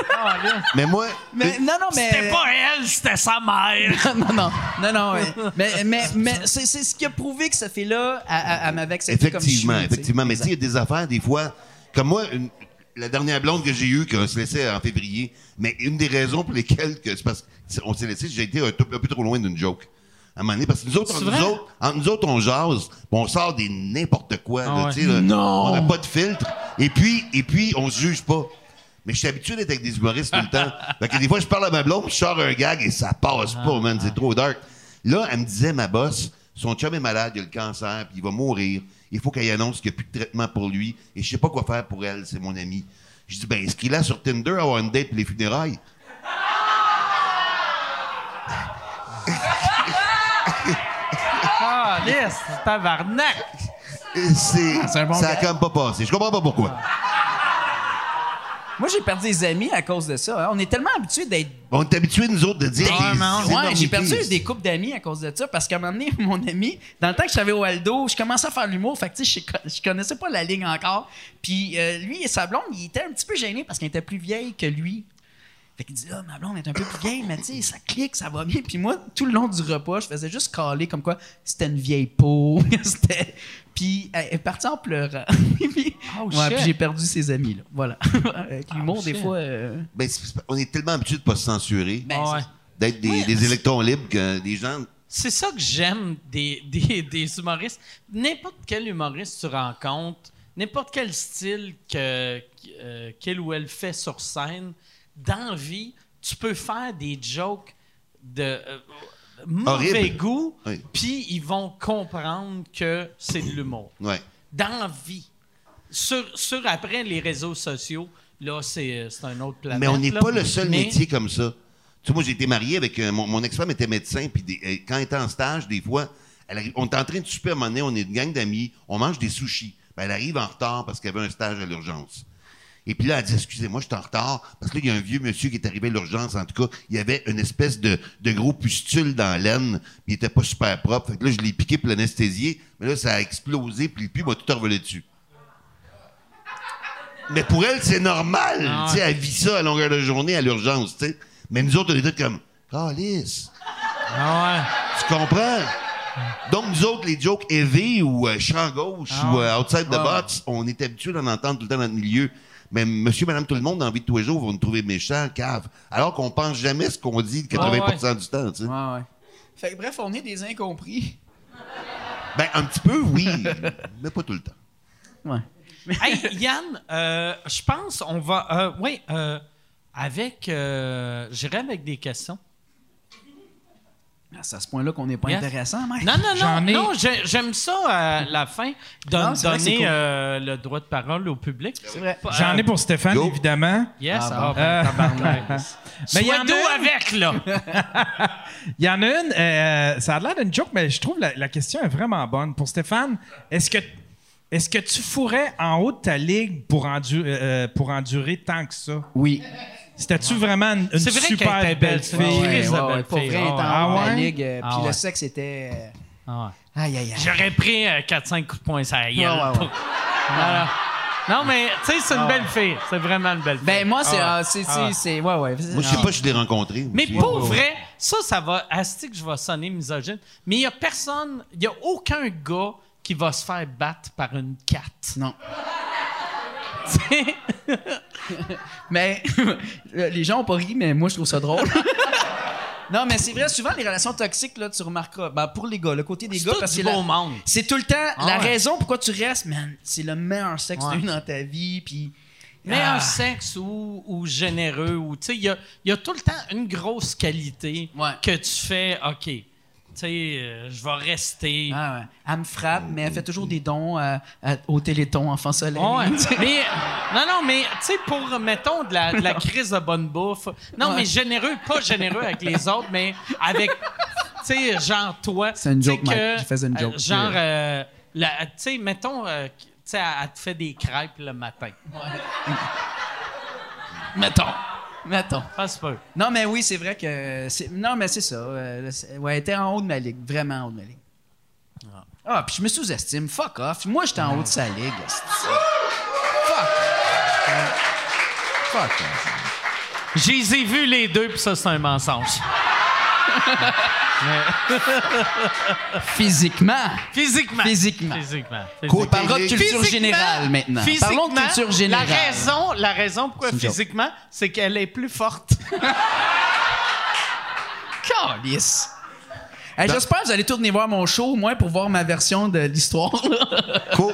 Mais moi, mais, non, non, mais. C'était pas elle, c'était sa mère. non, non, non, non, mais, mais, mais, mais c'est, c'est ce qui a prouvé que ça fait là, elle, elle- elle m'avait accepté comme je suis. effectivement, tu sais. effectivement. Mais tu sais, il y a des affaires, des fois, comme moi, une- la dernière blonde que j'ai eue, qu'on se laissait en février, mais une des raisons pour lesquelles que c'est parce qu'on s'est laissé, j'ai été un, tout- un peu trop loin d'une joke. À un moment donné, parce que nous autres, entre nous autres, entre nous autres, on jase, puis on sort des n'importe quoi. Ah là, ouais. tu sais, là. Non! On n'a pas de filtre. Et puis, et puis, on se juge pas. Mais je suis habitué d'être avec des humoristes tout le temps. Fait que des fois, je parle à ma blonde, puis je sors un gag et ça passe pas, man. C'est trop dark. Là, elle me disait, ma boss, son chum est malade, il a le cancer, puis il va mourir. Il faut qu'elle annonce qu'il n'y a plus de traitement pour lui. Et je sais pas quoi faire pour elle, c'est mon ami. Je dis, ben, inscris-la sur Tinder, avoir une date pour les funérailles? Caliste, tabarnak. C'est, un bon ça a même pas passé. Je comprends pas pourquoi. Moi, j'ai perdu des amis à cause de ça. hein. On est tellement habitués d'être. On est habitués, nous autres, de dire Ouais, des Ouais, j'ai perdu des couples d'amis à cause de ça parce qu'à un moment donné, mon ami, dans le temps que je travaillais au Aldo, je commençais à faire l'humour. Fait que, tu sais, je, je connaissais pas la ligne encore. Puis euh, lui et sa blonde, il était un petit peu gêné parce qu'elle était plus vieille que lui. Fait qu'il dit, ah, ma blonde est un peu plus vieille, mais tu sais, ça clique, ça va bien. Puis moi, tout le long du repas, je faisais juste caler comme quoi c'était une vieille peau. c'était... Puis elle est partie en pleurant. puis, Oh, ouais, puis j'ai perdu ses amis, là. Voilà. Avec l'humour, des shit. fois. euh, Ben, on est tellement habitués de pas se censurer, ben, Ouais. d'être des, des électrons libres, que des gens C'est ça que j'aime des, des, des humoristes. N'importe quel humoriste tu rencontres, n'importe quel style que, euh, qu'il ou elle fait sur scène, dans vie, tu peux faire des jokes de euh, mauvais Horrible. goût, Oui. puis ils vont comprendre que c'est de l'humour. Ouais. Dans la vie. Sur, sur après les réseaux sociaux, là, c'est, c'est un autre planète. Mais on n'est là. pas le seul Mais- métier comme ça. Tu sais, moi, j'ai été marié avec. euh, mon, mon ex-femme était médecin, puis des- euh, quand elle était en stage, des fois, elle arrive- on est en train de donné, on est une gang d'amis, on mange des sushis. Ben, elle arrive en retard parce qu'elle avait un stage à l'urgence. Et puis là, elle dit, excusez-moi, je suis en retard. Parce que là, il y a un vieux monsieur qui est arrivé à l'urgence. En tout cas, il y avait une espèce de, de gros pustule dans l'aine. Puis il était pas super propre. Fait que là, je l'ai piqué pour l'anesthésier. Mais là, ça a explosé. Puis le pus m'a tout envolé dessus. Mais pour elle, c'est normal. Ah Tu sais, elle vit ça à longueur de journée à l'urgence, tu sais. Mais nous autres, on était comme, Calice. Ah Tu comprends? Donc, nous autres, les jokes heavy ou euh, champ gauche ou euh, outside the box, on est habitués d'en entendre tout le temps dans notre milieu. Mais monsieur, madame, tout le monde, dans la vie de tous les jours, vont nous trouver méchants, cave. Alors qu'on pense jamais ce qu'on dit 80% du temps, tu sais. Ouais, ouais. Fait que bref, on est des incompris. Ben, un petit peu, oui, mais pas tout le temps. Ouais. Hey, Yann, euh, je pense on va. euh, oui, euh, avec. euh, J'irai avec des questions. C'est à ce point-là qu'on n'est pas Yes. intéressant, mec. Non, non, non. Ai- Non, j'ai- j'aime ça à la fin, Non, donner cool. euh, le droit de parole au public. C'est vrai. J'en ai pour Stéphane, Go. évidemment. Yes, Ah, ah, bon. ben, Euh. Mais il y en a une- avec, là. Il y en a une, euh, ça a l'air d'une joke, mais je trouve la, la question est vraiment bonne. Pour Stéphane, est-ce que, est-ce que tu fourrais en haut de ta ligue pour, endu- euh, pour endurer tant que ça? Oui. C'était-tu vraiment une, une C'est vrai super était belle belle, c'est une fille? ouais, ouais, belle Pour fille. vrai, Ah, étant ah en ouais? ligue, euh, Ah puis ouais. le sexe était... euh, Ah ouais. Aïe, aïe, aïe. J'aurais pris 4-5 coups de poing la. Ouais, ouais, ouais. pour- Voilà. Non, mais, tu sais, c'est une belle fille. C'est vraiment une belle fille. Ben, moi, c'est... Ah ouais. ah, c'est... Ah ouais. c'est- c'est- Ouais, ouais. Moi, je sais pas, je l'ai rencontré. Mais aussi. pour vrai, ça, ça va. Asti que je vais sonner misogyne. Mais il y a personne, il y a aucun gars qui va se faire battre par une cat. Non. Mais les gens ont pas ri, mais moi, je trouve ça drôle. non, mais c'est vrai, souvent, les relations toxiques, là, tu remarqueras. Ben, pour les gars, le côté des C'est gars, tout parce du que la- beau monde. c'est tout le temps Ah la ouais. raison pourquoi tu restes, man. C'est le meilleur sexe que Ouais. tu as eu dans ta vie, puis. Mais Ah. sexe ou, ou généreux, ou tu sais, il y a, il y a tout le temps une grosse qualité Ouais. que tu fais, OK, tu sais, euh, je vais rester. Ah ouais. Elle me frappe, mais elle fait toujours des dons à- à- au Téléthon Enfant Soleil. Ouais. mais, non, non, mais, tu sais, pour, mettons, de la, de la crise de bonne bouffe. Non, Ouais. mais généreux, pas généreux avec les autres, mais avec, tu sais, genre toi. C'est une Tu sais joke, Mike. Je faisais une euh, joke. genre, euh, la- tu sais, mettons, euh, tu sais, elle elle te fait des crêpes le matin. Mettons. Mettons. Passe peu. Non, mais oui, c'est vrai que. Non, mais c'est ça. euh, ouais, elle était en haut de ma ligue. Vraiment en haut de ma ligue. Ah, puis je me sous-estime. Fuck off. Moi, j'étais en haut de sa ligue. Fuck. Fuck off. Je les ai vus les deux, puis ça, c'est un mensonge. Physiquement. Physiquement. Physiquement. Physiquement. Côté On parlera de culture générale maintenant. Parlons de culture générale. La raison, la raison pourquoi physiquement, c'est qu'elle est plus forte. Calice. Hey, J'espère que vous allez tous venir voir mon show, au moins pour voir ma version de l'histoire. Co-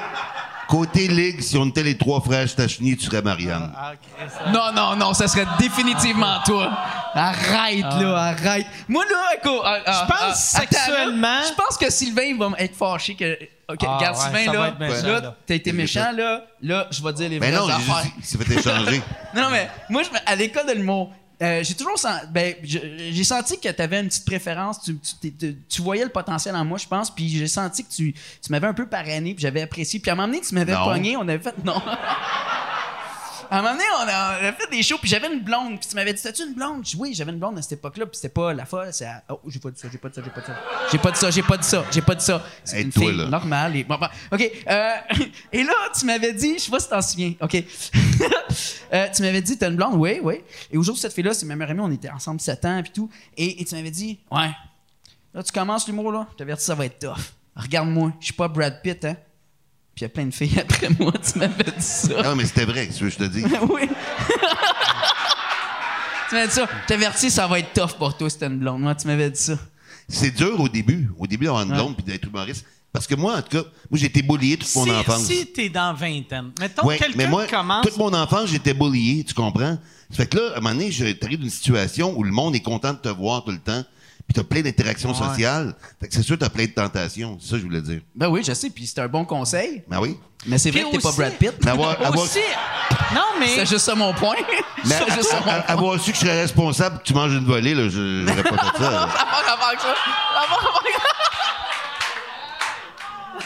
Côté ligue, si on était les trois frères Stachny, tu serais Marianne. Ah, Chris. non, non, non, ça serait définitivement toi. Arrête, là, arrête. Moi, là, écoute. ah, ah, Je pense ah, sexuellement- Je pense que Sylvain va être fâché que. OK, Ah, regarde, ouais, Sylvain, là, méchant, là, là. t'as été C'est méchant, là. Là, je vais dire les vraies Mais Ben non, affaires. dit qu'il s'est fait échanger. Non, non, mais moi, je, me- à l'école de l'humour, euh, j'ai toujours senti, ben, j'ai senti que tu avais une petite préférence. Tu, tu, t'es- tu- tu voyais le potentiel en moi, je pense. Puis j'ai senti que tu, m'avais un peu parrainé, puis j'avais apprécié. Puis à un moment donné, tu m'avais pogné, on avait fait. Non. À un moment donné, on, a, on a fait des shows, puis j'avais une blonde. Puis tu m'avais dit, t'as-tu une blonde? Je dis, oui, j'avais une blonde à cette époque-là, puis c'était pas la folle. C'est à- Oh, j'ai pas dit ça, j'ai pas dit ça, j'ai pas dit ça. J'ai pas dit ça, j'ai pas dit ça, j'ai pas dit ça. C'est Hey, une toi, fille là. normale. Et... bon, bon, OK. euh, et là, tu m'avais dit, je sais pas si t'en souviens. OK. Euh, tu m'avais dit, t'as une blonde? Oui, oui. Et aujourd'hui, cette fille-là, c'est ma meilleure amie, on était ensemble 7 ans, puis tout. Et, et tu m'avais dit, ouais. Là, tu commences l'humour, là. Je t'avertis, ça va être tough. Regarde-moi, je suis pas Brad Pitt, hein. Puis il y a plein de filles après moi, tu m'avais dit ça. Non, mais c'était vrai, tu veux que je te dise? oui. tu m'avais dit ça. Je t'avertis, ça va être tough pour toi, c'était une blonde. Moi, tu m'avais dit ça. C'est dur au début, au début d'avoir une blonde puis d'être humoriste. Parce que moi, en tout cas, moi, j'ai été bullié toute mon si, enfance. si t'es dans vingtaine, mettons Ouais, mais quelqu'un moi, commence. toute mon enfance, j'étais bullié, tu comprends? Ça fait que là, à un moment donné, je- t'arrives d'une situation où le monde est content de te voir tout le temps, puis t'as plein d'interactions sociales. Fait que c'est sûr que t'as plein de tentations. C'est ça que je voulais dire. Ben oui, je sais, puis c'était un bon conseil. Ben oui. Mais c'est vrai que t'es pas Brad Pitt. Mais avoir, avoir, Aussi, non, mais. C'est juste ça mon point. mais C'est juste ça mon point. avoir su que je serais responsable que tu manges une volée, là, je j'aurais pas fait ça. là.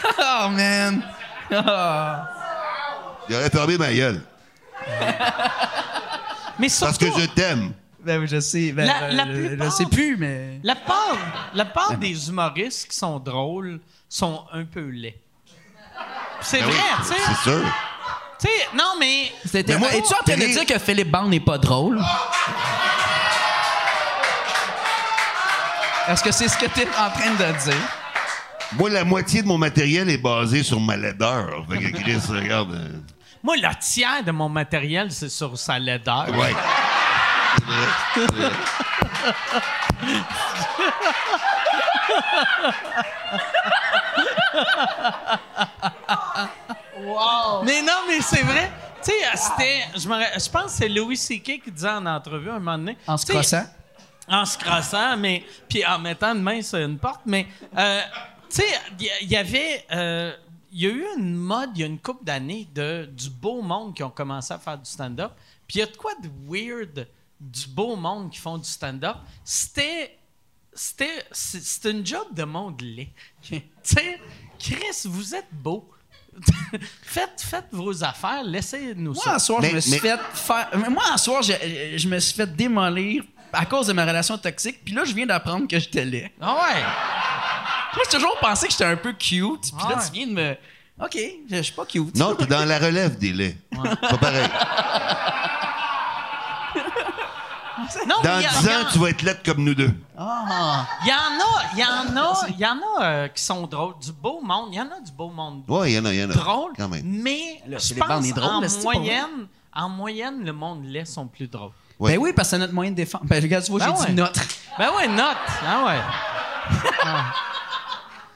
Oh, man. Ah. J'aurais fermé ma gueule. Mais Parce que surtout, je t'aime. Ben oui, je sais. Ben, La- euh, la je- je, plupart- sais plus, mais. la part, la part des humoristes qui sont drôles sont un peu laids. C'est Ben vrai, oui, tu sais. C'est sûr. Tu sais, non, mais C'était- Mais moi, Es-tu en train de dire que Philippe Bond n'est pas drôle? Est-ce que c'est ce que tu es en train de dire? Moi, la moitié de mon matériel est basé sur ma laideur. Fait que Chris, regarde. euh, moi, le tiers de mon matériel, c'est sur sa laideur. Ouais. Mais non, mais c'est vrai. Tu sais, c'était. Je, pense que c'est Louis C.K. qui disait en entrevue un moment donné. En se crossant? En se crossant, mais. Puis en mettant une main sur une porte. Mais, euh, tu sais, il y, avait. euh, il y a eu une mode, il y a une couple d'années, de, du beau monde qui ont commencé à faire du stand-up. Puis il y a de quoi de weird du beau monde qui font du stand-up. C'était. C'était. c'est- une job de monde laid. tu sais, Chris, vous êtes beau. faites, faites vos affaires, laissez-nous Moi, ça. en soir, Mais- je me suis mais- fait faire. mais Moi, en soir, je, je me suis fait démolir à cause de ma relation toxique. Puis là, je viens d'apprendre que j'étais laid. Ah ouais! Moi, j'ai toujours pensé que j'étais un peu cute. Puis là, Ah ouais. tu viens de me. OK, je je suis pas cute. Non, t'es dans la relève des laits. Pas pareil. Non, Dans y a- 10 il y a- ans, tu vas être laide comme nous deux. Ah! Il y en a, il y en a, il y en a euh, qui sont drôles. Du beau monde, il y en a du beau monde Ouais, il y en a, il y en a. drôle. Quand même. Mais Là, je les bandes pense drôles, en là, moyenne, en moyenne, le monde laid sont plus drôles. Ouais. Ben oui, parce que c'est notre moyen de défense. Ben, regarde, tu vois, Ben j'ai ouais. dit notre. Ben ouais, note. Ah ouais.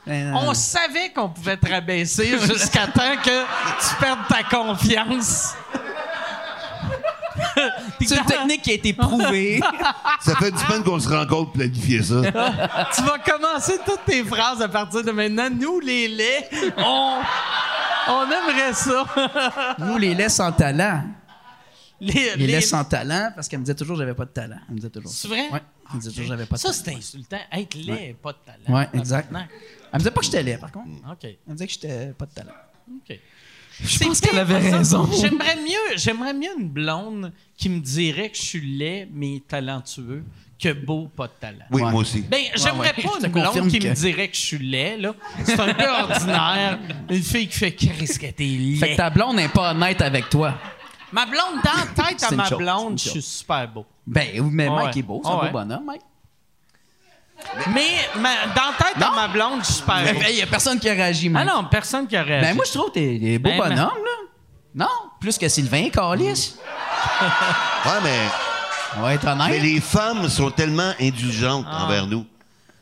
Ben, On euh, savait qu'on pouvait te rabaisser jusqu'à temps que tu perdes ta confiance. C'est une technique qui a été prouvée. Ça fait du semaines qu'on se rencontre pour planifier ça. Tu vas commencer toutes tes phrases à partir de maintenant. Nous, les laits, on, on aimerait ça. Nous, les laits sans talent. Les, Les sans talent, parce qu'elle me disait toujours que j'avais pas de talent. Elle me disait toujours. C'est vrai? Ouais. Elle me disait toujours que j'avais pas de Ça, talent. c'est insultant. Être laid, pas de talent. Ouais, exact. Elle me disait pas que j'étais laid, par contre. OK. Elle me disait que j'étais pas de talent. OK. Je pense qu'elle avait raison. J'aimerais mieux, j'aimerais mieux une blonde qui me dirait que je suis laid, mais talentueux, que beau, pas de talent. Oui, Ouais. moi aussi. Ben, j'aimerais ouais. pas une blonde qui me dirait que je suis laid, là. C'est un peu ordinaire. Une fille qui fait Chris que t'es laid. Fait que ta blonde n'est pas honnête avec toi. Ma blonde, dans la tête à ma chose, blonde, je suis super beau. Ben mais Mike ouais. est beau. C'est un ouais. beau bonhomme, Mike. Mais ma- dans la tête Non. ma blonde, je suis super. Il y a personne qui a réagi, Ah Mike. non, personne qui a réagi. Ben moi, je trouve que t'es des beaux Ben, bonhommes, là. Non, plus que Sylvain, Calis. Ouais, mais, On va être mais honnête. les femmes sont tellement indulgentes Ah. envers nous.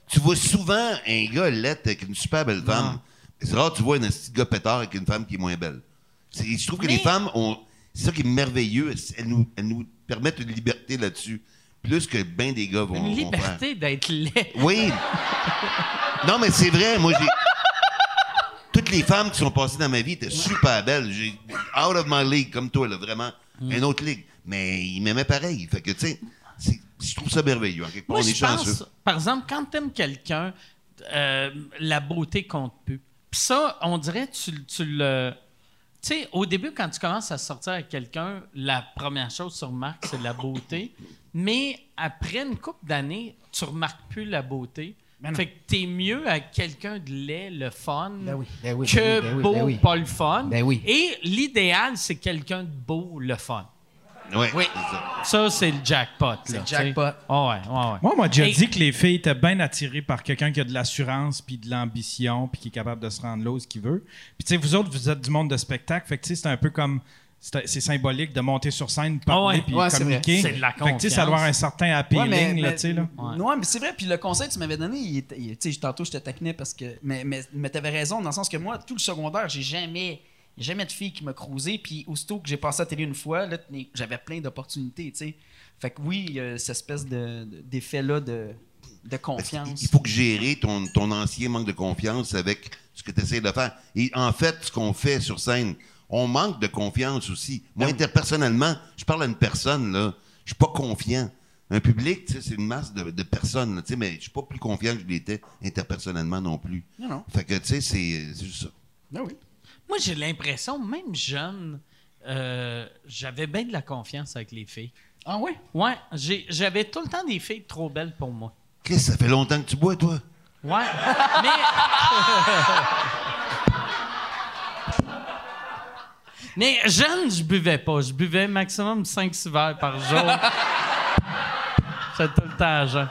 Tu vois souvent un gars laid avec une super belle femme. Mais C'est rare, tu vois un petit gars pétard avec une femme qui est moins belle. C'est- Je trouve que Mais- les femmes ont. C'est ça qui est merveilleux. Elles nous, elles nous permettent une liberté là-dessus. Plus que bien des gars vont, Une liberté d'être laid. Oui. non, mais c'est vrai. Moi, j'ai. Toutes les femmes qui sont passées dans ma vie étaient super belles. J'ai out of my league, comme toi, là, vraiment. Mm. Une autre ligue. Mais ils m'aimaient pareil. Fait que, tu sais, c'est- je trouve ça merveilleux. En quelque part, Moi, on est je pense, chanceux. par exemple, quand t'aimes quelqu'un, euh, la beauté compte plus. Puis ça, on dirait, tu, tu le... Tu sais, au début, quand tu commences à sortir avec quelqu'un, la première chose que tu remarques, c'est la beauté. Mais après une couple d'années, tu remarques plus la beauté. Ben fait que t'es mieux avec quelqu'un de laid, le fun, Ben oui, ben oui, que ben oui, beau, pas le fun. Et l'idéal, c'est quelqu'un de beau, le fun. Ouais, Oui. c'est ça. C'est le jackpot. C'est le jackpot. Ah ouais, ouais, ouais. Moi, on m'a déjà Et- dit que les filles étaient bien attirées par quelqu'un qui a de l'assurance, puis de l'ambition, puis qui est capable de se rendre là où ce qu'il veut. Puis, tu sais, vous autres, vous êtes du monde de spectacle. Fait que, tu sais, c'est un peu comme. C'est symbolique de monter sur scène, parler, Ah ouais. puis Ouais, c'est communiquer. C'est de la Fait que, tu sais, ça doit confiance. avoir un certain appealing, là, tu sais, là. Ouais. Non, mais c'est vrai. Puis le conseil que tu m'avais donné, il était- il- tu sais, tantôt je te taquinais parce que. Mais, mais, mais tu avais raison dans le sens que moi, tout le secondaire, j'ai jamais. Jamais de filles qui m'a cruisé, puis aussitôt que j'ai passé à la télé une fois, là, j'avais plein d'opportunités, tu sais. Fait que oui, il y a cette espèce de- de- d'effet-là de, de confiance. Il faut que gérer ton, ton ancien manque de confiance avec ce que tu essaies de faire. Et en fait, ce qu'on fait sur scène, on manque de confiance aussi. Moi, interpersonnellement, je parle à une personne, là, je suis pas confiant. Un public, c'est une masse de, de personnes, là, mais je suis pas plus confiant que je l'étais interpersonnellement non plus. Non, non. Fait que, tu sais, c'est c'est juste ça. Ah oui. Moi, j'ai l'impression, même jeune, euh, j'avais bien de la confiance avec les filles. Ah ouais? Ouais, j'ai- j'avais tout le temps des filles trop belles pour moi. Chris, ça fait longtemps que tu bois, toi. Ouais, mais... mais jeune, je buvais pas. Je buvais maximum 5-6 verres par jour. J'étais tout le temps jeune.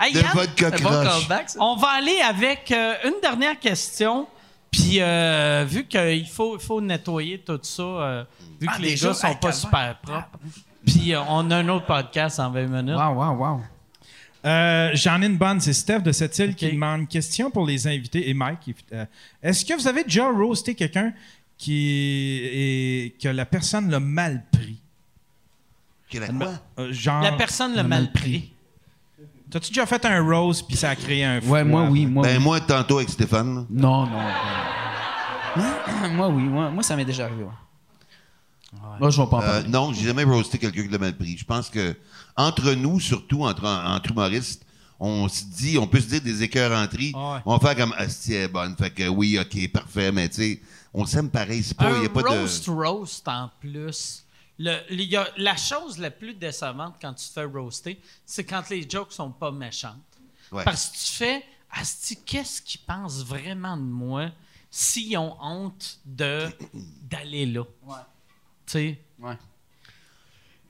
Hey, De Yann, vodka C'est bon croche. callback, ça? on va aller avec euh, une dernière question. Puis, euh, vu qu'il faut, il faut nettoyer tout ça, euh, vu Ah, que les gars sont pas super propres. Puis, euh, on a un autre podcast en 20 minutes. Wow, wow, wow. Euh, J'en ai une bonne. C'est Steph de cette île qui demande question pour les invités et Mike. euh, Est-ce que vous avez déjà roasté quelqu'un qui est, que la personne l'a mal pris? Quelle a quoi? Euh, genre, La personne l'a mal pris. T'as-tu déjà fait un roast puis ça a créé un Ouais, froid? moi, oui. Moi, Ben, oui. moi, tantôt avec Stéphane. là. Non, non. moi, oui. Moi, moi ça m'est déjà arrivé. ouais. Moi, je vais pas en Euh, parler. non, j'ai jamais roasté quelqu'un qui l'a mal pris. Je pense que entre nous, surtout entre, entre humoristes, on se dit, on peut se dire des écœuranteries. Ah ouais. On va faire comme ah, si elle est bonne. Fait que oui, ok, parfait, mais tu sais, on s'aime pareil. C'est pas, un y a pas roast de. roast en plus. Le, il y a- la chose la plus décevante quand tu te fais roaster, c'est quand les jokes sont pas méchantes. Ouais. Parce que tu fais, Asti, qu'est-ce qu'ils pensent vraiment de moi s'ils ont honte de d'aller là? Ouais. Tu sais? Ouais.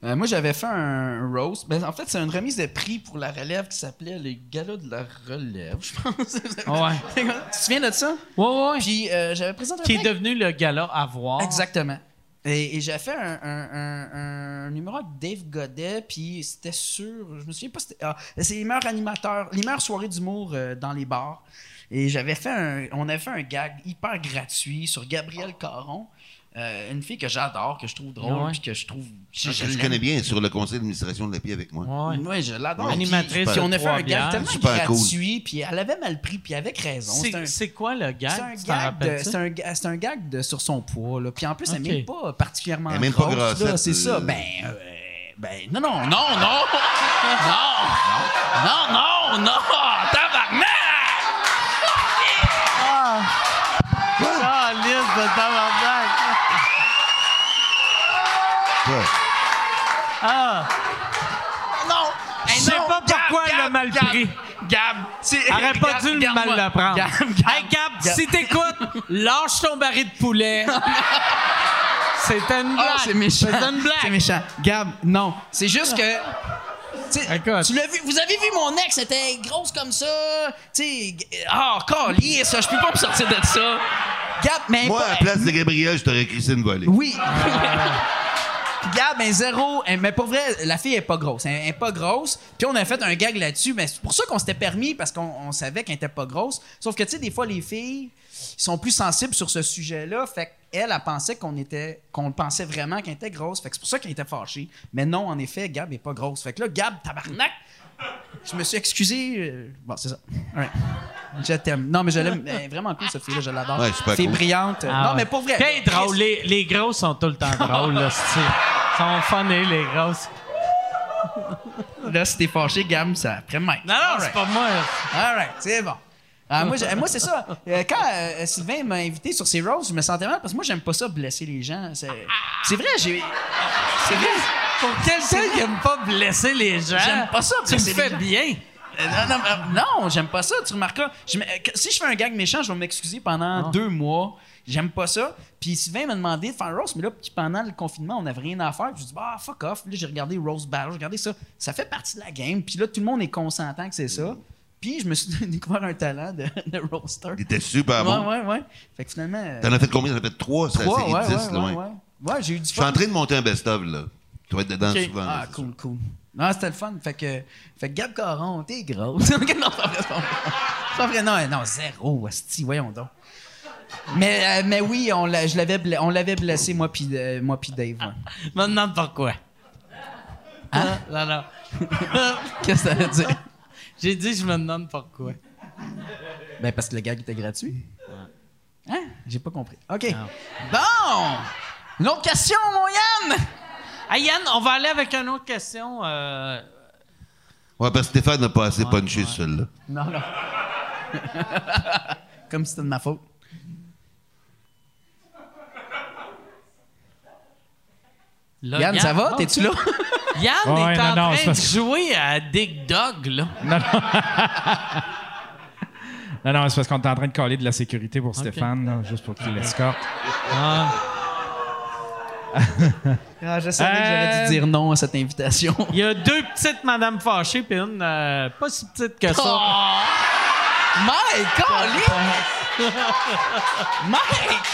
Euh, moi, j'avais fait un roast. Ben, en fait, c'est une remise de prix pour la relève qui s'appelait les Galas de la relève, je pense. Ouais. tu te souviens de ça? Ouais, ouais. Puis, euh, j'avais présenté un Qui est devenu le gala à voir. Exactement. Et, et j'ai fait un, numéro avec Dave Godet, puis c'était sur. Je me souviens pas, ah, c'est les meilleurs animateurs, les meilleures soirées d'humour euh, dans les bars. Et j'avais fait un. On avait fait un gag hyper gratuit sur Gabrielle Caron, euh, une fille que j'adore, que je trouve drôle, puis que je trouve. Je, ah, je, je connais bien sur le conseil d'administration de la PI avec moi. Oui, ouais, je l'adore. Animatrice. Puis on a fait un gag tellement super gratuit, cool. puis elle avait mal pris, puis avec raison. C'est quoi le gag? C'est un, gag, de, un, un gag de, sur son poids. Là. Puis en plus, elle n'est pas particulièrement elle grosse. Même pas grosse. C'est ça. Euh. Ben, euh, ben, non, non, non, non. non, non, non, non, tabarnak! Ah! Non! Je sais pas pourquoi elle a mal pris. Gab, c'est... Aurait pas dû mal le prendre. Gab, Gab, hey Gab, si t'écoutes, lâche ton baril de poulet. C'était une blague. Ah, c'est méchant. C'était une C'est blague. méchant. Gab, non. C'est juste que. tu l'as vu, vous avez vu mon ex, était grosse comme ça. Tu sais, ah, calier, ça, je peux pas me sortir de ça. Gab, mais. Moi, à la place de Gabriel, je t'aurais crissé une volée. Oui. Gab, ben zéro. Mais pour vrai, la fille est pas grosse. Elle est pas grosse. Puis on a fait un gag là-dessus. Mais c'est pour ça qu'on s'était permis, parce qu'on on savait qu'elle était pas grosse. Sauf que, tu sais, des fois, les filles sont plus sensibles sur ce sujet-là. Fait qu'elle, elle pensait qu'on était, qu'on pensait vraiment qu'elle était grosse. Fait que c'est pour ça qu'elle était fâchée. Mais non, en effet, Gab est pas grosse. Fait que là, Gab, tabarnak, je me suis excusé. euh, Bon, c'est ça. All right. Je t'aime. Non, mais je l'aime. Elle est vraiment cool, cette fille-là. Je l'adore. Ouais, super Fille cool. brillante. Ah non, ouais. mais pour vrai. Hey, drôle. Les, les grosses sont tout le temps drôles, là, sont funny, les grosses. Là, si t'es fâché, Gab, ça après même. Non, non, c'est pas moi. All right, c'est bon. Ah, moi, moi c'est ça. Euh, quand euh, Sylvain m'a invité sur ses roses, je me sentais mal parce que moi, j'aime pas ça blesser les gens. C'est c'est vrai, j'ai. C'est vrai. Pour quelqu'un qui aime pas blesser les gens, J'aime pas ça, tu le fais bien. Euh, Non, non, euh, non, j'aime pas ça. Tu remarqueras. je me- euh, si je fais un gag méchant, je vais m'excuser pendant deux mois. J'aime pas ça. Puis Sylvain m'a demandé de faire un roast, mais là, pendant le confinement, on n'avait rien à faire. Puis je dis, bah, fuck off. Puis là, j'ai regardé Roast Battle, j'ai regardé ça. Ça fait partie de la game. Puis là, tout le monde est consentant que c'est ça. Puis je me suis découvert un talent de, de roaster. Il était super ouais, bon. ouais, ouais. Fait que finalement. T'en as fait combien? T'en as fait trois, ça, trois, c'est ouais, 10, ouais, ouais, ouais. ouais. Ouais, j'ai eu du Je suis en train de monter un best-of, là. Tu vas être dedans souvent. Ah, cool, sûr. cool. Non, c'était le fun. Fait que, fait que Gab Caron, t'es grosse. non, c'est pas vrai, c'est pas vrai. C'est pas vrai. Non, non, zéro, asti, voyons donc. Mais, euh, mais oui, on l'a- je l'avais bla- on l'avait blessé, moi puis euh, moi puis Dave. ouais. Je me demande pourquoi? Hein? Non, non. Qu'est-ce que ça veut dire? J'ai dit, je me demande pourquoi. Ben, parce que le gag était gratuit. Hein? J'ai pas compris. OK. Non. Bon! Une autre question, mon Yann! Hey, Yann, on va aller avec une autre question. euh, Ouais, parce que Stéphane n'a pas assez punché celle-là. Non, non. Comme si c'était de ma faute. Là, Yann, ça va? oh, T'es-tu là? Yann Ouais, est en non, train c'est de parce que- jouer à Dig Dog, là. Non, non. non, non, c'est parce qu'on est en train de coller de la sécurité pour Stéphane, là, juste pour qu'il l'escorte. Ah, je savais que j'aurais dû dire non à cette invitation. Il y a deux petites Madame fâchées, puis une euh, pas si petite que ça. Oh! Mike, Colin! Mike!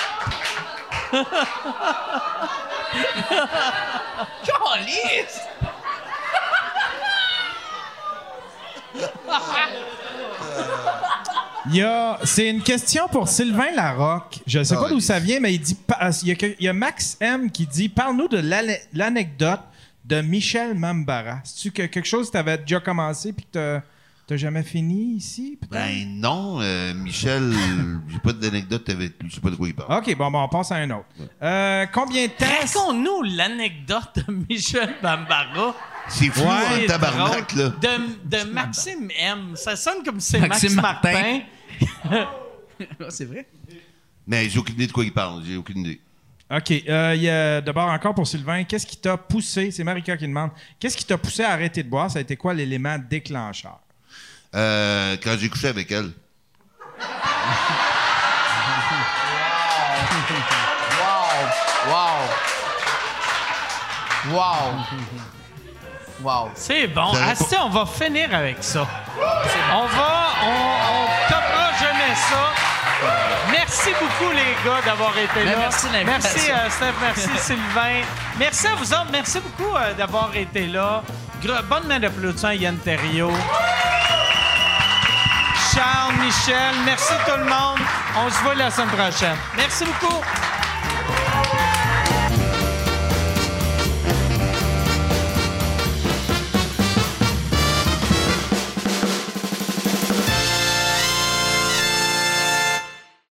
Calice! Il y a, c'est une question pour Sylvain Larocque. Je ne sais Ah pas d'où oui. ça vient, mais il dit, il y, a, que- il y a Max M qui dit, parle-nous de l'ane- l'anecdote de Michel Mambara. C'est-tu que- quelque chose que tu avais déjà commencé puis que tu n'as jamais fini ici? Ben non, euh, Michel, j'ai pas d'anecdote avec lui. Je sais pas de quoi il parle. OK, bon, bon, on passe à un autre. Euh, combien de temps... Raconte-nous l'anecdote de Michel Bambara. C'est fou, C'est en tabarnak, drôle. là. De, de Maxime M. Ça sonne comme si c'est Max Maxime Martin. C'est vrai? Mais j'ai aucune idée de quoi il parle. J'ai aucune idée. OK. euh, il y a d'abord encore pour Sylvain, qu'est-ce qui t'a poussé, c'est Marika qui demande, qu'est-ce qui t'a poussé à arrêter de boire? Ça a été quoi l'élément déclencheur? Euh, quand j'ai couché avec elle. Wow! Wow! Wow! C'est bon. J'aurais Asti, on va finir avec ça. On va, on, on topera jamais ça. Merci beaucoup, les gars, d'avoir été Ben, là. merci. Merci, euh, Steph. Merci, Sylvain. Merci à vous autres. Merci beaucoup euh, d'avoir été là. Gr- bonne main d'applaudissement à Yann Terriot. Charles, Michel, merci tout le monde. On se voit la semaine prochaine. Merci beaucoup.